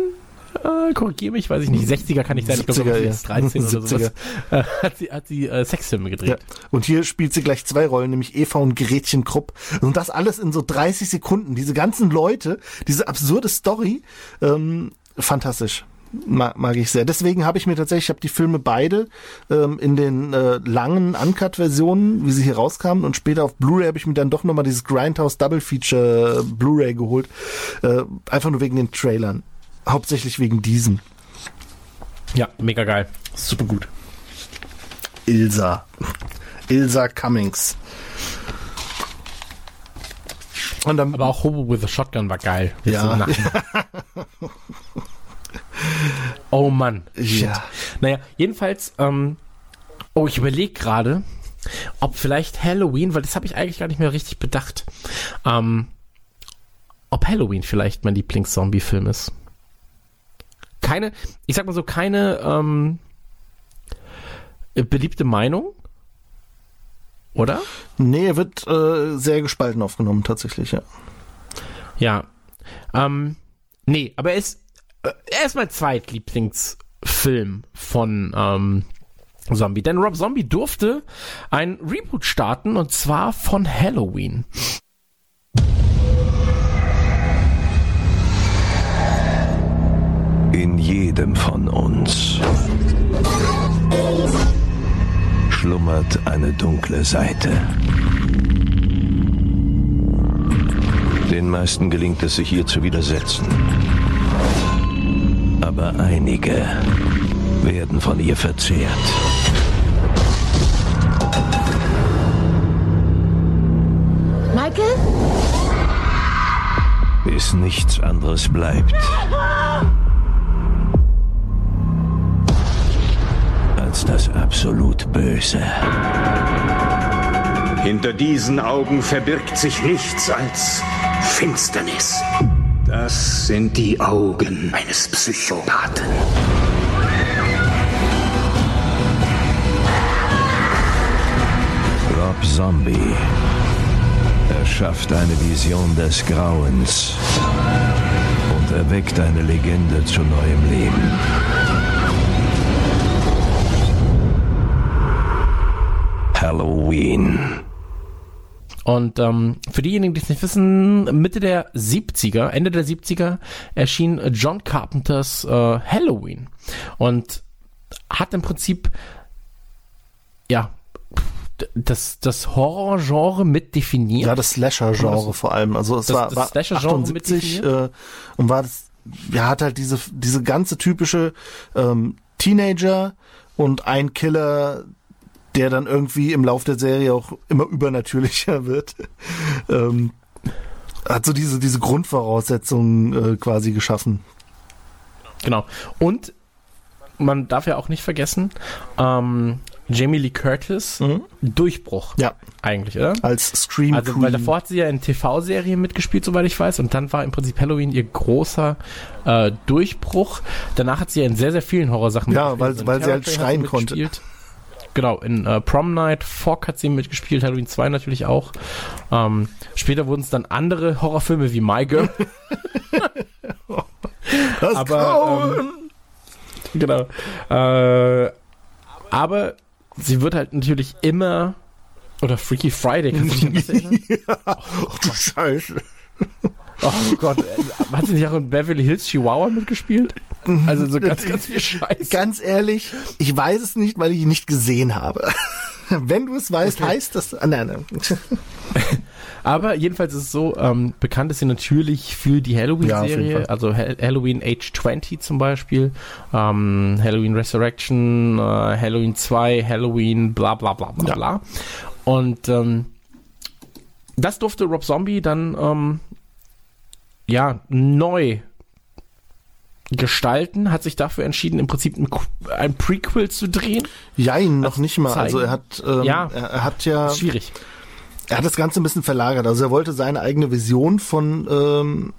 S2: äh, korrigiere mich, weiß ich nicht, 60er kann ich sein, ich glaube
S3: 70er, ja.
S2: jetzt 13 oder
S3: 70er.
S2: sowas, äh, hat sie, hat sie äh, Sexfilme
S3: ja.
S2: gedreht.
S3: Und hier spielt sie gleich zwei Rollen, nämlich Eva und Gretchen Krupp. Und das alles in so 30 Sekunden. Diese ganzen Leute, diese absurde Story, ähm, fantastisch. Mag, mag ich sehr. Deswegen habe ich mir tatsächlich, ich habe die Filme beide ähm, in den äh, langen Uncut-Versionen, wie sie hier rauskamen, und später auf Blu-ray habe ich mir dann doch nochmal dieses Grindhouse Double Feature äh, Blu-ray geholt. Äh, einfach nur wegen den Trailern. Hauptsächlich wegen diesem.
S2: Ja, mega geil. Super gut.
S3: Ilsa. Ilsa Cummings. Und dann,
S2: Aber auch Hobo with a Shotgun war geil.
S3: Ja.
S2: Nachhinein. oh Mann. Shit.
S3: Ja.
S2: Naja, jedenfalls, ähm, oh, ich überlege gerade, ob vielleicht Halloween, weil das habe ich eigentlich gar nicht mehr richtig bedacht, ähm, ob Halloween vielleicht mein Lieblings-Zombie-Film ist. Keine, ich sag mal so, keine, ähm, äh, beliebte Meinung? Oder?
S3: Nee, er wird äh, sehr gespalten aufgenommen, tatsächlich, ja.
S2: Ja. Ähm, nee, aber er ist, äh, er ist mein Zweitlieblingsfilm von ähm, Zombie. Denn Rob Zombie durfte ein Reboot starten und zwar von Halloween.
S14: Jedem von uns schlummert eine dunkle Seite. Den meisten gelingt es sich ihr zu widersetzen. Aber einige werden von ihr verzehrt.
S7: Michael?
S14: Bis nichts anderes bleibt. Als das absolut Böse.
S15: Hinter diesen Augen verbirgt sich nichts als Finsternis. Das sind die Augen eines Psychopathen.
S14: Rob Zombie erschafft eine Vision des Grauens und erweckt eine Legende zu neuem Leben. Halloween.
S2: Und ähm, für diejenigen, die es nicht wissen, Mitte der 70er, Ende der 70er erschien John Carpenters äh, Halloween und hat im Prinzip ja das, das Horror-Genre mit definiert.
S3: Ja, das Slasher-Genre vor allem. Also es
S2: das,
S3: war,
S2: das
S3: war
S2: Slasher-Genre
S3: 78 äh, und war das, ja, hat halt diese, diese ganze typische ähm, Teenager und ein Killer, der dann irgendwie im Lauf der Serie auch immer übernatürlicher wird. ähm, hat so diese, diese Grundvoraussetzungen äh, quasi geschaffen.
S2: Genau. Und man darf ja auch nicht vergessen, ähm, Jamie Lee Curtis, Durchbruch.
S3: Ja.
S2: Eigentlich, oder?
S3: Als Scream
S2: Also, weil davor hat sie ja in TV-Serien mitgespielt, soweit ich weiß, und dann war im Prinzip Halloween ihr großer äh, Durchbruch. Danach hat sie ja in sehr, sehr vielen Horrorsachen
S3: Ja, weil,
S2: In
S3: weil sie
S2: Terror
S3: halt schreien
S2: sie
S3: konnte.
S2: Genau, in äh, Prom Night, Fog hat sie mitgespielt, Halloween 2 natürlich auch. Ähm, später wurden es dann andere Horrorfilme wie My Girl.
S3: Das
S2: aber ähm, genau. Äh, aber sie wird halt natürlich immer oder Freaky Friday, kannst du dich erinnern?
S3: oh, du Scheiße.
S2: Oh Gott, äh, hat sie nicht auch in Beverly Hills Chihuahua mitgespielt? Also so ganz, ganz viel Scheiße.
S3: Ganz ehrlich, ich weiß es nicht, weil ich ihn nicht gesehen habe. Wenn du es weißt,
S2: Okay.
S3: heißt das. Ah, nein, nein.
S2: Aber jedenfalls ist es so, ähm, bekannt ist sie natürlich für die
S3: Ja,
S2: Halloween-Serie,
S3: Fall.
S2: also Ha- Halloween Age 20 zum Beispiel, ähm, Halloween Resurrection, äh, Halloween 2, Halloween, bla bla bla bla
S3: Ja.
S2: bla. Und ähm, das durfte Rob Zombie dann ähm, ja neu gestalten, hat sich dafür entschieden, im Prinzip ein, ein Prequel zu drehen.
S3: Jein, noch nicht mal. Also
S2: zeigen.
S3: er hat, ähm,
S2: Ja.
S3: er, er hat ja,
S2: Schwierig.
S3: er hat das Ganze ein bisschen verlagert. Also er wollte seine eigene Vision von ähm,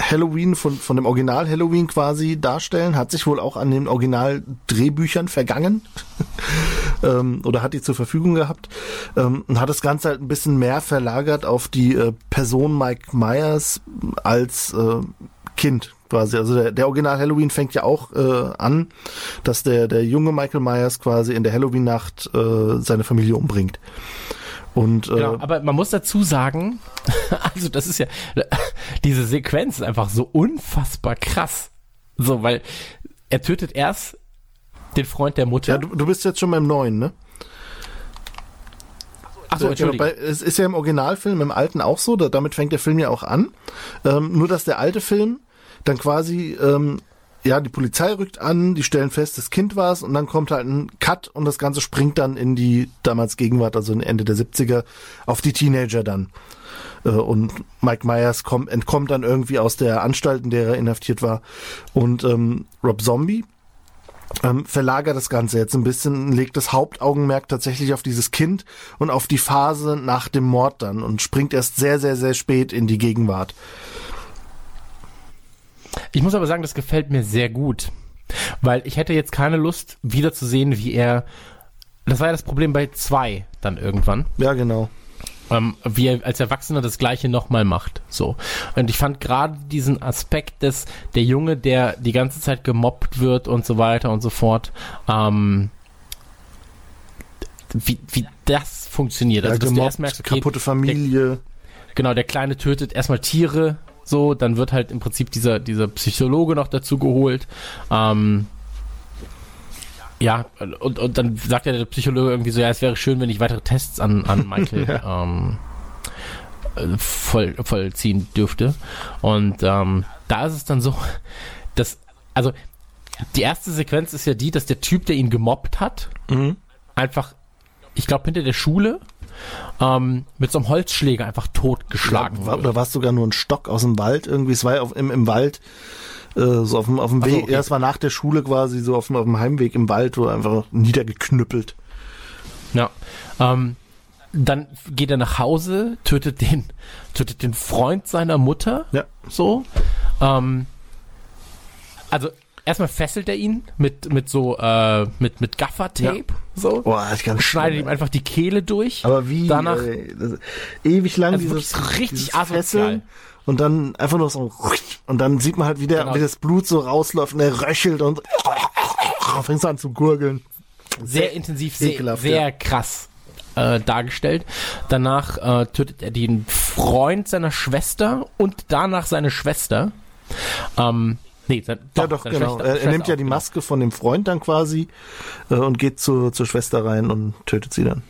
S3: Halloween, von, von dem Original Halloween quasi darstellen, hat sich wohl auch an den Original Drehbüchern vergangen. ähm, oder hat die zur Verfügung gehabt ähm, und hat das Ganze halt ein bisschen mehr verlagert auf die äh, Person Mike Myers als äh, Kind quasi. Also der, der Original Halloween fängt ja auch äh, an, dass der, der junge Michael Myers quasi in der Halloween-Nacht äh, seine Familie umbringt. Und äh,
S2: Genau, aber man muss dazu sagen, also das ist ja, diese Sequenz ist einfach so unfassbar krass. So, weil er tötet erst den Freund der Mutter.
S3: ja, du, du bist jetzt schon beim neuen, ne?
S2: Achso,
S3: Äh, genau,
S2: Entschuldigung.
S3: bei, es ist ja im Originalfilm, im alten auch so, da, damit fängt der Film ja auch an. Ähm, nur, dass der alte Film dann quasi, ähm, ja, die Polizei rückt an, die stellen fest, das Kind war's und dann kommt halt ein Cut und das Ganze springt dann in die damals Gegenwart, also Ende der 70er, auf die Teenager dann. Äh, Und Mike Myers kommt, entkommt dann irgendwie aus der Anstalt, in der er inhaftiert war. Und ähm, Rob Zombie ähm, verlagert das Ganze jetzt ein bisschen, legt das Hauptaugenmerk tatsächlich auf dieses Kind und auf die Phase nach dem Mord dann und springt erst sehr, sehr, sehr spät in die Gegenwart.
S2: Ich muss aber sagen, das gefällt mir sehr gut. Weil ich hätte jetzt keine Lust, wiederzusehen, wie er das war ja das Problem bei zwei dann irgendwann.
S3: Ja, genau.
S2: Ähm, wie er als Erwachsener das Gleiche nochmal macht. So. Und ich fand gerade diesen Aspekt des, der Junge, der die ganze Zeit gemobbt wird und so weiter und so fort, ähm, wie, wie das funktioniert.
S3: Ja,
S2: Also, dass du
S3: gemobbt,
S2: erst merkst, okay,
S3: kaputte Familie.
S2: Genau, der Kleine tötet erstmal Tiere, so, dann wird halt im Prinzip dieser, dieser Psychologe noch dazu geholt. Ähm, ja, und, und dann sagt ja der Psychologe irgendwie so, ja, es wäre schön, wenn ich weitere Tests an, an Michael ähm, äh, voll, vollziehen dürfte. Und ähm, da ist es dann so, dass, also die erste Sequenz ist ja die, dass der Typ, der ihn gemobbt hat, einfach, ich glaube, hinter der Schule ähm, mit so einem Holzschläger einfach totgeschlagen
S3: war,
S2: wird.
S3: oder war es sogar nur ein Stock aus dem Wald irgendwie? Es war ja auf, im, im Wald, äh, so auf dem, auf dem
S2: Ach so,
S3: Weg.
S2: okay.
S3: Es war nach der Schule quasi, so auf dem, auf dem Heimweg im Wald, wo er einfach niedergeknüppelt.
S2: Ja. Ähm, dann geht er nach Hause, tötet den, tötet den Freund seiner Mutter.
S3: Ja.
S2: So. Ähm, also erstmal fesselt er ihn mit, mit so, äh, mit, mit Gaffer-Tape. So.
S3: Boah, das ist ganz
S2: Schneidet ihm einfach die Kehle durch.
S3: Aber wie
S2: Danach.
S3: das, ewig lang
S2: Also
S3: dieses,
S2: richtig
S3: dieses
S2: asozial.
S3: Fesseln und dann einfach nur so und dann sieht man halt wie, der,
S2: Genau.
S3: wie das Blut so rausläuft und er röchelt und fängst an zu gurgeln.
S2: sehr intensiv, sehr, sehr
S3: ja.
S2: krass äh, dargestellt. Danach äh, tötet er den Freund seiner Schwester und danach seine Schwester. Ähm, nee, sein,
S3: ja, doch, genau.
S2: Schwester-
S3: er, er nimmt ja
S2: auch,
S3: die
S2: genau.
S3: Maske von dem Freund dann quasi äh, und geht zu, zur Schwester rein und tötet sie dann.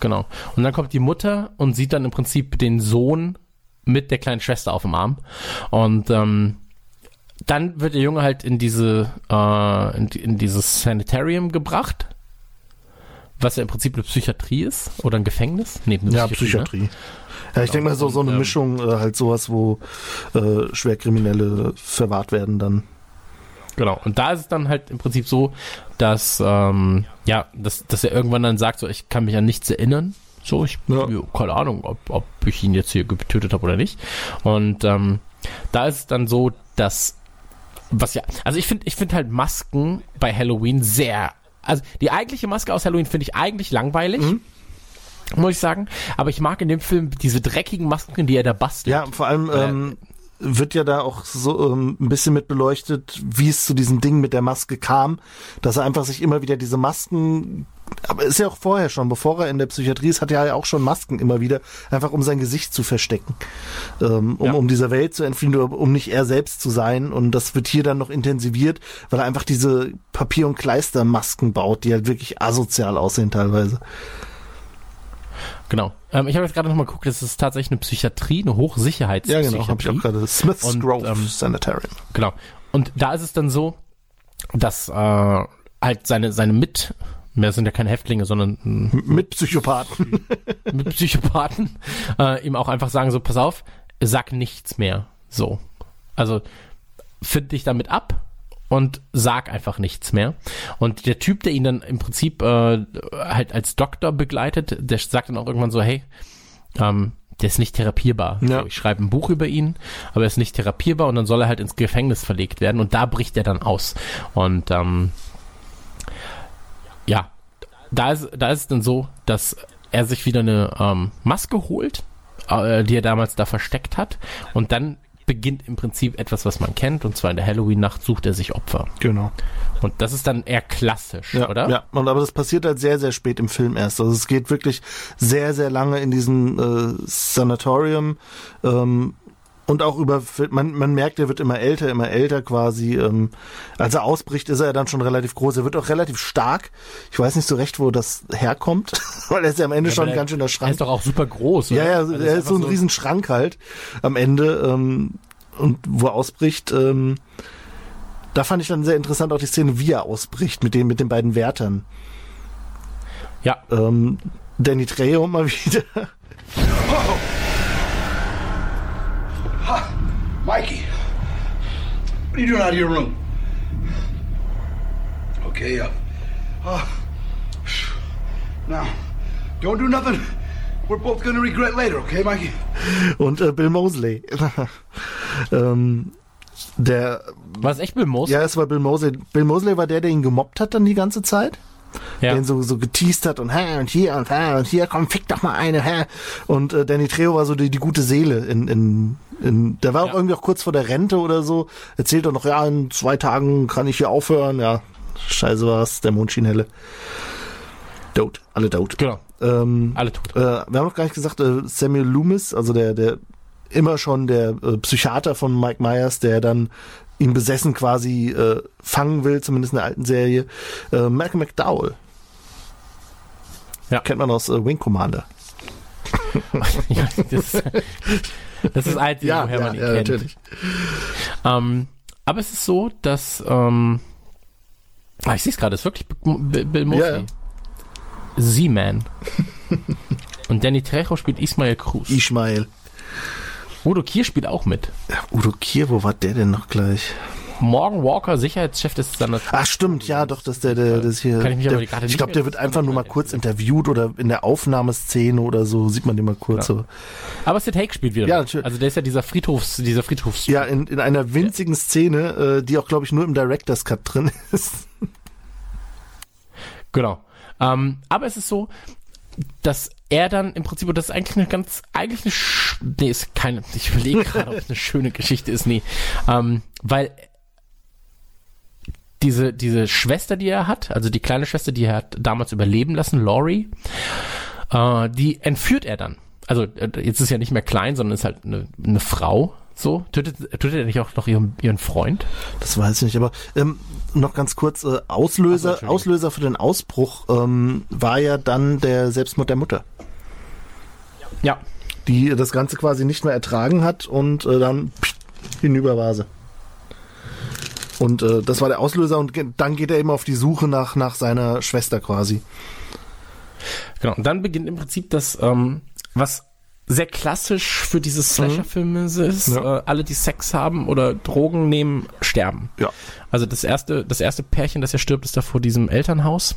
S2: Genau. Und dann kommt die Mutter und sieht dann im Prinzip den Sohn mit der kleinen Schwester auf dem Arm. Und ähm, dann wird der Junge halt in diese äh, in, in dieses Sanitarium gebracht, was ja im Prinzip eine Psychiatrie ist oder ein Gefängnis. Nee, eine
S3: Ja,
S2: Ne?
S3: Psychiatrie. Ja, ich denke mal so, so eine
S2: ähm,
S3: Mischung, äh, halt sowas, wo äh, Schwerkriminelle verwahrt werden dann.
S2: Genau. Und da ist es dann halt im Prinzip so, dass ähm, ja, dass, dass er irgendwann dann sagt, so ich kann mich an nichts erinnern. So, ich
S3: Ja.
S2: keine Ahnung, ob, ob ich ihn jetzt hier getötet habe oder nicht. Und ähm, da ist es dann so, dass was ja, also ich finde, ich finde halt Masken bei Halloween sehr, also die eigentliche Maske aus Halloween finde ich eigentlich langweilig. Muss ich sagen. Aber ich mag in dem Film diese dreckigen Masken, die er da bastelt.
S3: Ja, vor allem ähm, wird ja da auch so ähm, ein bisschen mit beleuchtet, wie es zu diesem Ding mit der Maske kam, dass er einfach sich immer wieder diese Masken, aber ist ja auch vorher schon, bevor er in der Psychiatrie ist, hat er ja auch schon Masken immer wieder, einfach um sein Gesicht zu verstecken, ähm, um,
S2: Ja.
S3: um dieser Welt zu entfliehen, um nicht er selbst zu sein. Und das wird hier dann noch intensiviert, weil er einfach diese Papier- und Kleistermasken baut, die halt wirklich asozial aussehen teilweise.
S2: Genau. Ähm, ich habe jetzt gerade noch mal geguckt, das ist tatsächlich eine Psychiatrie, eine
S3: Ja,
S2: Hochsicherheitspsychiatrie.
S3: genau, habe ich auch gerade. Smith's
S2: Und,
S3: Grove
S2: ähm,
S3: Sanitarium.
S2: Genau. Und da ist es dann so, dass äh, halt seine, seine Mit, mehr sind ja keine Häftlinge, sondern mm,
S3: Mit Psychopathen.
S2: mit Psychopathen, äh, ihm auch einfach sagen, so, pass auf, sag nichts mehr. So. Also, find dich damit ab und sag einfach nichts mehr. Und der Typ, der ihn dann im Prinzip äh, halt als Doktor begleitet, der sagt dann auch irgendwann so, hey, ähm, der ist nicht therapierbar.
S3: Ja.
S2: So, ich schreibe ein Buch über ihn, aber er ist nicht therapierbar und dann soll er halt ins Gefängnis verlegt werden und da bricht er dann aus. Und ähm, ja, da ist, da ist es dann so, dass er sich wieder eine ähm, Maske holt, äh, die er damals da versteckt hat und dann beginnt im Prinzip etwas, was man kennt und zwar in der Halloween-Nacht sucht er sich Opfer.
S3: Genau.
S2: Und das ist dann eher klassisch,
S3: Ja,
S2: oder?
S3: ja, und aber das passiert halt sehr, sehr spät im Film erst. Also es geht wirklich sehr, sehr lange in diesem äh, Sanatorium ähm, und auch über, man, man merkt, er wird immer älter, immer älter quasi. Ähm, als er ausbricht, ist er ja dann schon relativ groß. Er wird auch relativ stark. Ich weiß nicht so recht, wo das herkommt, weil er ist ja am Ende
S2: Ja,
S3: schon ein
S2: der-
S3: ganz schöner
S2: Er
S3: Schrank.
S2: ist doch auch super groß, oder?
S3: Ja, ja,
S2: Also
S3: er ist so ein riesen Schrank halt am Ende. Ähm, und wo er ausbricht, ähm, da fand ich dann sehr interessant auch die Szene, wie er ausbricht mit den, mit den beiden Wärtern.
S2: Ja.
S3: Ähm, Danny Trejo mal wieder.
S16: What are you doing out of your room? Okay, uh, uh, now, don't do nothing we're both gonna regret later, okay, Mikey?
S3: Und äh, Bill Mosley. ähm, der.
S2: War es echt Bill Mosley?
S3: Ja, es war Bill Mosley. Bill Mosley war der, der ihn gemobbt hat dann die ganze Zeit.
S2: Ja.
S3: den so, so geteased hat und, hä, und hier und, hä, und hier, komm, fick doch mal eine, hä. Und äh, Danny Trejo war so die, die gute Seele in, in, in der war auch irgendwie auch kurz vor der Rente oder so. Erzählt doch noch, ja, in zwei Tagen kann ich hier aufhören. Ja, scheiße war's, der Mond schien helle. Tot, alle tot.
S2: Genau.
S3: Ähm,
S2: Alle tot.
S3: äh, wir haben noch gar nicht gesagt, äh, Samuel Loomis, also der, der immer schon der äh, Psychiater von Mike Myers, der dann ihn besessen quasi äh, fangen will, zumindest in der alten Serie. Äh, Malcolm McDowell.
S2: Ja.
S3: Kennt man aus äh, Wing Commander.
S2: ja, das, das ist Einzige,
S3: Ja,
S2: woher
S3: ja,
S2: man ihn
S3: ja,
S2: kennt.
S3: natürlich.
S2: Ähm, aber es ist so, dass ähm, ah, ich sehe es gerade, es ist wirklich Bill Bill
S3: ja.
S2: Z-Man. Und Danny Trejo spielt Ismail Cruz.
S3: Ismail.
S2: Udo Kier spielt auch mit.
S3: Ja, Udo Kier, wo war der denn noch gleich?
S2: Morgan Walker, Sicherheitschef des Standard.
S3: Ach stimmt, ja, doch, dass der, der das hier.
S2: Kann ich mich
S3: der,
S2: aber gerade
S3: ich glaube, der wird einfach nur mal kurz interviewt oder in der Aufnahmeszene oder so sieht man den mal kurz.
S2: Ja.
S3: So.
S2: Aber Sid Haig spielt wieder.
S3: Ja, natürlich.
S2: Also der ist ja dieser Friedhofs, dieser Friedhofs.
S3: Ja, in, in einer winzigen Szene, äh, die auch, glaube ich, nur im Director's Cut drin ist.
S2: Genau. Ähm, aber es ist so, dass er dann im Prinzip, und das ist eigentlich eine ganz, eigentlich eine, sch nee, ist keine, ich überlege gerade, ob es eine schöne Geschichte ist, nee, ähm, weil diese, diese Schwester, die er hat, also die kleine Schwester, die er hat damals überleben lassen, Laurie, äh, die entführt er dann. Also äh, jetzt ist ja nicht mehr klein, sondern ist halt eine, eine Frau, so. Tötet, tötet er nicht auch noch ihren, ihren Freund?
S3: Das weiß ich nicht, aber ähm, noch ganz kurz, äh, Auslöser, Auslöser für den Ausbruch ähm, war ja dann der Selbstmord der Mutter.
S2: Ja.
S3: Die das Ganze quasi nicht mehr ertragen hat und äh, dann hinüber war sie. Und äh, das war der Auslöser und ge dann geht er eben auf die Suche nach, nach seiner Schwester quasi.
S2: Genau, und dann beginnt im Prinzip das, ähm, was sehr klassisch für diese Slasher-Filme ist.
S3: Ja.
S2: Äh, alle, die Sex haben oder Drogen nehmen, sterben.
S3: Ja.
S2: Also das erste, das erste Pärchen, das er stirbt, ist da vor diesem Elternhaus.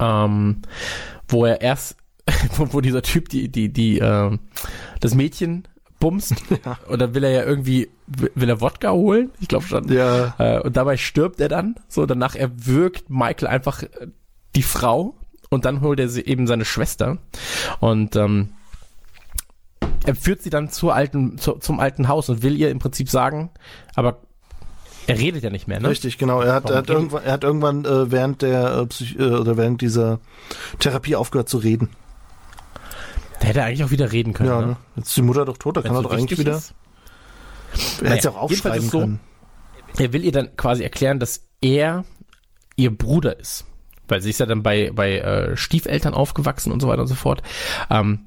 S2: Ähm, wo er erst, wo, dieser Typ die, die, die, äh, das Mädchen bumst. Und dann will er ja irgendwie, will er Wodka holen? Ich glaube schon.
S3: Ja.
S2: Äh, und dabei stirbt er dann. So, danach erwürgt Michael einfach äh, die Frau und dann holt er sie eben seine Schwester. Und ähm, er führt sie dann zur alten, zu, zum alten Haus und will ihr im Prinzip sagen, aber er redet ja nicht mehr, ne?
S3: Richtig, genau. Er hat, er hat irgendwann, er hat irgendwann äh, während der äh, Psych äh, oder während dieser Therapie aufgehört zu reden.
S2: Der hätte eigentlich auch wieder reden können.
S3: Ja,
S2: ne?
S3: ne? Jetzt ist die Mutter doch tot, da kann er
S2: Wenn's
S3: doch
S2: so
S3: eigentlich wieder.
S2: ist.
S3: Er hätte es
S2: Naja,
S3: auch aufschreiben
S2: so,
S3: können.
S2: Er will ihr dann quasi erklären, dass er ihr Bruder ist. Weil sie ist ja dann bei, bei äh, Stiefeltern aufgewachsen und so weiter und so fort. Ähm,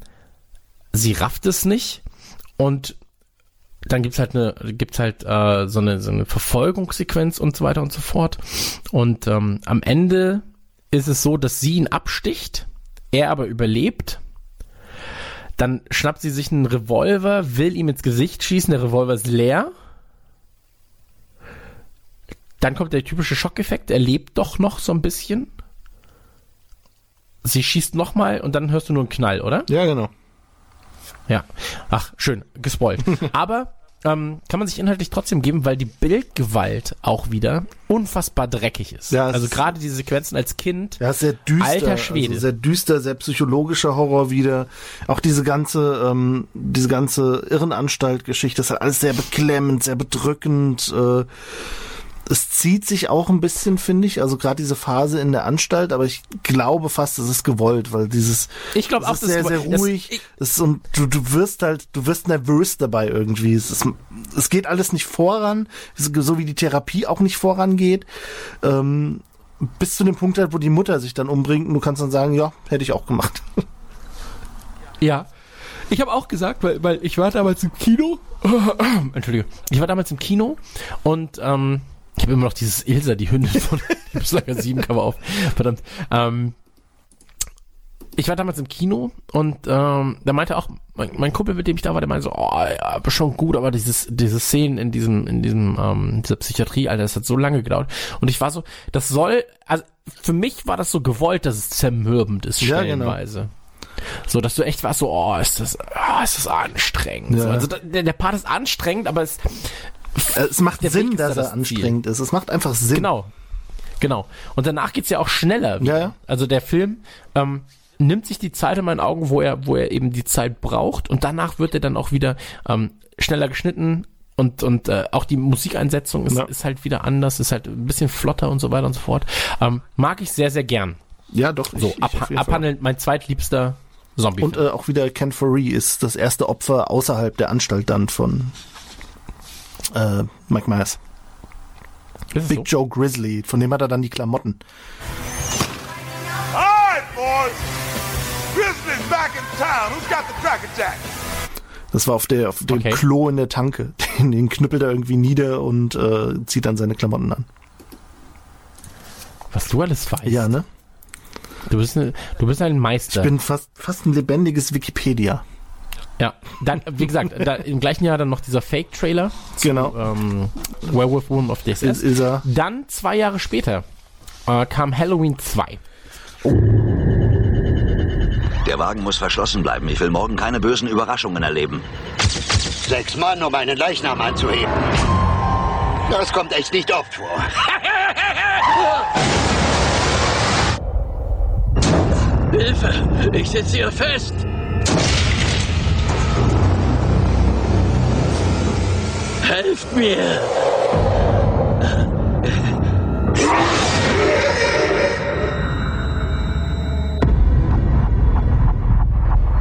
S2: sie rafft es nicht und dann gibt's halt eine, gibt's halt äh, so eine so eine Verfolgungssequenz und so weiter und so fort. Und ähm, am Ende ist es so, dass sie ihn absticht, er aber überlebt. Dann schnappt sie sich einen Revolver, will ihm ins Gesicht schießen, der Revolver ist leer. Dann kommt der typische Schockeffekt, er lebt doch noch so ein bisschen. Sie schießt nochmal und dann hörst du nur einen Knall, oder?
S3: Ja, genau.
S2: Ja. Ach, schön, gespoilt. Aber ähm, kann man sich inhaltlich trotzdem geben, weil die Bildgewalt auch wieder unfassbar dreckig ist.
S3: Ja,
S2: also gerade diese Sequenzen als Kind.
S3: Ja, sehr düster.
S2: Alter Schwede.
S3: Also sehr düster, sehr psychologischer Horror wieder. Auch diese ganze, ähm, diese ganze Irrenanstalt-Geschichte, das ist alles sehr beklemmend, sehr bedrückend. Äh, es zieht sich auch ein bisschen, finde ich, also gerade diese Phase in der Anstalt, aber ich glaube fast, es ist gewollt, weil dieses
S2: Ich glaube
S3: es
S2: auch,
S3: ist
S2: das
S3: sehr,
S2: ist
S3: sehr
S2: gewollt. Das-
S3: ruhig. Das ist, und du, du wirst halt, du wirst nervös dabei irgendwie. Es, ist, es geht alles nicht voran, so wie die Therapie auch nicht vorangeht. Ähm, bis zu dem Punkt halt, wo die Mutter sich dann umbringt und du kannst dann sagen, ja, hätte ich auch gemacht.
S2: Ja. Ich habe auch gesagt, weil, weil ich war damals im Kino. Entschuldige. Ich war damals im Kino und ähm, ich habe immer noch dieses Ilsa, die Hündin von Schlager 7 Cover auf. Verdammt. Ähm, ich war damals im Kino und ähm, da meinte auch mein, mein Kumpel, mit dem ich da war, der meinte so, oh, ja, schon gut, aber dieses, diese Szenen in diesem, in diesem, ähm, dieser Psychiatrie, Alter, das hat so lange gedauert. Und ich war so, das soll, also für mich war das so gewollt, dass es zermürbend ist,
S3: Ja, genau.
S2: stellenweise. So, dass du echt warst so, oh, ist das, oh, ist das anstrengend.
S3: Ja.
S2: So, also der, der Part ist anstrengend, aber es,
S3: es macht Sinn, dass
S2: ja
S3: er
S2: das
S3: anstrengend ist. Es macht einfach Sinn.
S2: Genau. Genau. Und danach geht's ja auch schneller.
S3: Ja, ja.
S2: Also der Film ähm, nimmt sich die Zeit in meinen Augen, wo er, wo er eben die Zeit braucht und danach wird er dann auch wieder ähm, schneller geschnitten und, und äh, auch die Musikeinsetzung ist,
S3: Ja.
S2: ist halt wieder anders, ist halt ein bisschen flotter und so weiter und so fort. Ähm, mag ich sehr, sehr gern.
S3: Ja, doch.
S2: So,
S3: ich- ich
S2: ab,
S3: Fall.
S2: abhandelnd mein zweitliebster Zombie.
S3: Und äh, auch wieder Ken Foree ist das erste Opfer außerhalb der Anstalt dann von äh, Mike Myers. Big
S2: so?
S3: Joe Grizzly, von dem hat er dann die Klamotten.
S17: All right, boys. Grizzly's back in town. Who's got the Cracker Jack?
S3: Das war auf der auf dem
S2: Okay.
S3: Klo in der Tanke. Den, den knüppelt er irgendwie nieder und äh, zieht dann seine Klamotten an.
S2: Was du alles weißt.
S3: Ja, ne?
S2: Du bist, ne, du bist ein
S3: Ich
S2: Meister.
S3: bin fast fast ein lebendiges Wikipedia.
S2: Ja, dann, wie gesagt, da, im gleichen Jahr dann noch dieser Fake-Trailer.
S3: Genau.
S2: Ähm, Werewolf Woman of DSS.
S3: Ist, ist er.
S2: Dann, zwei Jahre später, äh, kam Halloween 2.
S18: Der Wagen muss verschlossen bleiben. Ich will morgen keine bösen Überraschungen erleben.
S4: Sechs Mann, um einen Leichnam anzuheben. Das kommt echt nicht oft vor.
S8: Hilfe! Ich sitze hier fest! Helft mir!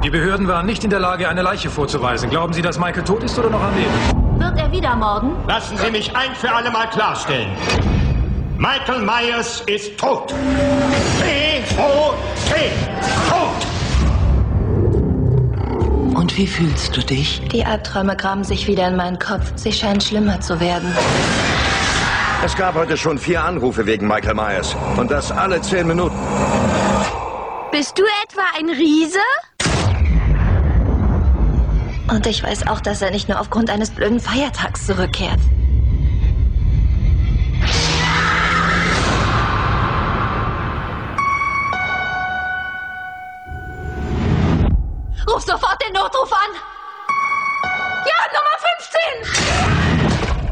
S19: Die Behörden waren nicht in der Lage, eine Leiche vorzuweisen. Glauben Sie, dass Michael tot ist oder noch am Leben?
S20: Wird er wieder morden?
S21: Lassen Sie mich ein für alle Mal klarstellen. Michael Myers ist tot. B-O-T. Tot.
S22: Und wie fühlst du dich?
S20: Die Albträume graben sich wieder in meinen Kopf. Sie scheinen schlimmer zu werden.
S23: Es gab heute schon vier Anrufe wegen Michael Myers. Und das alle zehn Minuten.
S20: Bist du etwa ein Riese? Und ich weiß auch, dass er nicht nur aufgrund eines blöden Feiertags zurückkehrt. Ruf sofort den Notruf an! Ja, Nummer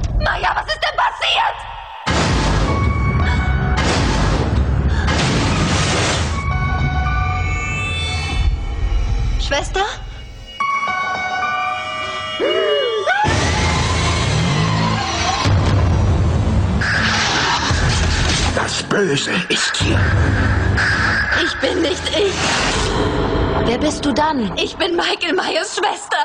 S20: 15! Maja, was ist denn passiert? Schwester?
S21: Das Böse ist hier.
S20: Ich bin nicht ich. Wer bist du dann? Ich bin Michael Myers Schwester.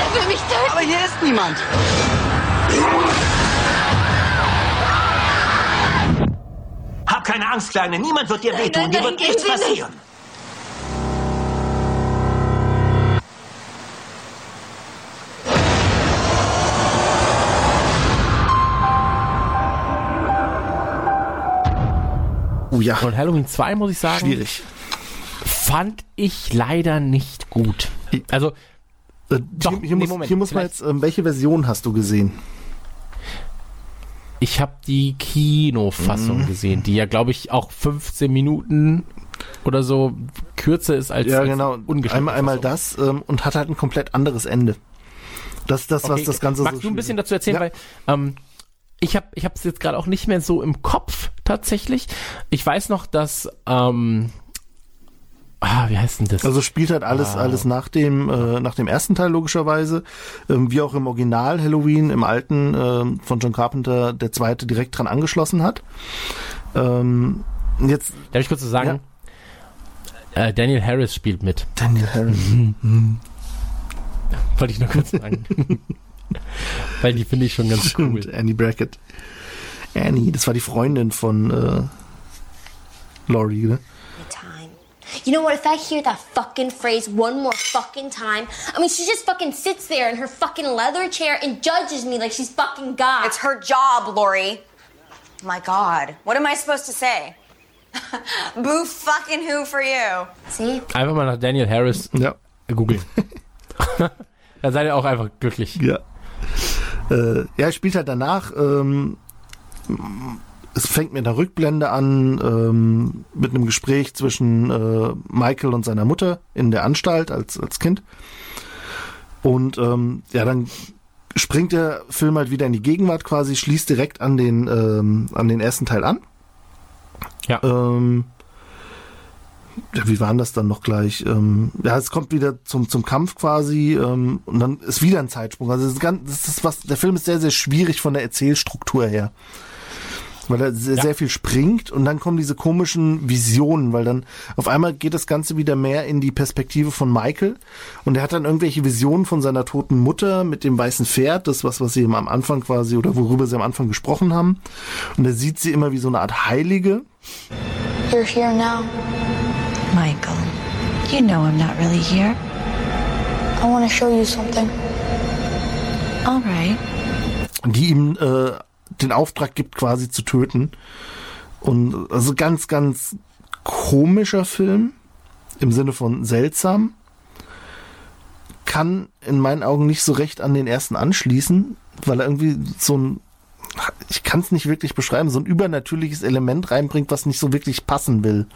S20: Er will mich töten.
S10: Aber hier ist niemand.
S8: Hab keine Angst, Kleine. Niemand wird dir wehtun.
S20: nein,
S8: Dir
S20: nein,
S8: wird
S20: gehen
S8: nichts
S20: Sie nicht.
S8: passieren.
S3: Oh ja.
S2: Und Halloween 2, muss ich sagen,
S3: Schwierig.
S2: fand ich leider nicht gut. Also,
S3: Äh,
S2: Doch,
S3: hier, hier,
S2: nee,
S3: muss, hier muss man jetzt, ähm, welche Version hast du gesehen?
S2: ich habe die Kinofassung
S3: Mhm.
S2: gesehen, die ja, glaube ich, auch 15 Minuten oder so kürzer ist als
S3: ja,
S2: als
S3: genau.
S2: ungeschnittene
S3: Einmal, einmal das ähm, und hat halt ein komplett anderes Ende. Das ist das, was
S2: Okay,
S3: das Ganze
S2: Magst
S3: so
S2: du ein bisschen dazu erzählen,
S3: Ja.
S2: weil ähm, ich habe ich es jetzt gerade auch nicht mehr so im Kopf tatsächlich. Ich weiß noch, dass ähm, ah, wie heißt denn das?
S3: Also spielt halt alles,
S2: Ah.
S3: alles nach dem, äh, nach dem ersten Teil logischerweise, ähm, wie auch im Original Halloween, im alten ähm, von John Carpenter, der zweite direkt dran angeschlossen hat. Ähm, jetzt
S2: Darf ich kurz so sagen? Äh, Daniel Harris spielt mit.
S3: Daniel Harris.
S2: Wollte ich nur kurz sagen. Weil die finde ich schon ganz cool.
S3: Und Annie Brackett. Annie, das war die Freundin von äh, Laurie, ne?
S24: You know what? If I hear that fucking phrase one more fucking time, I mean, she just fucking sits there in her fucking leather chair and judges me like she's fucking God.
S25: It's her job, Lori. My God. What am I supposed to say? Boo fucking who for you?
S24: See?
S2: Einfach mal nach Daniel Harris
S3: ja.
S2: googeln. da seid ihr auch einfach glücklich.
S3: Ja. Äh, ja, er spielt halt danach ähm, es fängt mit einer Rückblende an, ähm, mit einem Gespräch zwischen äh, Michael und seiner Mutter in der Anstalt als, als Kind. Und ähm, ja, dann springt der Film halt wieder in die Gegenwart quasi, schließt direkt an den, ähm, an den ersten Teil an.
S2: Ja.
S3: Ähm, ja, wie waren das dann noch gleich? Ähm, ja, es kommt wieder zum, zum Kampf quasi ähm, und dann ist wieder ein Zeitsprung. Also das ist, ganz, das ist was, der Film ist sehr, sehr schwierig von der Erzählstruktur her. Weil er sehr,
S2: Ja.
S3: sehr viel springt und dann kommen diese komischen Visionen, weil dann auf einmal geht das Ganze wieder mehr in die Perspektive von Michael und er hat dann irgendwelche Visionen von seiner toten Mutter mit dem weißen Pferd, das was, was sie ihm am Anfang quasi oder worüber sie am Anfang gesprochen haben. Und er sieht sie immer wie so eine Art Heilige.
S24: You're here now.
S22: Michael, you know I'm not really here.
S24: I want to show you something.
S22: All right.
S3: die ihm äh, den Auftrag gibt, quasi zu töten. Und also ganz, ganz komischer Film im Sinne von seltsam. Kann in meinen Augen nicht so recht an den ersten anschließen, weil er irgendwie so ein, ich kann es nicht wirklich beschreiben, so ein übernatürliches Element reinbringt, was nicht so wirklich passen will.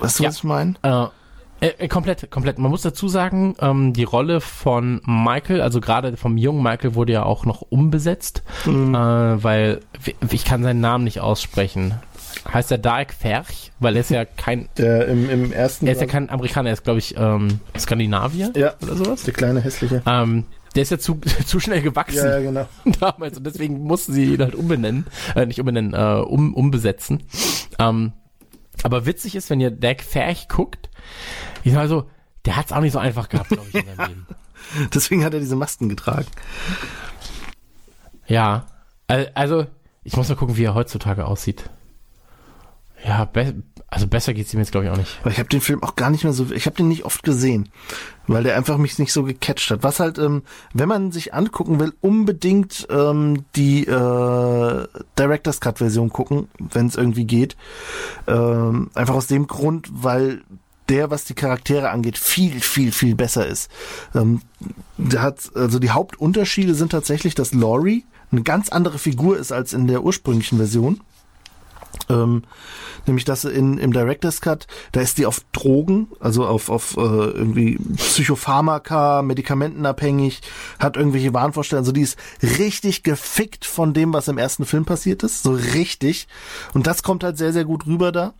S3: Weißt du,
S2: Ja.
S3: was ich meine?
S2: Äh, äh, komplett, komplett. Man muss dazu sagen, ähm, die Rolle von Michael, also gerade vom jungen Michael, wurde ja auch noch umbesetzt,
S3: Mhm.
S2: äh, weil ich kann seinen Namen nicht aussprechen. Heißt er Dark Ferch? Weil er ist ja kein,
S3: Der im, im ersten.
S2: er ist ja kein Amerikaner, er ist glaube ich ähm, Skandinavier
S3: ja,
S2: oder sowas.
S3: der kleine hässliche.
S2: Ähm, der ist ja zu, zu schnell gewachsen
S3: Ja, ja, genau.
S2: damals und deswegen mussten sie ihn halt umbenennen, äh, nicht umbenennen, äh, um, umbesetzen. Ähm, aber witzig ist, wenn ihr Dak Ferch guckt, ich sag mal so, der hat's auch nicht so einfach gehabt, glaube ich, in seinem Leben.
S3: Deswegen hat er diese Masken getragen.
S2: Ja, al- also ich muss mal gucken, wie er heutzutage aussieht. Ja, be also besser geht's ihm jetzt, glaube ich, auch nicht.
S3: Aber ich habe den Film auch gar nicht mehr so, ich habe den nicht oft gesehen, weil der einfach mich nicht so gecatcht hat. Was halt, ähm, wenn man sich angucken will, unbedingt ähm, die äh, Director's Cut Version gucken, wenn es irgendwie geht. Ähm, einfach aus dem Grund, weil der, was die Charaktere angeht, viel, viel, viel besser ist. Ähm, der hat, also die Hauptunterschiede sind tatsächlich, dass Laurie eine ganz andere Figur ist als in der ursprünglichen Version. Ähm, nämlich dass sie in, im Director's Cut, da ist die auf Drogen, also auf, auf äh, irgendwie Psychopharmaka, medikamentenabhängig, hat irgendwelche Wahnvorstellungen, also die ist richtig gefickt von dem, was im ersten Film passiert ist, so richtig. Und das kommt halt sehr, sehr gut rüber da,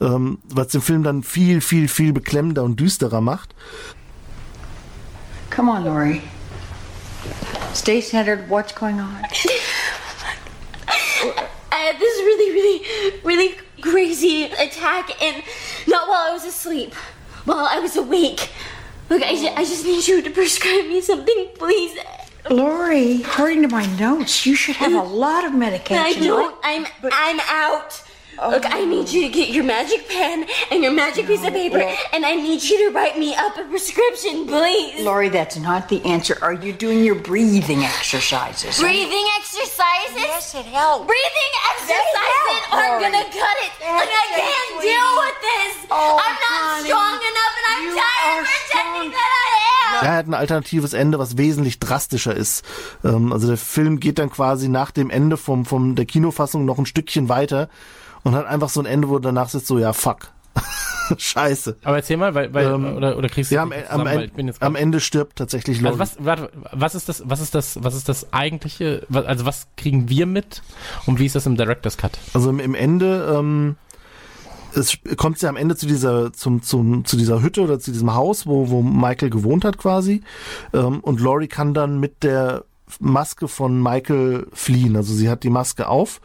S3: ähm, was den Film dann viel, viel, viel beklemmender und düsterer macht.
S26: Come on, Lori. Stay centered. What's going on?
S24: I had this really, really, really crazy attack, and not while I was asleep, while I was awake. Look, I, ju- I just need you to prescribe me something, please.
S26: Lori, according to my notes, you should have a lot of medication.
S24: I don't. I'm. I'm out. Look, I need you to get your magic pen and your magic piece of paper,
S26: look.
S24: and I need you to write me up a prescription, please.
S26: Lori, that's not the answer. Are you doing your breathing exercises?
S24: Breathing exercises?
S26: Yes, it helps.
S24: Breathing exercises
S26: help,
S24: aren't
S26: Lori.
S24: gonna cut it. Like, I
S26: Yes,
S24: can't
S26: they
S24: deal with this.
S26: Oh,
S24: I'm not
S26: honey,
S24: strong enough, and I'm tired
S26: are
S24: of pretending that I am.
S3: Er hat ein alternatives Ende, was wesentlich drastischer ist. Ähm, also der Film geht dann quasi nach dem Ende vom, vom der Kinofassung noch ein Stückchen weiter und hat einfach so ein Ende, wo danach sitzt so, ja, fuck. Scheiße.
S2: Aber erzähl mal, weil, weil
S3: Ähm,
S2: oder, oder kriegst du
S3: Ja, am, am,
S2: jetzt
S3: am Ende stirbt tatsächlich Laurie.
S2: Also was, warte, was ist das, was ist das, was ist das eigentliche, also was kriegen wir mit und wie ist das im Director's Cut?
S3: Also im, im Ende, ähm, es kommt ja am Ende zu dieser, zum, zum, zu dieser Hütte oder zu diesem Haus, wo, wo Michael gewohnt hat quasi. Ähm, und Laurie kann dann mit der Maske von Michael fliehen. Also sie hat die Maske auf,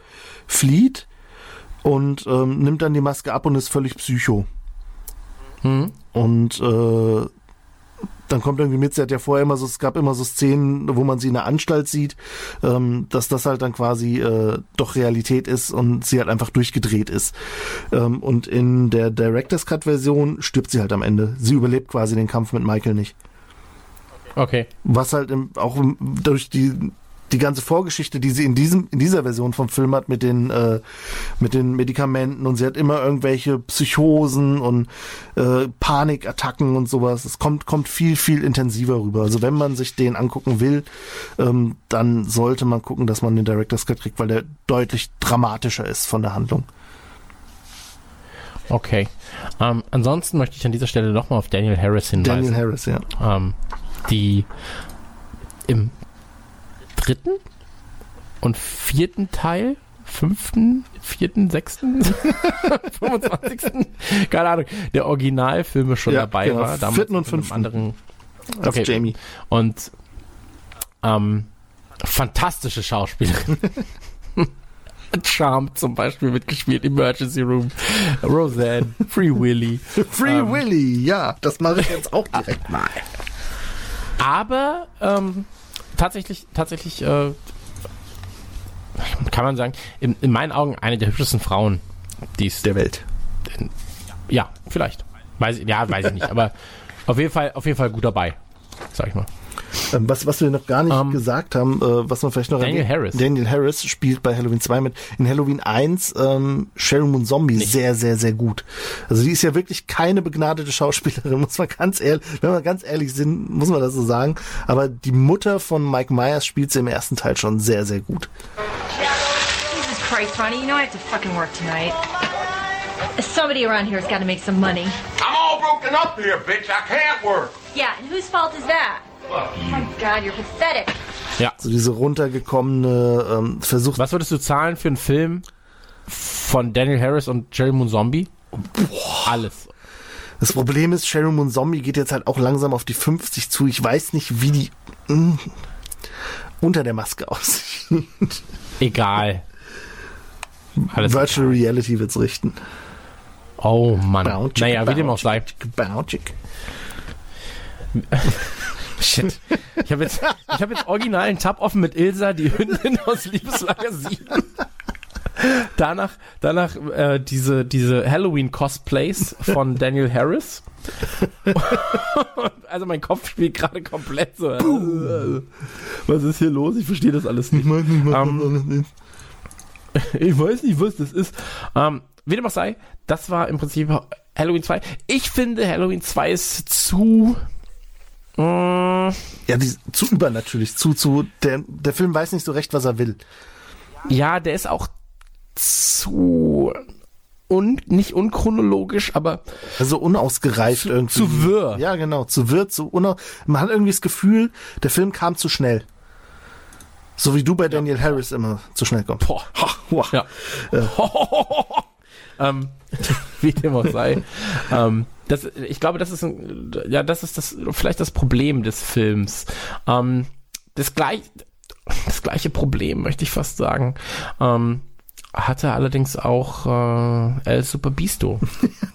S3: flieht und ähm, nimmt dann die Maske ab und ist völlig psycho.
S2: Mhm.
S3: Und äh, dann kommt irgendwie mit, sie hat ja vorher immer so, es gab immer so Szenen, wo man sie in der Anstalt sieht, ähm, dass das halt dann quasi äh, doch Realität ist und sie halt einfach durchgedreht ist. Ähm, und in der Director's Cut Version stirbt sie halt am Ende. Sie überlebt quasi den Kampf mit Michael nicht.
S2: Okay.
S3: Was halt im, auch durch die die ganze Vorgeschichte, die sie in diesem in dieser Version vom Film hat mit den äh, mit den Medikamenten und sie hat immer irgendwelche Psychosen und äh, Panikattacken und sowas. Es kommt kommt viel viel intensiver rüber. Also wenn man sich den angucken will, ähm, dann sollte man gucken, dass man den Director's Cut kriegt, weil der deutlich dramatischer ist von der Handlung.
S2: Okay. Ähm, ansonsten möchte ich an dieser Stelle nochmal auf Daniel Harris hinweisen.
S3: Daniel Harris, ja.
S2: Ähm, die im dritten und vierten Teil, fünften, vierten, sechsten, 25. keine Ahnung, der Originalfilme schon
S3: Ja,
S2: dabei
S3: genau,
S2: war. Damals
S3: vierten und fünften.
S2: anderen. Okay.
S3: Jamie.
S2: Und ähm, fantastische Schauspielerin. Charm zum Beispiel mitgespielt, Emergency Room, Roseanne, Free Willy.
S3: Free
S2: Ähm,
S3: Willy, ja, das mache ich jetzt auch direkt mal.
S2: Aber ähm, tatsächlich, tatsächlich äh, kann man sagen, in, in meinen Augen eine der hübschesten Frauen, die es
S3: der Welt.
S2: Ja, vielleicht. Weiß, ich- ja, weiß ich nicht. Aber auf jeden Fall, auf jeden Fall gut dabei, sag ich mal.
S3: Ähm, was, was wir noch gar nicht gesagt haben, äh, was man vielleicht noch
S2: Ähm, Daniel Harris.
S3: Daniel Harris spielt bei Halloween 2 mit. In Halloween 1 ähm, Sharon Moon Zombie sehr, sehr, sehr gut. Also die ist ja wirklich keine begnadete Schauspielerin, muss man ganz ehrlich, wenn wir ganz ehrlich sind, muss man das so sagen. Aber die Mutter von Mike Myers spielt sie im ersten Teil schon sehr, sehr gut.
S27: Jesus Christ, Ronnie, you know I have to fucking work tonight. Somebody around here's got to make some money.
S17: I'm all broken up here, bitch. I can't work.
S27: Yeah, and whose fault is that? Oh my God, you're pathetic.
S2: Ja.
S3: So diese runtergekommene ähm, Versuch.
S2: Was würdest du zahlen für einen Film von Daniel Harris und Jerry Moon Zombie? Alles.
S3: Das Problem ist, Sharon Moon Zombie geht jetzt halt auch langsam auf die 50 zu. Ich weiß nicht, wie die mh, unter der Maske aussieht.
S2: Egal. Alles
S3: Virtual Reality wird's richten.
S2: Oh Mann.
S3: Bounchick,
S2: naja, wie dem auch sei.
S3: Bounchick.
S2: Shit. Ich habe jetzt, ich hab jetzt original einen Tab offen mit Ilsa, die Hündin aus Liebeslager 7. Danach, danach äh, diese, diese Halloween-Cosplays von Daniel Harris. also mein Kopf spielt gerade komplett so. Was ist hier los? Ich verstehe das alles nicht. Ähm, ich weiß nicht, was das ist. Ähm, wie dem auch sei, das war im Prinzip Halloween 2. Ich finde, Halloween 2 ist zu. Mm,
S3: Ja, die, zu übernatürlich, zu, zu, der, der Film weiß nicht so recht, was er will.
S2: ja, der ist auch zu. Und nicht unchronologisch, aber
S3: Also unausgereift irgendwie.
S2: zu wirr.
S3: Ja, genau, zu wirr, zu unau Man hat irgendwie das Gefühl, der Film kam zu schnell. So wie du bei Daniel Harris immer zu schnell kommst.
S2: Boah.
S3: Ha, wow.
S2: Ja. ähm, wie dem auch sei. ähm, das, ich glaube, das ist ein, ja, das ist das vielleicht das Problem des Films. Ähm, das gleich, das gleiche Problem möchte ich fast sagen. Ähm, hatte allerdings auch äh, El Superbisto.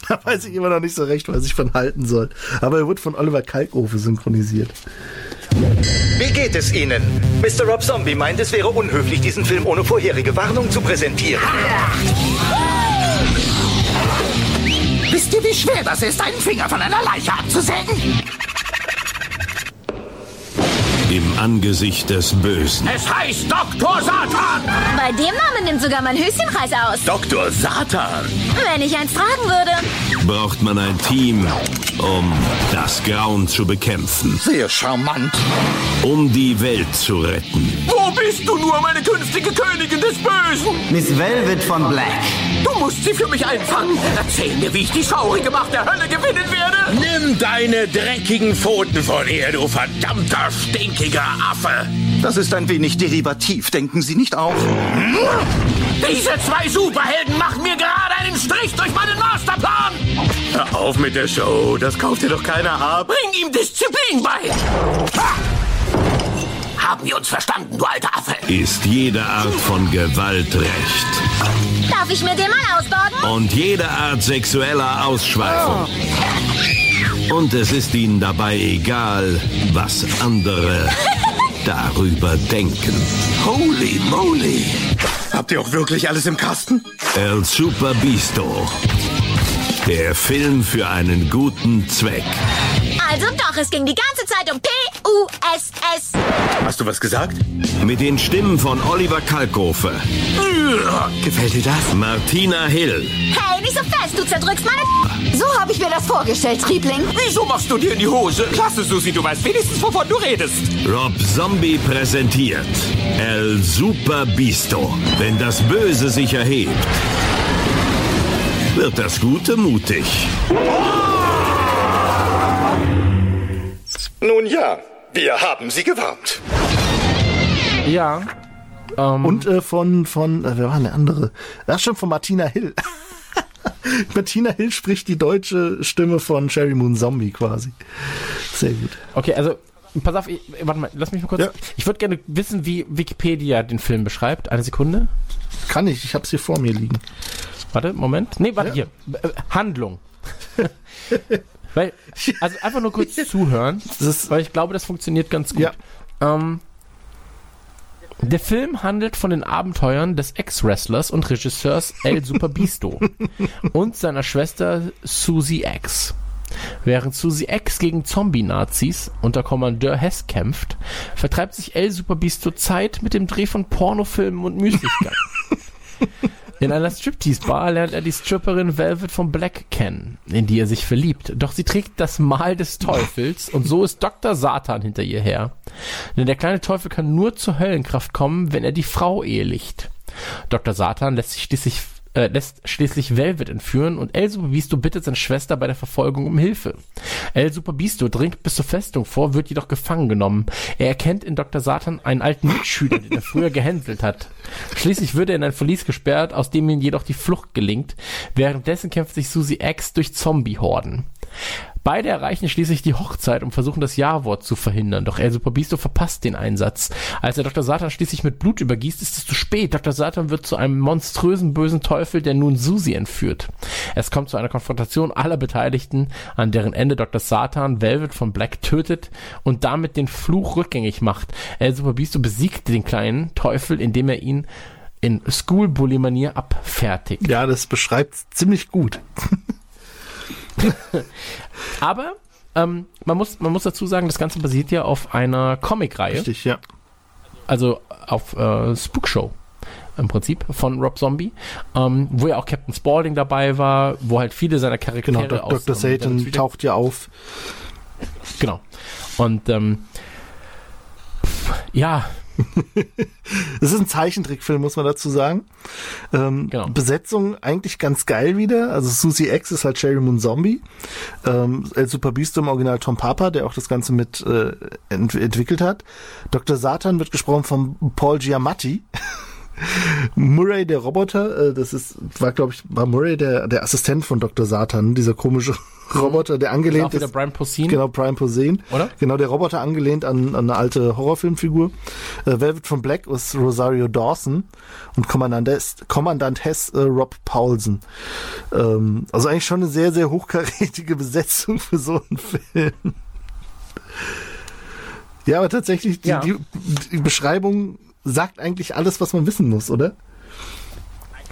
S3: Da weiß ich immer noch nicht so recht, was ich von halten soll. Aber er wird von Oliver Kalkofe synchronisiert.
S28: Wie geht es Ihnen? Mr. Rob Zombie meint, es wäre unhöflich, diesen Film ohne vorherige Warnung zu präsentieren.
S29: Wisst ihr, wie schwer das ist, einen Finger von einer Leiche abzusägen?
S14: Im Angesicht des Bösen.
S29: Es heißt Dr. Satan!
S7: Bei dem Namen nimmt sogar mein Höschenpreis aus.
S28: Dr. Satan!
S7: Wenn ich eins tragen würde.
S14: braucht man ein Team, um das Grauen zu bekämpfen.
S29: Sehr charmant.
S14: Um die Welt zu retten.
S29: Wo bist du nur, meine künftige Königin des Bösen?
S30: Miss Velvet von Black.
S29: Du musst sie für mich einfangen. Erzähl mir, wie ich die schaurige Macht der Hölle gewinnen werde.
S28: Nimm deine dreckigen Pfoten von ihr, du verdammter, stinkiger Affe!
S30: Das ist ein wenig derivativ, denken Sie nicht auch?
S29: Diese zwei Superhelden machen mir gerade einen Strich durch meinen Masterplan.
S28: Hör auf mit der Show, das kauft dir doch keiner ab.
S29: Bring ihm Disziplin bei. Ha! Haben wir uns verstanden, du alter Affe?
S14: Ist jede Art von Gewalt recht.
S7: Darf ich mir den mal ausbaden?
S14: Und jede Art sexueller Ausschweifung. Und es ist ihnen dabei egal, was andere darüber denken.
S28: Holy moly! Habt ihr auch wirklich alles im Kasten?
S14: El Super Bisto. Der Film für einen guten Zweck.
S7: Also doch
S20: es ging die ganze Zeit um P-U-S-S.
S21: Hast du was gesagt?
S14: Mit den Stimmen von Oliver Kalkofe.
S21: Gefällt dir das?
S14: Martina Hill.
S20: Hey, nicht so fest, du zerdrückst meine... So habe ich mir das vorgestellt, Triebling.
S21: Wieso machst du dir in die Hose? Klasse, Susi, du weißt wenigstens, wovon du redest.
S14: Rob Zombie präsentiert El Super Bisto. Wenn das Böse sich erhebt, wird das Gute mutig.
S28: Nun ja, wir haben sie gewarnt.
S2: Ja. Ähm,
S3: Und äh, von, von, äh, wer war denn der andere? Das schon von Martina Hill. Martina Hill spricht die deutsche Stimme von Sherry Moon Zombie quasi. Sehr gut.
S2: Okay, also pass auf, ich, warte mal, lass mich mal kurz.
S3: Ja.
S2: Ich würde gerne wissen, wie Wikipedia den Film beschreibt. Eine Sekunde.
S3: Kann ich, ich hab's hier vor mir liegen.
S2: Warte, Moment. Nee, warte, hier. Äh, Handlung. weil, also einfach nur kurz zuhören, weil ich glaube, das funktioniert ganz gut. Ähm, der Film handelt von den Abenteuern des Ex-Wrestlers und Regisseurs El Superbisto und seiner Schwester Susie X. Während Susie X gegen Zombie-Nazis unter Kommandeur Hess kämpft, vertreibt sich El Superbisto Zeit mit dem Dreh von Pornofilmen und Müßiggang. In einer Striptease-Bar lernt er die Stripperin Velvet von Black kennen, in die er sich verliebt. Doch sie trägt das Mal des Teufels und so ist Dr. Satan hinter ihr her. Denn der kleine Teufel kann nur zur Höllenkraft kommen, wenn er die Frau ehelicht. Dr. Satan lässt sich schließlich äh, lässt schließlich Velvet entführen und El Superbisto bittet seine Schwester bei der Verfolgung um Hilfe. El Superbisto dringt bis zur Festung vor, wird jedoch gefangen genommen. Er erkennt in Dr. Satan einen alten Mitschüler, den er früher gehänselt hat. Schließlich wird er in ein Verlies gesperrt, aus dem ihm jedoch die Flucht gelingt. Währenddessen kämpft sich Susie X durch Zombie-Horden. Beide erreichen schließlich die Hochzeit und versuchen das Ja-Wort zu verhindern, doch El Superbisto verpasst den Einsatz. Als er Dr. Satan schließlich mit Blut übergießt, ist es zu spät. Dr. Satan wird zu einem monströsen bösen Teufel, der nun Susie entführt. Es kommt zu einer Konfrontation aller Beteiligten, an deren Ende Dr. Satan Velvet von Black tötet und damit den Fluch rückgängig macht. El Superbisto besiegt den kleinen Teufel, indem er ihn in Schoolbully-Manier abfertigt.
S3: Ja, das beschreibt ziemlich gut.
S2: Aber ähm, man, muss, man muss dazu sagen, das Ganze basiert ja auf einer Comicreihe.
S3: Richtig, ja.
S2: Also auf äh, Spook Show im Prinzip von Rob Zombie, ähm, wo ja auch Captain Spaulding dabei war, wo halt viele seiner Charaktere
S3: Genau, Dok-
S2: aus
S3: Dr. Satan taucht ja auf.
S2: Genau. Und ähm, ja,
S3: Das ist ein Zeichentrickfilm, muss man dazu sagen. Ähm,
S2: Genau.
S3: Besetzung eigentlich ganz geil wieder. Also Susie X ist halt Sherry Moon Zombie. Ähm, El Super Beast im Original Tom Papa, der auch das Ganze mit äh, ent entwickelt hat. Dr. Satan wird gesprochen von Paul Giamatti. Murray der Roboter, äh, das ist, war glaube ich, war Murray der, der Assistent von Dr. Satan, dieser komische Roboter, der
S2: ist
S3: angelehnt
S2: auch wieder Brian Posehn.
S3: Genau, Brian Posehn.
S2: Oder?
S3: Genau, der Roboter angelehnt an, an eine alte Horrorfilmfigur. Äh, Velvet von Black ist Rosario Dawson und Kommandant Hess, Kommandant Hess äh, Rob Paulsen. Ähm, also eigentlich schon eine sehr, sehr hochkarätige Besetzung für so einen Film. Ja, aber tatsächlich, die,
S2: Ja.
S3: die, die Beschreibung sagt eigentlich alles, was man wissen muss, oder?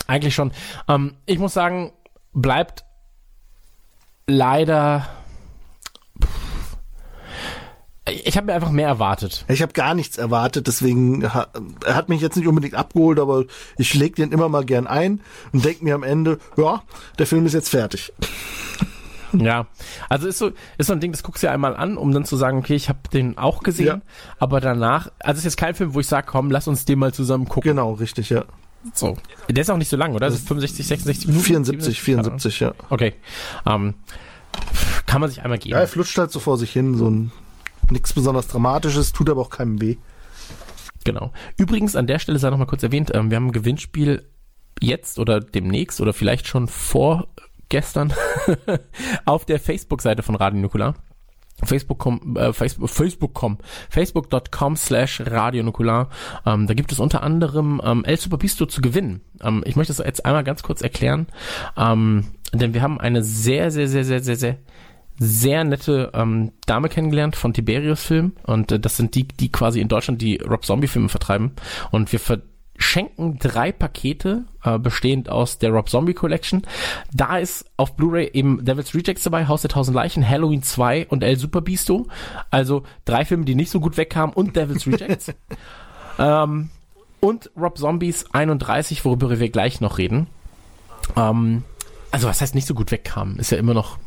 S2: Eigentlich schon. Ähm, ich muss sagen, bleibt leider. Ich habe mir einfach mehr erwartet.
S3: Ich habe gar nichts erwartet, deswegen er hat mich jetzt nicht unbedingt abgeholt, aber ich leg den immer mal gern ein und denk mir am Ende, ja, der Film ist jetzt fertig.
S2: Ja, also ist so, ist so ein Ding, das guckst du ja einmal an, um dann zu sagen, okay, ich habe den auch gesehen,
S3: Ja.
S2: aber danach, also ist jetzt kein Film, wo ich sage, komm, lass uns den mal zusammen gucken.
S3: Genau, richtig, ja.
S2: So. Der ist auch nicht so lang, oder? Das ist 65, 66 Minuten?
S3: 74, 74, ja.
S2: Okay. Ähm, kann man sich einmal geben.
S3: Ja, er flutscht halt so vor sich hin, so ein nichts besonders Dramatisches, tut aber auch keinem weh.
S2: Genau. Übrigens, an der Stelle sei noch mal kurz erwähnt, ähm, wir haben ein Gewinnspiel jetzt oder demnächst oder vielleicht schon vorgestern auf der Facebook-Seite von Radio Nukular. Facebook.com, äh, Facebook, Facebook.com, Facebook.com slash Radio Nukular. Ähm, da gibt es unter anderem ähm, El Superbisto zu gewinnen. Ähm, ich möchte das jetzt einmal ganz kurz erklären, ähm, denn wir haben eine sehr, sehr, sehr, sehr, sehr, sehr sehr nette ähm, Dame kennengelernt von Tiberius Film und äh, das sind die, die quasi in Deutschland die Rob Zombie Filme vertreiben und wir schenken drei Pakete, äh, bestehend aus der Rob Zombie Collection. Da ist auf Blu-ray eben Devil's Rejects dabei, Haus der Tausend Leichen, Halloween 2 und El Super Bisto. Also drei Filme, die nicht so gut wegkamen und Devil's Rejects. ähm, und Rob Zombies 31, worüber wir gleich noch reden. Ähm, also was heißt nicht so gut wegkamen? Ist ja immer noch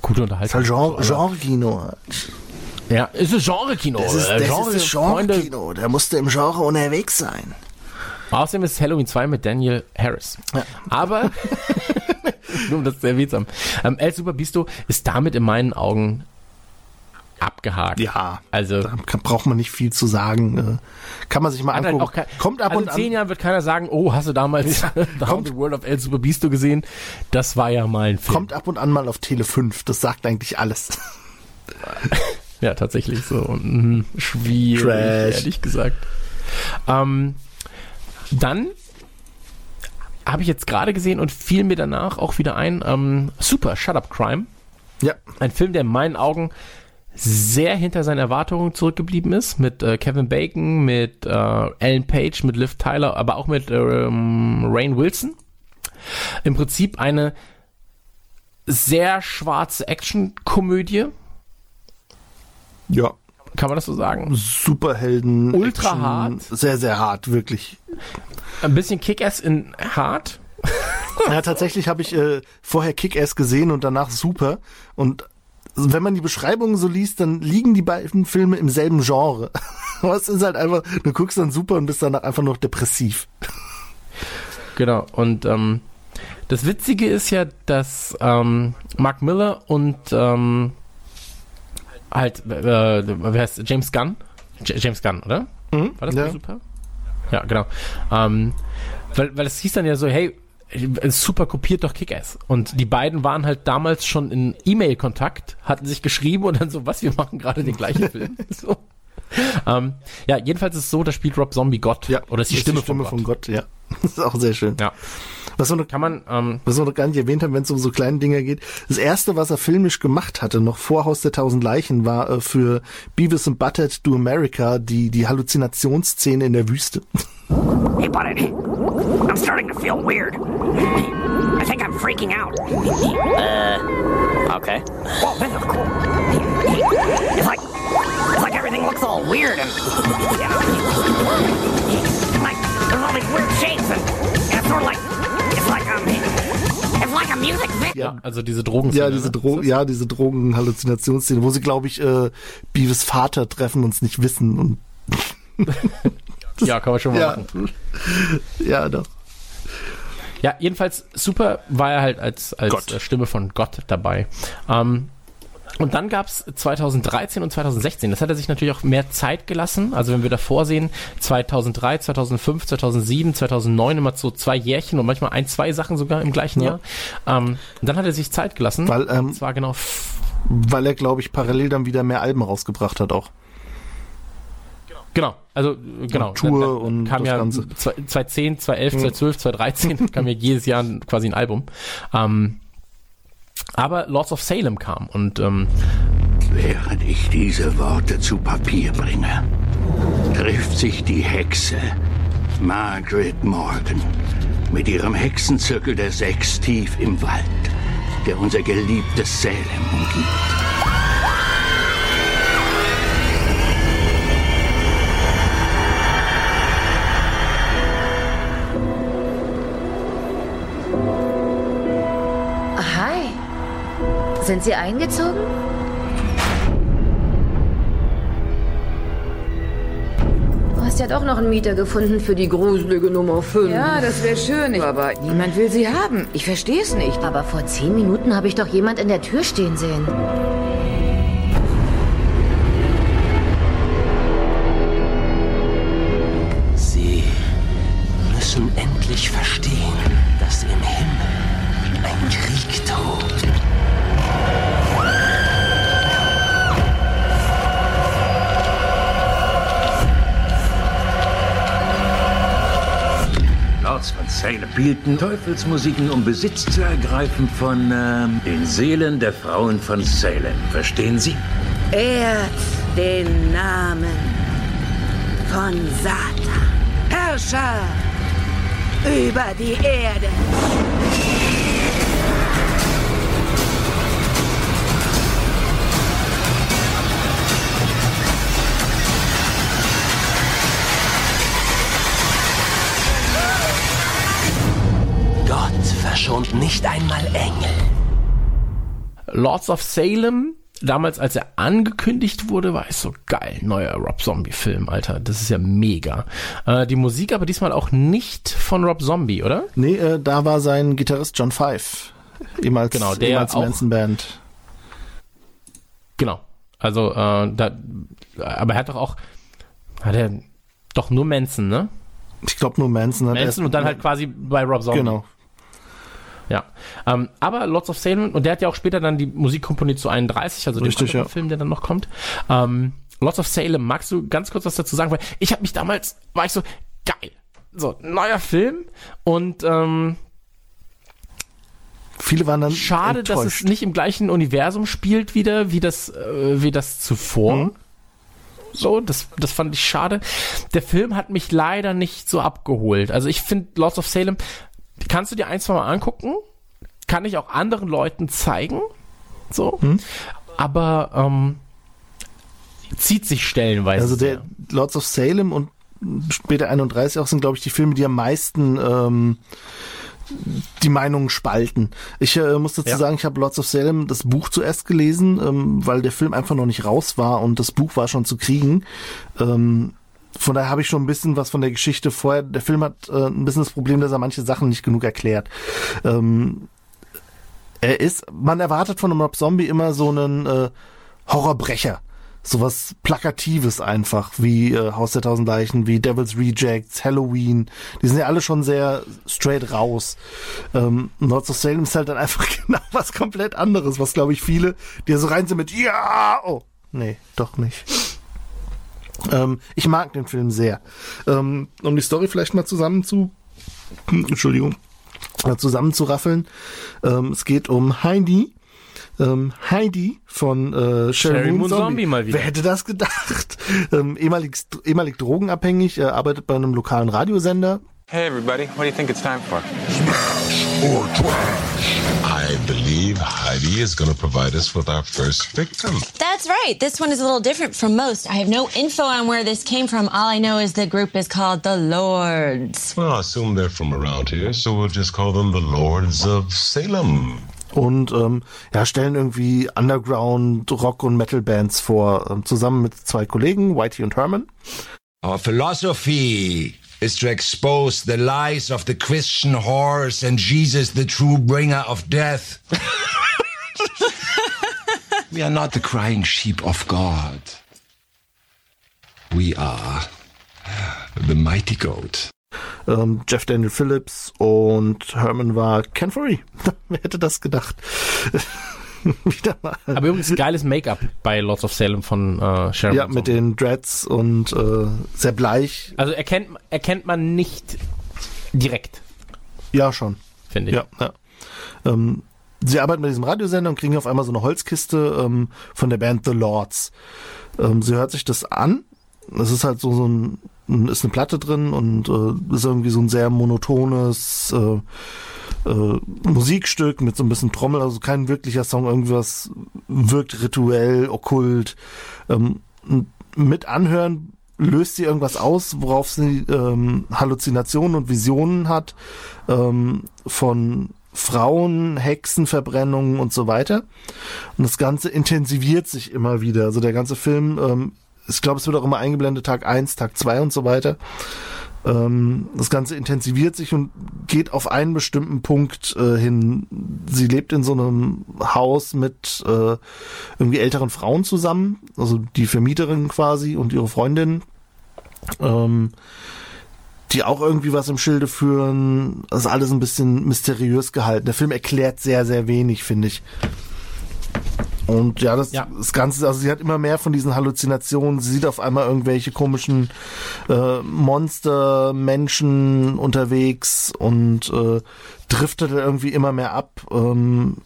S2: gute Unterhaltung.
S3: Ist halt Genre, Genre-Kino.
S2: Ja, ist es Genre-Kino.
S3: Das ist, das
S2: Genre-
S3: ist Genre-Kino. Der musste im Genre unterwegs sein.
S2: Außerdem ist Halloween 2 mit Daniel Harris. Aber, nur um das zu erwähnt haben, ähm, El Super Bisto ist damit in meinen Augen abgehakt.
S3: Ja,
S2: Also,
S3: da braucht man nicht viel zu sagen. Äh, Kann man sich mal
S2: halt
S3: angucken.
S2: kein,
S3: Kommt ab
S2: also
S3: und
S2: in zehn
S3: an.
S2: Jahren wird keiner sagen, oh, hast du damals The Haunted World of El Super Bisto gesehen? Das war ja mal ein Film.
S3: Kommt ab und an mal auf Tele 5. Das sagt eigentlich alles.
S2: Ja, tatsächlich so. Mhm, schwierig,
S3: Trash.
S2: ehrlich gesagt. Ähm, dann habe ich jetzt gerade gesehen und fiel mir danach auch wieder ein, ähm, Super, Shut Up Crime.
S3: Ja.
S2: Ein Film, der in meinen Augen sehr hinter seinen Erwartungen zurückgeblieben ist, mit äh, Kevin Bacon, mit äh, Ellen Page, mit Liv Tyler, aber auch mit ähm, Rain Wilson. Im Prinzip eine sehr schwarze Action-Komödie,
S3: Ja.
S2: kann man das so sagen?
S3: Superhelden.
S2: Ultra
S3: Action,
S2: hart.
S3: Sehr, sehr hart, wirklich.
S2: Ein bisschen Kick-Ass in hart.
S3: Ja, tatsächlich habe ich äh, vorher Kick-Ass gesehen und danach Super. Und wenn man die Beschreibungen so liest, dann liegen die beiden Filme im selben Genre. Aber es ist halt einfach, du guckst dann Super und bist danach einfach noch depressiv.
S2: Genau. Und ähm, das Witzige ist ja, dass ähm, Mark Miller und ähm, halt, äh, wer heißt James Gunn? J James Gunn, oder? War das
S3: ja.
S2: super? Ja, genau. Ähm, weil, weil es hieß dann ja so, hey, super kopiert doch Kick-Ass. Und die beiden waren halt damals schon in E-Mail-Kontakt, hatten sich geschrieben und dann so, was, wir machen gerade den gleichen Film. So. Ähm, ja, jedenfalls ist es so, da spielt Rob Zombie Gott.
S3: Ja,
S2: Oder ist
S3: die Stimme von, von Gott, ja. Das ist auch sehr schön.
S2: Ja.
S3: Was wir noch,
S2: Kann man, ähm,
S3: was wir noch gar nicht erwähnt haben, wenn es um so kleine Dinger geht. Das erste, was er filmisch gemacht hatte, noch vor Haus der Tausend Leichen, war äh, für Beavis and Butthead Do America die, die Halluzinationsszene in der Wüste.
S29: Hey, buddy. I'm starting to feel weird. I think I'm freaking out.
S4: Uh, okay.
S29: Whoa, this is cool. It's like, it's like everything looks all weird and, like, there's all these weird shapes and, and it's sort of like,
S2: ja, also diese Drogen.
S3: Ja, diese Dro ja, diese Drogen-Halluzinationsszene, wo sie, glaube ich, äh, Beavis Vater treffen und es nicht wissen und
S2: Ja, kann man schon mal
S3: ja.
S2: machen.
S3: ja, doch.
S2: Ja, jedenfalls super war er halt als, als
S3: Gott.
S2: Stimme von Gott dabei. Ähm, und dann gab's 2013 und 2016, das hat er sich natürlich auch mehr Zeit gelassen. Also wenn wir davor sehen, 2003, 2005, 2007, 2009 immer so zwei Jährchen und manchmal ein, zwei Sachen sogar im gleichen
S3: Ja.
S2: Jahr. Ähm, und dann hat er sich Zeit gelassen.
S3: Weil, ähm,
S2: und zwar genau
S3: Weil er, glaube ich, parallel dann wieder mehr Alben rausgebracht hat auch.
S2: Genau, also äh, genau.
S3: Und Tour
S2: Dann- dann
S3: und
S2: kam
S3: das
S2: ja
S3: Ganze.
S2: 2010, 2011, 2012, 2013 kam ja jedes Jahr quasi ein Album. Ähm, aber Lords of Salem kam und ähm,
S21: Während ich diese Worte zu Papier bringe, trifft sich die Hexe Margaret Morgan mit ihrem Hexenzirkel der Sechs tief im Wald, der unser geliebtes Salem umgibt.
S31: Sind Sie eingezogen? Du hast ja doch noch einen Mieter gefunden für die gruselige Nummer 5.
S32: Ja, das wäre schön, aber niemand will sie haben. Ich verstehe es nicht.
S31: Aber vor zehn Minuten habe ich doch jemand in der Tür stehen sehen.
S33: Sie müssen endlich verstehen,
S21: Salem spielten Teufelsmusiken, um Besitz zu ergreifen von ähm, den Seelen der Frauen von Salem. Verstehen Sie?
S32: Ehrt den Namen von Satan.
S29: Herrscher über die Erde.
S33: Verschont nicht einmal Engel.
S2: Lords of Salem, damals als er angekündigt wurde, war ich so geil. Neuer Rob Zombie-Film, Alter. Das ist ja mega. Äh, die Musik aber diesmal auch nicht von Rob Zombie, oder?
S3: Nee, äh, da war sein Gitarrist John Five. Ehemals,
S2: Genau, der
S3: ehemals Manson Band.
S2: Genau. Also, äh, da, aber er hat doch auch, hat er doch nur Manson, ne?
S3: Ich glaube nur Manson hat
S2: Manson
S3: erst-
S2: und dann halt quasi bei Rob Zombie.
S3: Genau.
S2: Ja. Ähm, aber Lords of Salem, und der hat ja auch später dann die Musik komponiert zu 31, also
S3: Richtig,
S2: dem
S3: ja.
S2: Film, der dann noch kommt. Ähm, Lords of Salem, magst du ganz kurz was dazu sagen? Weil ich habe mich damals, war ich so, geil. So, neuer Film und ähm,
S3: Viele waren dann
S2: schade, dass es
S3: enttäuscht.
S2: nicht im gleichen Universum spielt wieder, wie das, äh, wie das zuvor.
S3: Mhm.
S2: So, das, das fand ich schade. Der Film hat mich leider nicht so abgeholt. Also ich finde Lords of Salem, kannst du dir ein, zwei Mal angucken, kann ich auch anderen Leuten zeigen, so,
S3: Mhm.
S2: aber ähm, zieht sich stellenweise.
S3: Also der. Lords of Salem und später 31 auch sind, glaube ich, die Filme, die am meisten ähm, die Meinungen spalten. Ich äh, muss dazu
S2: Ja.
S3: sagen, ich habe Lords of Salem das Buch zuerst gelesen, ähm, weil der Film einfach noch nicht raus war und das Buch war schon zu kriegen. Ähm, von daher habe ich schon ein bisschen was von der Geschichte vorher. Der Film hat äh, ein bisschen das Problem, dass er manche Sachen nicht genug erklärt. Ähm, er ist, man erwartet von einem Rob Zombie immer so einen äh, Horrorbrecher. Sowas Plakatives einfach, wie äh, Haus der Tausend Leichen, wie Devil's Rejects, Halloween. Die sind ja alle schon sehr straight raus. Ähm, Lords of Salem ist halt dann einfach genau was komplett anderes, was glaube ich viele, die da so rein sind mit Ja! Oh, nee, doch nicht. Ähm, ich mag den Film sehr. Ähm, um die Story vielleicht mal zusammen zu, Entschuldigung, äh, zusammenzuraffeln. Ähm, es geht um Heidi. Ähm, Heidi von äh, Sherry,
S2: Sherry
S3: Moon
S2: Moon
S3: Zombie.
S2: Zombie mal wieder.
S3: Wer hätte das gedacht? Ähm, ehemalig, ehemalig drogenabhängig, äh, arbeitet bei einem lokalen Radiosender.
S34: Hey, everybody, what do you think it's time for?
S35: or trash. I believe Heidi is going to provide us with our first victim.
S36: That's right. This one is a little different from most. I have no info on where this came from. All I know is the group is called the Lords.
S35: Well, I assume they're from around here, so we'll just call them the Lords of Salem.
S3: und ähm, ja, stellen irgendwie Underground Rock und Metal Bands vor, ähm, zusammen mit zwei Kollegen, Whitey und Herman.
S37: Our philosophy is to expose the lies of the Christian horse and Jesus, the true bringer of death. we are not the crying sheep of God. We are the mighty goat.
S3: Ähm, Jeff Daniel Phillips und Herman war Ken Foree. Wer hätte das gedacht? Wieder mal.
S2: Aber übrigens geiles Make-up bei Lords of Salem von äh, Sharon.
S3: Ja, mit den Dreads und äh, sehr bleich.
S2: Also erkennt, erkennt man nicht direkt,
S3: Ja, schon.
S2: finde ich.
S3: Ja, ja. Ähm, sie arbeiten bei diesem Radiosender und kriegen auf einmal so eine Holzkiste ähm, von der Band The Lords. Ähm, sie hört sich das an. Es ist halt so, so ein, ist eine Platte drin und äh, ist irgendwie so ein sehr monotones äh, äh, Musikstück mit so ein bisschen Trommel, also kein wirklicher Song, irgendwas wirkt rituell, okkult. Ähm, mit Anhören löst sie irgendwas aus, worauf sie ähm, Halluzinationen und Visionen hat ähm, von Frauen, Hexenverbrennungen und so weiter. Und das Ganze intensiviert sich immer wieder. Also der ganze Film, ähm, ich glaube, es wird auch immer eingeblendet, Tag 1, Tag 2 und so weiter. Ähm, das Ganze intensiviert sich und geht auf einen bestimmten Punkt äh, hin. Sie lebt in so einem Haus mit äh, irgendwie älteren Frauen zusammen, also die Vermieterin quasi und ihre Freundin, ähm, die auch irgendwie was im Schilde führen. Das ist alles ein bisschen mysteriös gehalten. Der Film erklärt sehr, sehr wenig, finde ich. Und ja das, das Ganze, also sie hat immer mehr von diesen Halluzinationen. Sie sieht auf einmal irgendwelche komischen äh, Monster, Menschen unterwegs und äh, driftet irgendwie immer mehr ab. Ähm,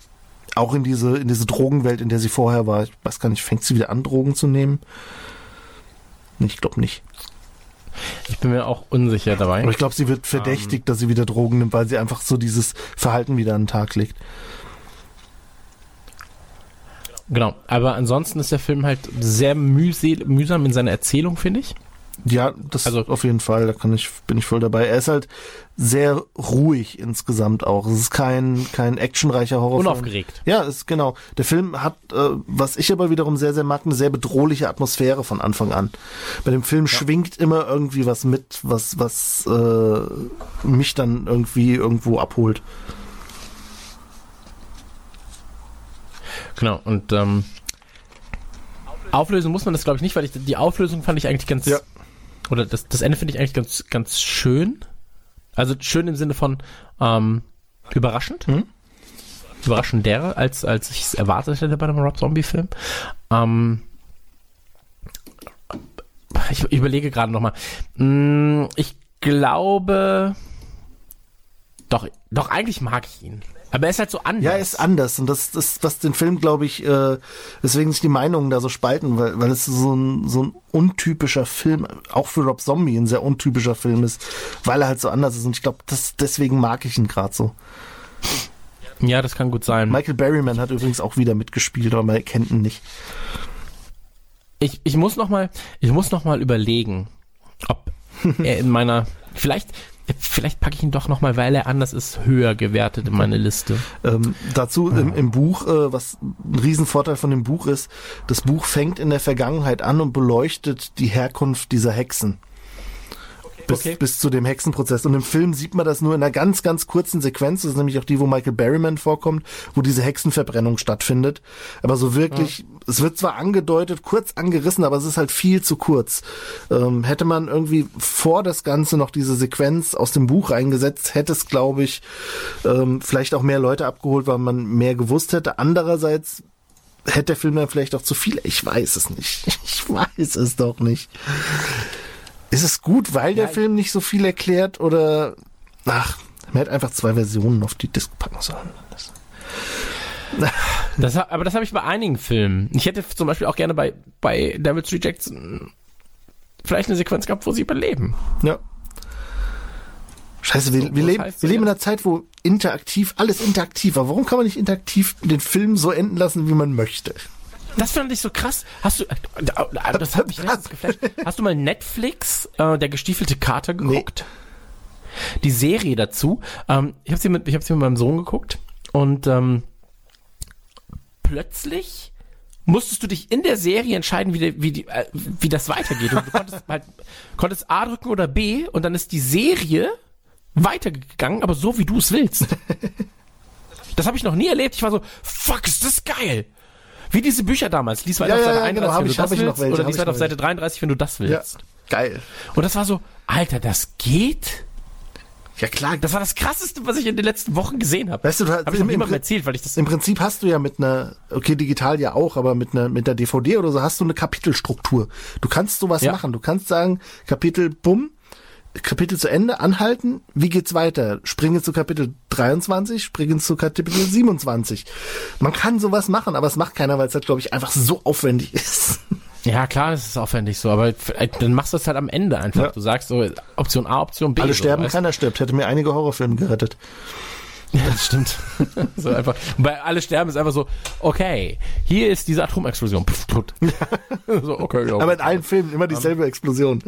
S3: auch in diese, in diese Drogenwelt, in der sie vorher war. Ich weiß gar nicht, fängt sie wieder an, Drogen zu nehmen? Ich glaube nicht.
S2: Ich bin mir auch unsicher dabei.
S3: Aber ich glaube, sie wird verdächtigt, um, dass sie wieder Drogen nimmt, weil sie einfach so dieses Verhalten wieder an den Tag legt.
S2: Genau, aber ansonsten ist der Film halt sehr mühsam in seiner Erzählung, finde ich.
S3: Ja, das also, auf jeden Fall, da kann ich, bin ich voll dabei. Er ist halt sehr ruhig insgesamt auch. Es ist kein, kein actionreicher Horrorfilm.
S2: Unaufgeregt.
S3: Ja, ist genau. Der Film hat, äh, was ich aber wiederum sehr, sehr mag, eine sehr bedrohliche Atmosphäre von Anfang an. Bei dem Film ja. schwingt immer irgendwie was mit, was, was äh, mich dann irgendwie irgendwo abholt.
S2: Genau, und ähm, Auflösung muss man das, glaube ich, nicht, weil ich die Auflösung fand ich eigentlich ganz ja oder das, das Ende finde ich eigentlich ganz, ganz schön. Also schön im Sinne von ähm, überraschend. Mhm. Überraschender, als, als ich es erwartet hätte bei einem Rob Zombie-Film. Ähm, ich, ich überlege gerade nochmal. Hm, ich glaube. Doch, doch, eigentlich mag ich ihn. Aber er ist halt so anders.
S3: Ja, er ist anders. Und das ist, was den Film, glaube ich, äh, weswegen sich die Meinungen da so spalten, weil, weil es so ein, so ein untypischer Film, auch für Rob Zombie ein sehr untypischer Film ist, weil er halt so anders ist. Und ich glaube, deswegen mag ich ihn gerade so.
S2: Ja, das kann gut sein.
S3: Michael Berryman hat übrigens auch wieder mitgespielt, aber man kennt ihn nicht.
S2: Ich, ich muss noch mal, ich muss noch mal überlegen, ob er in meiner, vielleicht, Vielleicht packe ich ihn doch nochmal, weil er anders ist, höher gewertet in meine Liste.
S3: Ähm, dazu ja. im, im, Buch, äh, was ein Riesenvorteil von dem Buch ist, das Buch fängt in der Vergangenheit an und beleuchtet die Herkunft dieser Hexen bis, okay. bis zu dem Hexenprozess. Und im Film sieht man das nur in einer ganz, ganz kurzen Sequenz. Das ist nämlich auch die, wo Michael Berryman vorkommt, wo diese Hexenverbrennung stattfindet. Aber so wirklich, ja. es wird zwar angedeutet, kurz angerissen, aber es ist halt viel zu kurz. Ähm, hätte man irgendwie vor das Ganze noch diese Sequenz aus dem Buch reingesetzt, hätte es, glaube ich, ähm, vielleicht auch mehr Leute abgeholt, weil man mehr gewusst hätte. Andererseits hätte der Film dann vielleicht auch zu viel. Ich weiß es nicht. Ich weiß es doch nicht. Ist es gut, weil der Film nicht so viel erklärt oder ach, man hätte einfach zwei Versionen auf die Disc packen sollen. Das,
S2: das, aber das habe ich bei einigen Filmen. Ich hätte zum Beispiel auch gerne bei, bei Devil's Rejects vielleicht eine Sequenz gehabt, wo sie überleben.
S3: Ja. Scheiße, wir, so, wir, leben, wir leben in einer Zeit, wo interaktiv, alles interaktiv war. Warum kann man nicht interaktiv den Film so enden lassen, wie man möchte?
S2: Das fand ich so krass. Hast du, äh, das hat mich letztens geflasht. Hast du mal Netflix, äh, der gestiefelte Kater geguckt? Nee. Die Serie dazu. Ähm, ich habe sie mit, ich habe sie mit meinem Sohn geguckt und ähm, plötzlich musstest du dich in der Serie entscheiden, wie, die, wie, die, äh, wie das weitergeht. Und du konntest halt, konntest A drücken oder B und dann ist die Serie weitergegangen, aber so wie du es willst. Das habe ich noch nie erlebt. Ich war so, fuck, ist das geil. Wie diese Bücher damals. Lies weiter ja, auf Seite ja, 31, genau, wenn du das willst. Welche, oder lies weiter auf Seite 33, wenn du das willst. Ja,
S3: geil.
S2: Und das war so, Alter, das geht?
S3: Ja klar.
S2: Das war das krasseste, was ich in den letzten Wochen gesehen habe.
S3: Weißt du, du
S2: hast hab ich noch niemandem erzählt, weil ich das
S3: im Prinzip hast du ja mit einer okay digital ja auch, aber mit einer mit der DVD oder so hast du eine Kapitelstruktur. Du kannst sowas ja. machen. Du kannst sagen Kapitel bumm Kapitel zu Ende, anhalten, wie geht's weiter? Springen zu Kapitel 23, springen zu Kapitel 27. Man kann sowas machen, aber es macht keiner, weil es halt, glaube ich, einfach so aufwendig ist.
S2: Ja, klar, das ist aufwendig so, aber dann machst du es halt am Ende einfach. Ja. Du sagst so, Option A, Option B.
S3: Alle sterben, weißt? keiner stirbt. Hätte mir einige Horrorfilme gerettet.
S2: Ja, das stimmt. so einfach. Und bei alle sterben ist einfach so, okay, hier ist diese Atomexplosion. Pff, tot.
S3: so, okay, ja. Aber in allen Filmen immer dieselbe um, Explosion.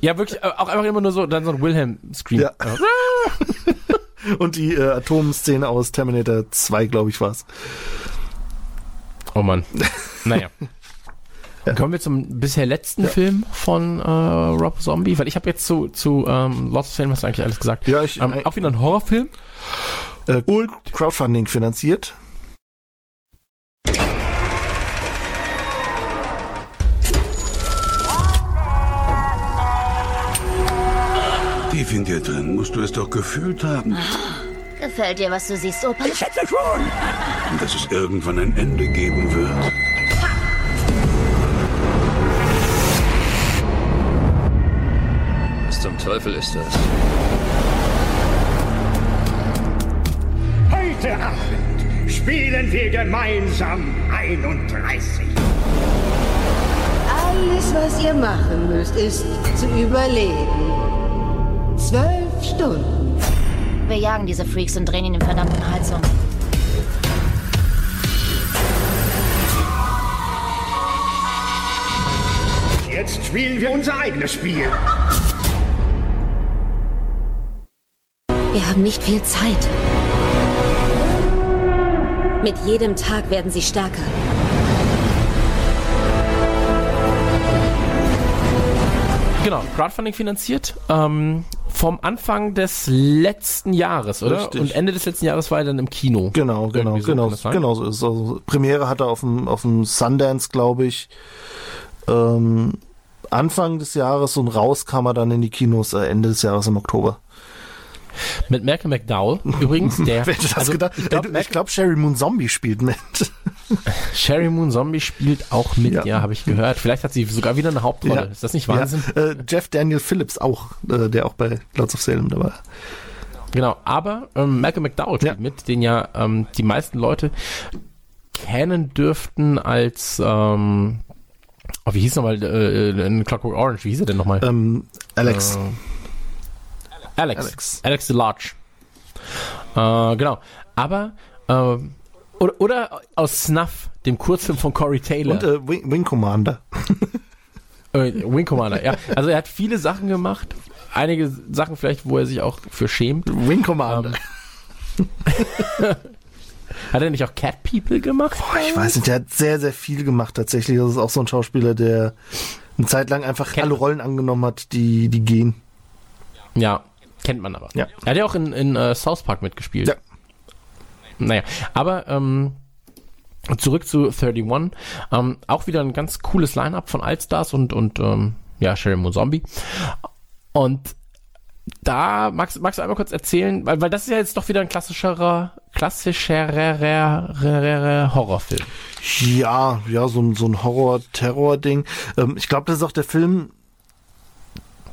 S2: ja, wirklich, auch einfach immer nur so, dann so ein Wilhelm-Scream. Ja.
S3: Und die äh, Atomszene aus Terminator 2, glaube ich, war's.
S2: Oh Mann. Naja. Ja. Kommen wir zum bisher letzten ja. Film von äh, Rob Zombie, weil ich habe jetzt zu, zu ähm, Lost of Fame hast du eigentlich alles gesagt.
S3: Ja, ich,
S2: ähm, auch wieder ein Horrorfilm.
S3: Äh, und Crowdfunding finanziert.
S21: Tief in dir drin musst du es doch gefühlt haben.
S24: Gefällt dir, was du siehst, Opa?
S21: Ich schätze schon. Und dass es irgendwann ein Ende geben wird.
S14: Was zum Teufel ist das?
S21: Heute Abend spielen wir gemeinsam 31.
S38: Alles, was ihr machen müsst, ist zu überleben. Zwölf Stunden.
S7: Wir jagen diese Freaks und drehen ihnen den verdammten Hals um.
S39: Jetzt spielen wir unser eigenes Spiel.
S31: Wir haben nicht viel Zeit. Mit jedem Tag werden sie stärker.
S2: Genau, Crowdfunding finanziert. Ähm, vom Anfang des letzten Jahres, oder?
S3: Richtig.
S2: Und Ende des letzten Jahres war er dann im Kino.
S3: Genau, genau,
S2: so,
S3: genau, genau so ist es. Also Premiere hat er auf dem, auf dem Sundance, glaube ich, ähm, Anfang des Jahres und raus kam er dann in die Kinos äh, Ende des Jahres im Oktober.
S2: Mit Malcolm McDowell übrigens, der.
S3: Wer hätte das
S2: also,
S3: gedacht?
S2: Ich glaube,
S3: ich glaub, Sherry Moon Zombie spielt mit.
S2: Sherry Moon Zombie spielt auch mit, ja, habe ich gehört. Vielleicht hat sie sogar wieder eine Hauptrolle.
S3: Ja.
S2: Ist das nicht Wahnsinn?
S3: Ja, äh, Jeff Daniel Phillips auch, äh, der auch bei Lords of Salem dabei war.
S2: Genau, aber ähm, Malcolm McDowell spielt mit, den ja ähm, die meisten Leute kennen dürften als ähm, oh, wie hieß nochmal äh, in Clockwork Orange, wie hieß er denn nochmal?
S3: Ähm, Alex.
S2: Äh, Alex.
S3: Alex.
S2: Alex DeLarge. Äh, genau. Aber äh, oder, oder aus Snuff, dem Kurzfilm von Corey Taylor.
S3: Und äh, Wing, Wing Commander.
S2: Äh, Wing Commander, ja. Also er hat viele Sachen gemacht. Einige Sachen vielleicht, wo er sich auch für schämt.
S3: Wing Commander.
S2: Hat er nicht auch Cat People gemacht?
S3: Boah, ich weiß nicht, der hat sehr, sehr viel gemacht tatsächlich. Das ist auch so ein Schauspieler, der eine Zeit lang einfach alle Rollen angenommen hat, die, die gehen.
S2: Ja, kennt man aber.
S3: Ja.
S2: Er hat ja auch in, in uh, South Park mitgespielt.
S3: Ja.
S2: Naja, aber ähm, zurück zu 31. Ähm, auch wieder ein ganz cooles Line-Up von Altstars und, und ähm, ja, Sherry Moon Zombie. Und da magst, magst du einmal kurz erzählen, weil, weil das ist ja jetzt doch wieder ein klassischerer, klassischerer Horrorfilm.
S3: Ja, ja, so, ein- so ein Horror-Terror-Ding. Ähm, ich glaube, das ist auch der Film.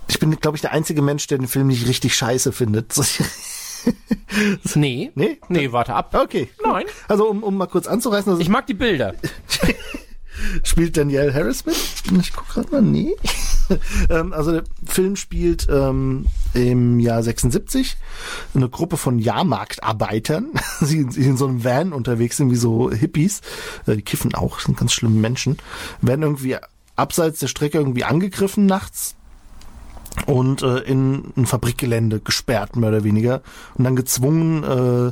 S3: Ich bin, glaube ich, der einzige Mensch, der den Film nicht richtig scheiße findet.
S2: nee.
S3: Nee?
S2: Nee, warte ab.
S3: Okay.
S2: Nein.
S3: Also, um, um mal kurz anzureißen. Also
S2: Ich mag die Bilder.
S3: spielt Danielle Harris mit? Ich guck gerade mal, nee. ähm, also der Film spielt ähm, im Jahr 76 eine Gruppe von Jahrmarktarbeitern, die in so einem Van unterwegs sind, wie so Hippies, äh, die kiffen auch, sind ganz schlimme Menschen, werden irgendwie abseits der Strecke irgendwie angegriffen nachts und äh, in ein Fabrikgelände gesperrt, mehr oder weniger, und dann gezwungen, äh,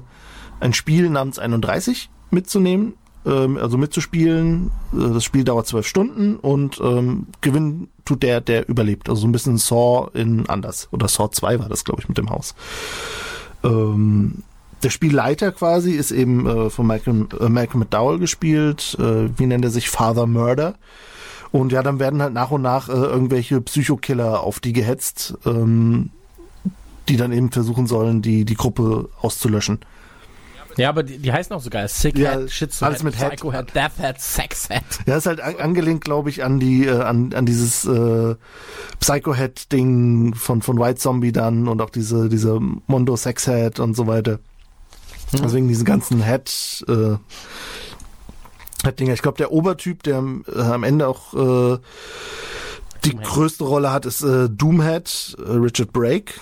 S3: ein Spiel namens 31 mitzunehmen, ähm, also mitzuspielen. Äh, Das Spiel dauert zwölf Stunden und ähm, gewinnen tut der, der überlebt. Also so ein bisschen Saw in anders. Oder Saw 2 war das, glaube ich, mit dem Haus. Ähm, der Spielleiter quasi ist eben äh, von Malcolm, äh, Malcolm McDowell gespielt. Äh, wie nennt er sich? Father Murder. Und ja, dann werden halt nach und nach äh, irgendwelche Psychokiller auf die gehetzt, ähm, die dann eben versuchen sollen, die, die Gruppe auszulöschen.
S2: Ja, aber die, die heißen auch so geil. Sick
S3: Ja,
S2: Head, Schizo
S3: alles
S2: Head,
S3: mit Head.
S2: Psycho Head, Death Head, Sex Head.
S3: Ja, ist halt an, angelehnt, glaube ich, an die, äh, an, an dieses äh, Psycho-Head-Ding von, von White Zombie dann und auch diese, diese Mondo Sex Head und so weiter. Also wegen diesen ganzen Head, äh, Head-Dinger. Ich glaube, der Obertyp, der äh, am Ende auch äh, die größte Rolle hat, ist äh, Doomhead, äh, Richard Brake.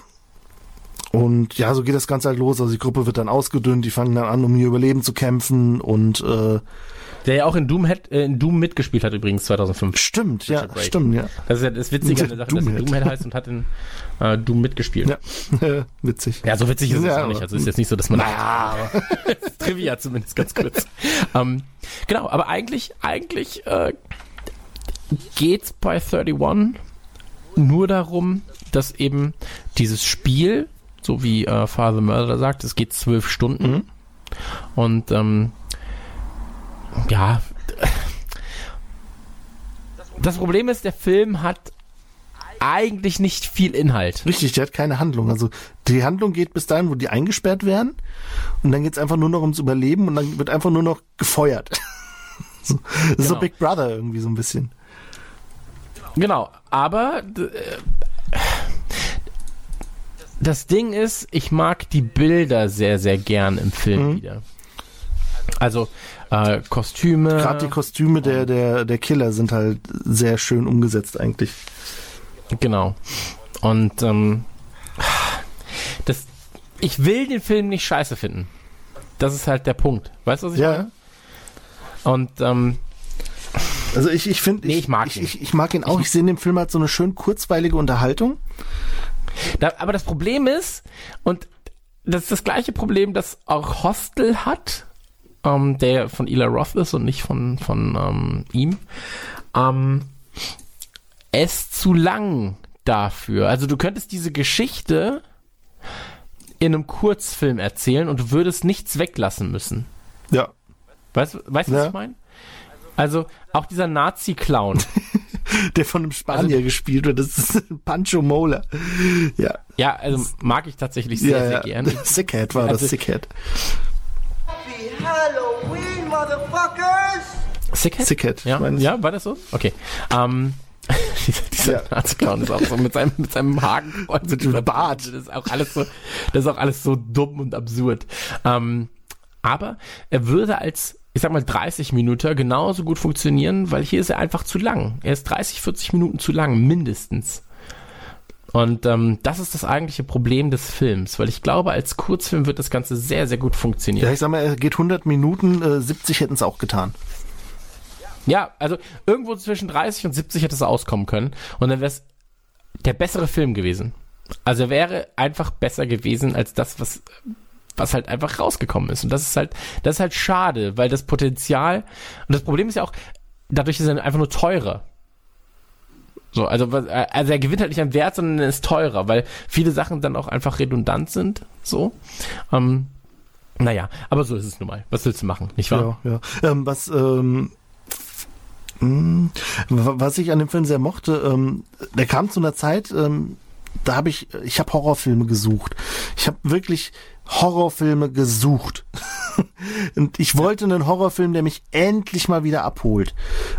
S3: Und ja, so geht das Ganze halt los. Also die Gruppe wird dann ausgedünnt, die fangen dann an, um ihr Überleben zu kämpfen und äh,
S2: Der ja auch in Doom, Head, äh, in Doom mitgespielt hat übrigens 2005.
S3: Stimmt, ja,
S2: Richard Brake.
S3: stimmt, ja.
S2: Das ist ja das Witzige an der Sache, dass er
S3: Doomhead.
S2: Doomhead heißt und hat in äh, Doom mitgespielt.
S3: Ja, witzig.
S2: Ja, so witzig ist es
S3: Ja,
S2: auch nicht.
S3: aber-
S2: Also ist jetzt nicht so, dass man.
S3: Naja,
S2: Trivia zumindest ganz kurz. ähm, genau, aber eigentlich, eigentlich äh, geht's bei 31 nur darum, dass eben dieses Spiel, so wie äh, Father Murder sagt, es geht zwölf Stunden.
S3: Mhm.
S2: Und ähm, ja, das Problem ist, der Film hat eigentlich nicht viel Inhalt.
S3: Richtig, der hat keine Handlung. Also die Handlung geht bis dahin, wo die eingesperrt werden und dann geht's einfach nur noch ums Überleben und dann wird einfach nur noch gefeuert. so, das ist so
S2: Genau.
S3: Big Brother irgendwie so ein bisschen.
S2: Genau, aber äh, das Ding ist, ich mag die Bilder sehr, sehr gern im Film wieder. Also äh, Kostüme.
S3: Gerade die Kostüme der, der, der Killer sind halt sehr schön umgesetzt eigentlich.
S2: Genau. Und ähm, das, ich will den Film nicht scheiße finden. Das ist halt der Punkt. Weißt du, was ich
S3: Ja.
S2: meine? Und ähm,
S3: Also ich, ich finde,
S2: Nee, ich mag
S3: ich,
S2: ihn.
S3: ich, ich mag ihn auch. Ich sehe in dem Film halt so eine schön kurzweilige Unterhaltung.
S2: Da, aber das Problem ist, und das ist das gleiche Problem, das auch Hostel hat, ähm, der von Eli Roth ist und nicht von, von ähm, ihm. Ähm, ist zu lang dafür. Also du könntest diese Geschichte in einem Kurzfilm erzählen und du würdest nichts weglassen müssen.
S3: Ja.
S2: Weißt, weißt du, was
S3: Ja.
S2: ich meine? Also auch dieser Nazi-Clown.
S3: Der von einem Spanier gespielt wird. Das ist Pancho Mola. Ja.
S2: ja, also mag ich tatsächlich sehr,
S3: ja,
S2: sehr
S3: ja.
S2: gerne.
S3: Sickhead war
S2: Also-
S3: das, Sickhead.
S40: Halloween, motherfuckers!
S2: Sickhead?
S3: Sickhead,
S2: Ja, ja war das so? Okay. Ähm, dieser dieser Nazi-Clown ist auch so mit seinem, mit seinem Hakenkreuz und dieser Bart. Das ist auch alles so, das ist auch alles so dumm und absurd. Ähm, aber er würde als, ich sag mal, 30 Minuten genauso gut funktionieren, weil hier ist er einfach zu lang. Er ist 30, 40 Minuten zu lang, mindestens. Und ähm, das ist das eigentliche Problem des Films, weil ich glaube, als Kurzfilm wird das Ganze sehr, sehr gut funktionieren.
S3: Ja, ich sag mal, er geht 100 Minuten, äh, 70 hätten es auch getan.
S2: Ja, also irgendwo zwischen 30 und 70 hätte es auskommen können. Und dann wäre es der bessere Film gewesen. Also er wäre einfach besser gewesen als das, was, was halt einfach rausgekommen ist. Und das ist halt, das ist halt schade, weil das Potenzial, und das Problem ist ja auch, dadurch ist er einfach nur teurer. So, also, was- also er gewinnt halt nicht an Wert, sondern er ist teurer, weil viele Sachen dann auch einfach redundant sind. So. Ähm, naja, aber so ist es nun mal. Was willst du machen, nicht wahr?
S3: Ja, ja. Ähm, was, ähm, mh, wa- was ich an dem Film sehr mochte, ähm, der kam zu einer Zeit, ähm, da habe ich, ich habe Horrorfilme gesucht. Ich habe wirklich Horrorfilme gesucht. Und ich wollte einen Horrorfilm, der mich endlich mal wieder abholt.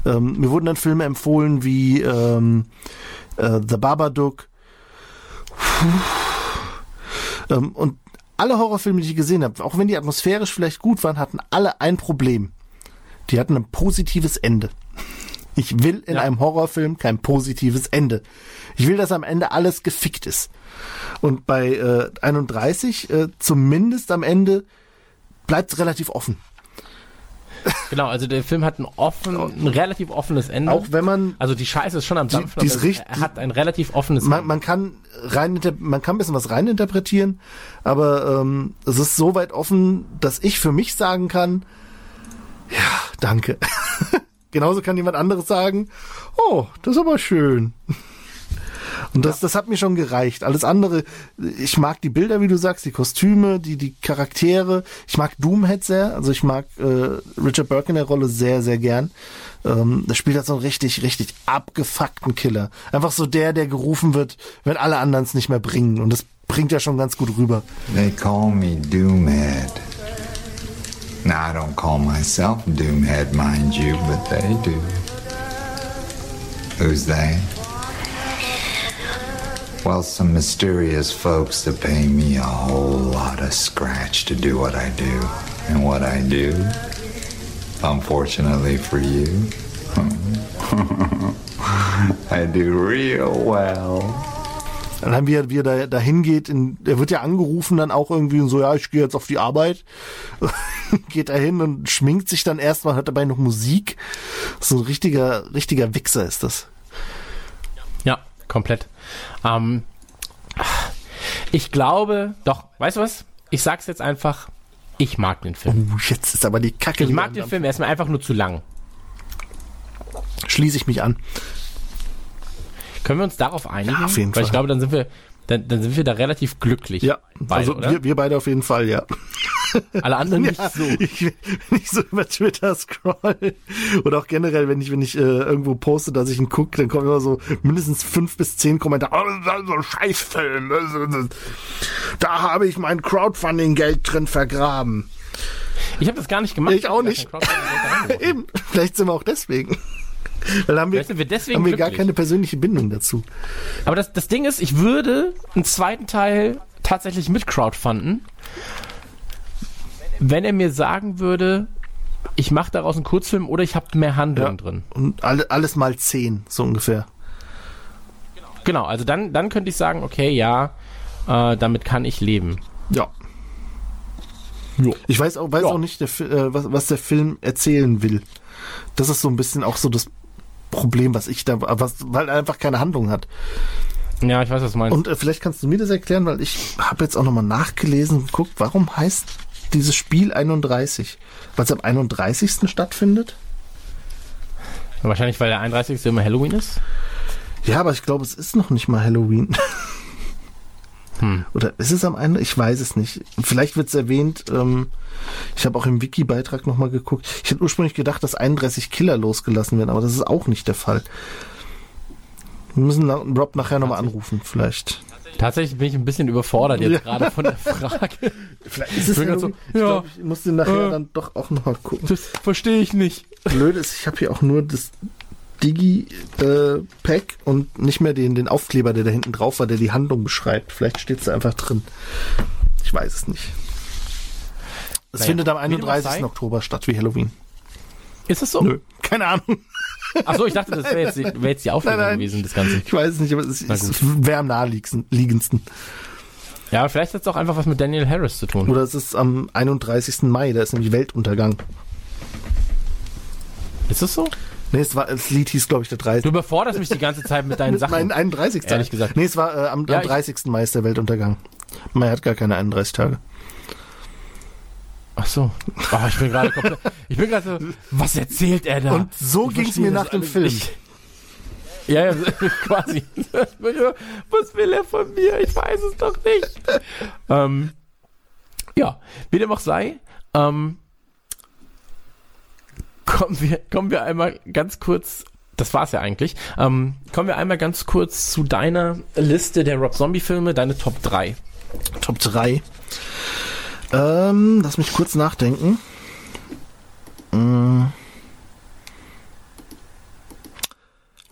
S3: Ähm, mir wurden dann Filme empfohlen wie ähm, äh, The Babadook. Ähm, und alle Horrorfilme, die ich gesehen habe, auch wenn die atmosphärisch vielleicht gut waren, hatten alle ein Problem. Die hatten ein positives Ende. Ich will in einem Horrorfilm kein positives Ende. Ich will, dass am Ende alles gefickt ist. Und bei äh, 31, äh, zumindest am Ende, bleibt es relativ offen.
S2: Genau, also der Film hat ein offen, ein relativ offenes Ende.
S3: Auch wenn man
S2: also die Scheiße ist schon am Dampfen,
S3: die richtig-
S2: er hat ein relativ offenes
S3: man, man kann rein man kann ein bisschen was reininterpretieren, aber ähm, es ist so weit offen, dass ich für mich sagen kann, ja, danke. Genauso kann jemand anderes sagen, oh, das ist aber schön. Und das, das hat mir schon gereicht. Alles andere, ich mag die Bilder, wie du sagst, die Kostüme, die, die Charaktere. Ich mag Doomhead sehr. Also ich mag äh, Richard Burke in der Rolle sehr, sehr gern. Ähm, der spielt halt so einen richtig, richtig abgefuckten Killer. Einfach so der, der gerufen wird, wenn alle anderen es nicht mehr bringen. Und das bringt ja schon ganz gut rüber.
S41: They call me Doomhead. Now, I don't call myself Doomhead, mind you, but they do. Who's they? Well, some mysterious folks that pay me a whole lot of scratch to do what I do. And what I do, unfortunately for you, I do real well.
S3: Dann haben wir, wie er da, da hingeht, in, er wird ja angerufen dann auch irgendwie und so, ja, ich gehe jetzt auf die Arbeit. geht er hin und schminkt sich dann erstmal, hat dabei noch Musik. So ein richtiger, richtiger Wichser ist das.
S2: Ja, komplett. Ähm, ich glaube, doch, weißt du was? Ich sag's jetzt einfach, ich mag den Film.
S3: Oh, jetzt ist aber die Kacke.
S2: Ich mag den. Film, er ist mir einfach nur zu lang.
S3: Schließe ich mich an.
S2: Können wir uns darauf einigen?
S3: auf jeden
S2: Weil ich
S3: Fall.
S2: glaube, dann sind wir, dann, dann sind wir da relativ glücklich.
S3: Ja,
S2: beide,
S3: also
S2: oder?
S3: wir, wir beide auf jeden Fall, ja.
S2: Alle anderen nicht
S3: ja,
S2: so.
S3: Ich, wenn ich so über Twitter scroll oder auch generell, wenn ich wenn ich äh, irgendwo poste, dass ich ihn gucke, dann kommen immer so mindestens fünf bis zehn Kommentare. Oh, das ist so ein Scheißfilm. Da habe ich mein Crowdfunding-Geld drin vergraben.
S2: Ich habe das gar nicht gemacht.
S3: Ich auch nicht. Eben. Vielleicht sind wir auch deswegen. Weil haben wir,
S2: sind wir deswegen
S3: haben wir gar keine persönliche Bindung dazu.
S2: Aber das, das Ding ist, ich würde einen zweiten Teil tatsächlich mit crowdfunden, wenn er mir sagen würde, ich mache daraus einen Kurzfilm oder ich habe mehr Handlung
S3: Ja.
S2: drin.
S3: Und alle, alles mal zehn, so ungefähr.
S2: Genau, also dann, dann könnte ich sagen, okay, ja, äh, damit kann ich leben.
S3: Ja. Ich weiß auch, weiß auch nicht, der, äh, was, was der Film erzählen will. Das ist so ein bisschen auch so das Problem, was ich da, was, weil er einfach keine Handlung hat.
S2: Ja, ich weiß, was du meinst.
S3: Und äh, vielleicht kannst du mir das erklären, weil ich habe jetzt auch nochmal nachgelesen und geguckt, warum heißt dieses Spiel 31? Weil es am 31. stattfindet?
S2: Wahrscheinlich, weil der 31. immer Halloween ist.
S3: Ja, aber ich glaube, es ist noch nicht mal Halloween.
S2: Hm.
S3: Oder ist es am Ende? Ich weiß es nicht. Vielleicht wird es erwähnt. Ähm, ich habe auch im Wiki-Beitrag nochmal geguckt. Ich hätte ursprünglich gedacht, dass 31 Killer losgelassen werden, aber das ist auch nicht der Fall. Wir müssen Rob nachher nochmal anrufen, vielleicht.
S2: Tatsächlich bin ich ein bisschen überfordert jetzt
S3: Ja.
S2: gerade von der Frage.
S3: Vielleicht ist es
S2: Ich
S3: Halloween.
S2: so,
S3: ich
S2: ja,
S3: glaub, ich muss den nachher
S2: äh,
S3: dann doch auch nochmal gucken.
S2: Das verstehe ich nicht.
S3: Blöd ist, ich habe hier auch nur das Digi-Pack und nicht mehr den, den Aufkleber, der da hinten drauf war, der die Handlung beschreibt. Vielleicht steht es da einfach drin. Ich weiß es nicht. Es
S2: Naja,
S3: findet am
S2: wie dem auch
S3: 31.
S2: sei.
S3: Oktober statt, wie Halloween.
S2: Ist es so?
S3: Nö, keine Ahnung.
S2: Achso, ich dachte, das wäre jetzt, die- wär jetzt die Auflösung
S3: Nein, nein.
S2: gewesen, das Ganze.
S3: Ich weiß es nicht, aber es, wäre am naheliegendsten.
S2: Ja, vielleicht hat es auch einfach was mit Daniel Harris zu tun.
S3: Oder es ist am 31. Mai, da ist nämlich Weltuntergang.
S2: Ist es so?
S3: Nee, es war, das Lied hieß, glaube ich, der 30.
S2: Du überforderst mich die ganze Zeit mit deinen
S3: Mit
S2: Sachen.
S3: meinen 31.
S2: Ehrlich gesagt.
S3: Nee, es war äh, am,
S2: Ja,
S3: am
S2: ich-
S3: 30. Mai ist der Weltuntergang. Mai hat gar keine 31 Tage.
S2: Ach so. Oh, ich bin gerade komplett. Ich bin gerade so. Was erzählt er da?
S3: Und so
S2: Ich
S3: ging's
S2: verstehe
S3: mir nach dem Film.
S2: nicht. Ja, ja, quasi. Was will er von mir? Ich weiß es doch nicht. Ähm, ja, wie dem auch sei, ähm, kommen wir, kommen wir einmal ganz kurz, das war's ja eigentlich, ähm, kommen wir einmal ganz kurz zu deiner Liste der Rob Zombie Filme, deine Top 3.
S3: Top 3. Ähm, lass mich kurz nachdenken. Mm.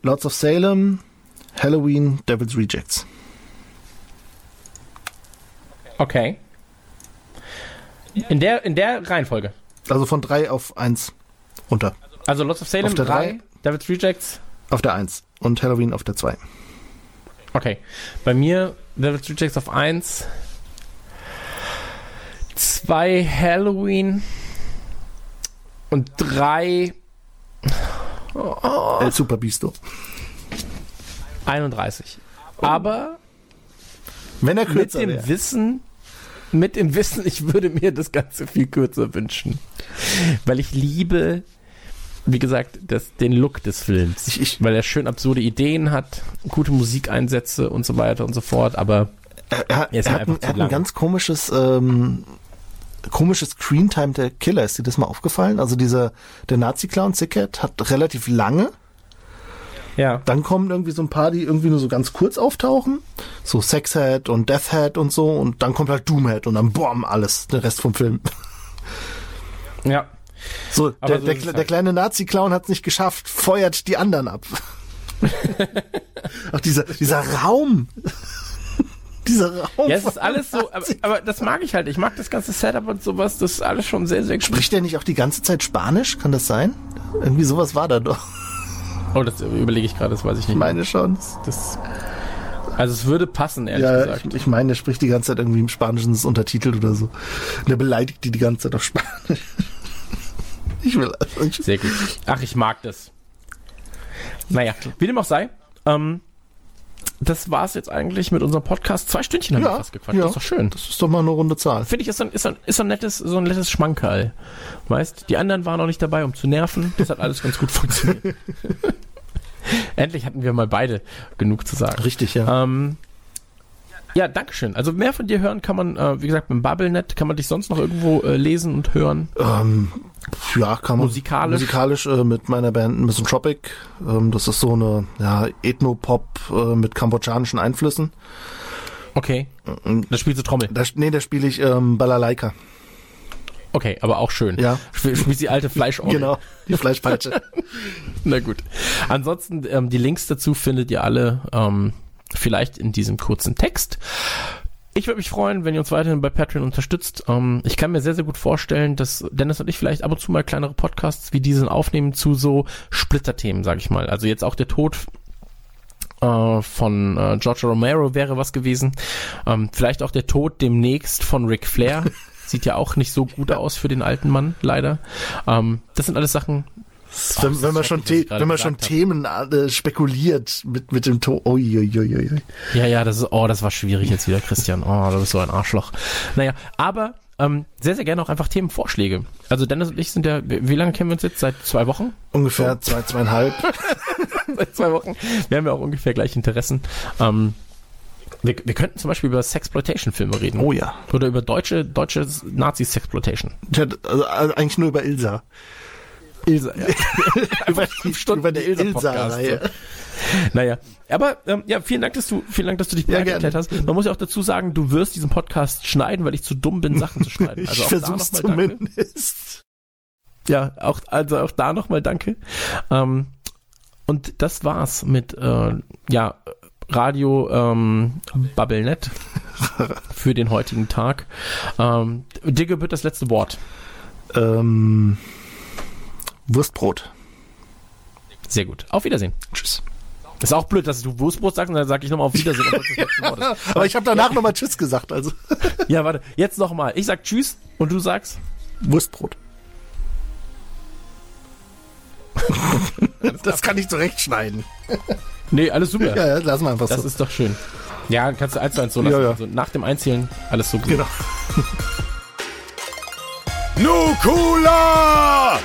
S3: Lords of Salem, Halloween, Devil's Rejects.
S2: Okay. In der, in der Reihenfolge.
S3: Also von 3 auf 1 runter.
S2: Also Lots of Salem
S3: Auf der
S2: 3,
S3: drei.
S2: Devil's Rejects.
S3: Auf der 1. Und Halloween auf der 2.
S2: Okay. Bei mir Devil's Rejects auf 1. 2 Halloween. Und 3
S3: El Super Bisto.
S2: 31. Aber
S3: Wenn er
S2: mit
S3: kürzer
S2: dem
S3: wäre.
S2: Wissen, mit dem Wissen, ich würde mir das Ganze viel kürzer wünschen. Weil ich liebe, wie gesagt, das, den Look des Films.
S3: Ich- ich-
S2: weil er schön absurde Ideen hat, gute Musikeinsätze und so weiter und so fort, aber
S3: Er, er,
S2: Er ist mir
S3: hat,
S2: einfach
S3: ein, er hat ein ganz komisches, ähm, komisches Screentime der Killer. Ist dir das mal aufgefallen? Also dieser, der Nazi-Clown Sickhead hat relativ lange.
S2: Ja.
S3: Dann kommen irgendwie so ein paar, die irgendwie nur so ganz kurz auftauchen. So Sexhead und Deathhead und so. Und dann kommt halt Doomhead und dann boom, alles. Der Rest vom Film.
S2: Ja.
S3: So, der,
S2: so
S3: der, der
S2: halt.
S3: kleine Nazi-Clown hat es nicht geschafft, feuert die anderen ab. Ach, dieser, dieser Raum. dieser Raum.
S2: Ja, es ist alles so, aber, aber das mag ich halt. Ich mag das ganze Setup und sowas, das ist alles schon sehr, sehr gut.
S3: Spricht der nicht auch die ganze Zeit Spanisch? Kann das sein? Irgendwie sowas war da doch.
S2: Oh, das überlege ich gerade, das weiß ich
S3: Ich
S2: nicht.
S3: meine schon.
S2: Das, also es würde passen, ehrlich
S3: Ja,
S2: gesagt.
S3: ich, ich meine, der spricht die ganze Zeit irgendwie im Spanischen, das ist untertitelt oder so. Und der beleidigt die die ganze Zeit auf Spanisch. Ich will also ich,
S2: Sehr gut. Ach, ich mag das. Naja, wie dem auch sei, ähm, das war's jetzt eigentlich mit unserem Podcast. Zwei Stündchen haben wir fast gequatscht. Das ist doch schön.
S3: Das ist doch mal eine runde Zahl.
S2: Finde ich, ist so ein, ist so ein, ist so ein nettes, so ein nettes Schmankerl. Weißt, die anderen waren noch nicht dabei, um zu nerven. Das hat alles ganz gut funktioniert. Endlich hatten wir mal beide genug zu sagen.
S3: Richtig, ja.
S2: Ähm, ja, Dankeschön. Also mehr von dir hören kann man, äh, wie gesagt, mit dem Bubblenet, kann man dich sonst noch irgendwo äh, lesen und hören.
S3: Ähm, ja, kann man.
S2: Musikalisch?
S3: Musikalisch äh, mit meiner Band Misanthropic. Ähm, das ist so eine ja, Ethno-Pop äh, mit kambodschanischen Einflüssen.
S2: Okay. Da spielst du Trommel.
S3: Da, nee, da spiele ich ähm, Balalaika.
S2: Okay, aber auch schön.
S3: Ja.
S2: Spiel- die alte Fleischorgel.
S3: Genau, die Fleischpeitsche.
S2: Na gut. Ansonsten, ähm, die Links dazu findet ihr alle ähm, vielleicht in diesem kurzen Text. ich würde mich freuen, wenn ihr uns weiterhin bei Patreon unterstützt. Ähm, ich kann mir sehr, sehr gut vorstellen, dass Dennis und ich vielleicht ab und zu mal kleinere Podcasts wie diesen aufnehmen zu so Splitterthemen, sage ich mal. Also jetzt auch der Tod äh, von äh, George Romero wäre was gewesen. Ähm, vielleicht auch der Tod demnächst von Ric Flair. Sieht ja auch nicht so gut aus für den alten Mann, leider. Ähm, das sind alles Sachen,
S3: wenn, wenn man schon, wenn man schon Themen äh, spekuliert mit, mit dem Ton. Uiuiuiui.
S2: Ja, ja, das ist, oh, das war schwierig jetzt wieder, Christian. Oh, das ist so ein Arschloch. Naja, aber ähm, sehr, sehr gerne auch einfach Themenvorschläge. Also Dennis und ich sind ja, wie lange kennen wir uns jetzt? Seit zwei Wochen?
S3: Ungefähr so. zwei, zweieinhalb.
S2: Seit zwei Wochen. Wir haben ja auch ungefähr gleiche Interessen. Ähm, wir, wir könnten zum Beispiel über Sexploitation-Filme reden.
S3: Oh ja.
S2: Oder über deutsche, deutsche Nazi-Sexploitation.
S3: Ja, also, also eigentlich nur über Ilsa.
S2: Ilsa, ja. über, fünf Stunden über der Ilsa-Reihe. Ilsa naja, aber ähm, ja, vielen Dank, dass du, vielen Dank, dass du dich bereit ja, erklärt hast. Man muss ja auch dazu sagen, du wirst diesen Podcast schneiden, weil ich zu dumm bin, Sachen zu schneiden.
S3: Also ich versuch's zumindest.
S2: Danke. Ja, auch also auch da nochmal danke. Ähm, und das war's mit äh, ja Radio ähm, BubbleNet für den heutigen Tag. Ähm, dir gebührt das letzte Wort.
S3: Ähm, Wurstbrot.
S2: Sehr gut. Auf Wiedersehen.
S3: Tschüss.
S2: Das ist auch blöd, dass du Wurstbrot sagst und dann sage ich nochmal auf Wiedersehen.
S3: Aber ich habe danach ja. nochmal Tschüss gesagt. Also.
S2: ja, warte. Jetzt nochmal. Ich sag Tschüss und du sagst
S3: Wurstbrot. das kann ich zurechtschneiden.
S2: Nee, alles super.
S3: Ja, ja, lassen wir einfach
S2: das
S3: so.
S2: Das ist doch schön. Ja, kannst du eins zu eins so lassen. Ja, ja. Also nach dem Einzählen alles so gut.
S3: Genau.
S42: Nukula!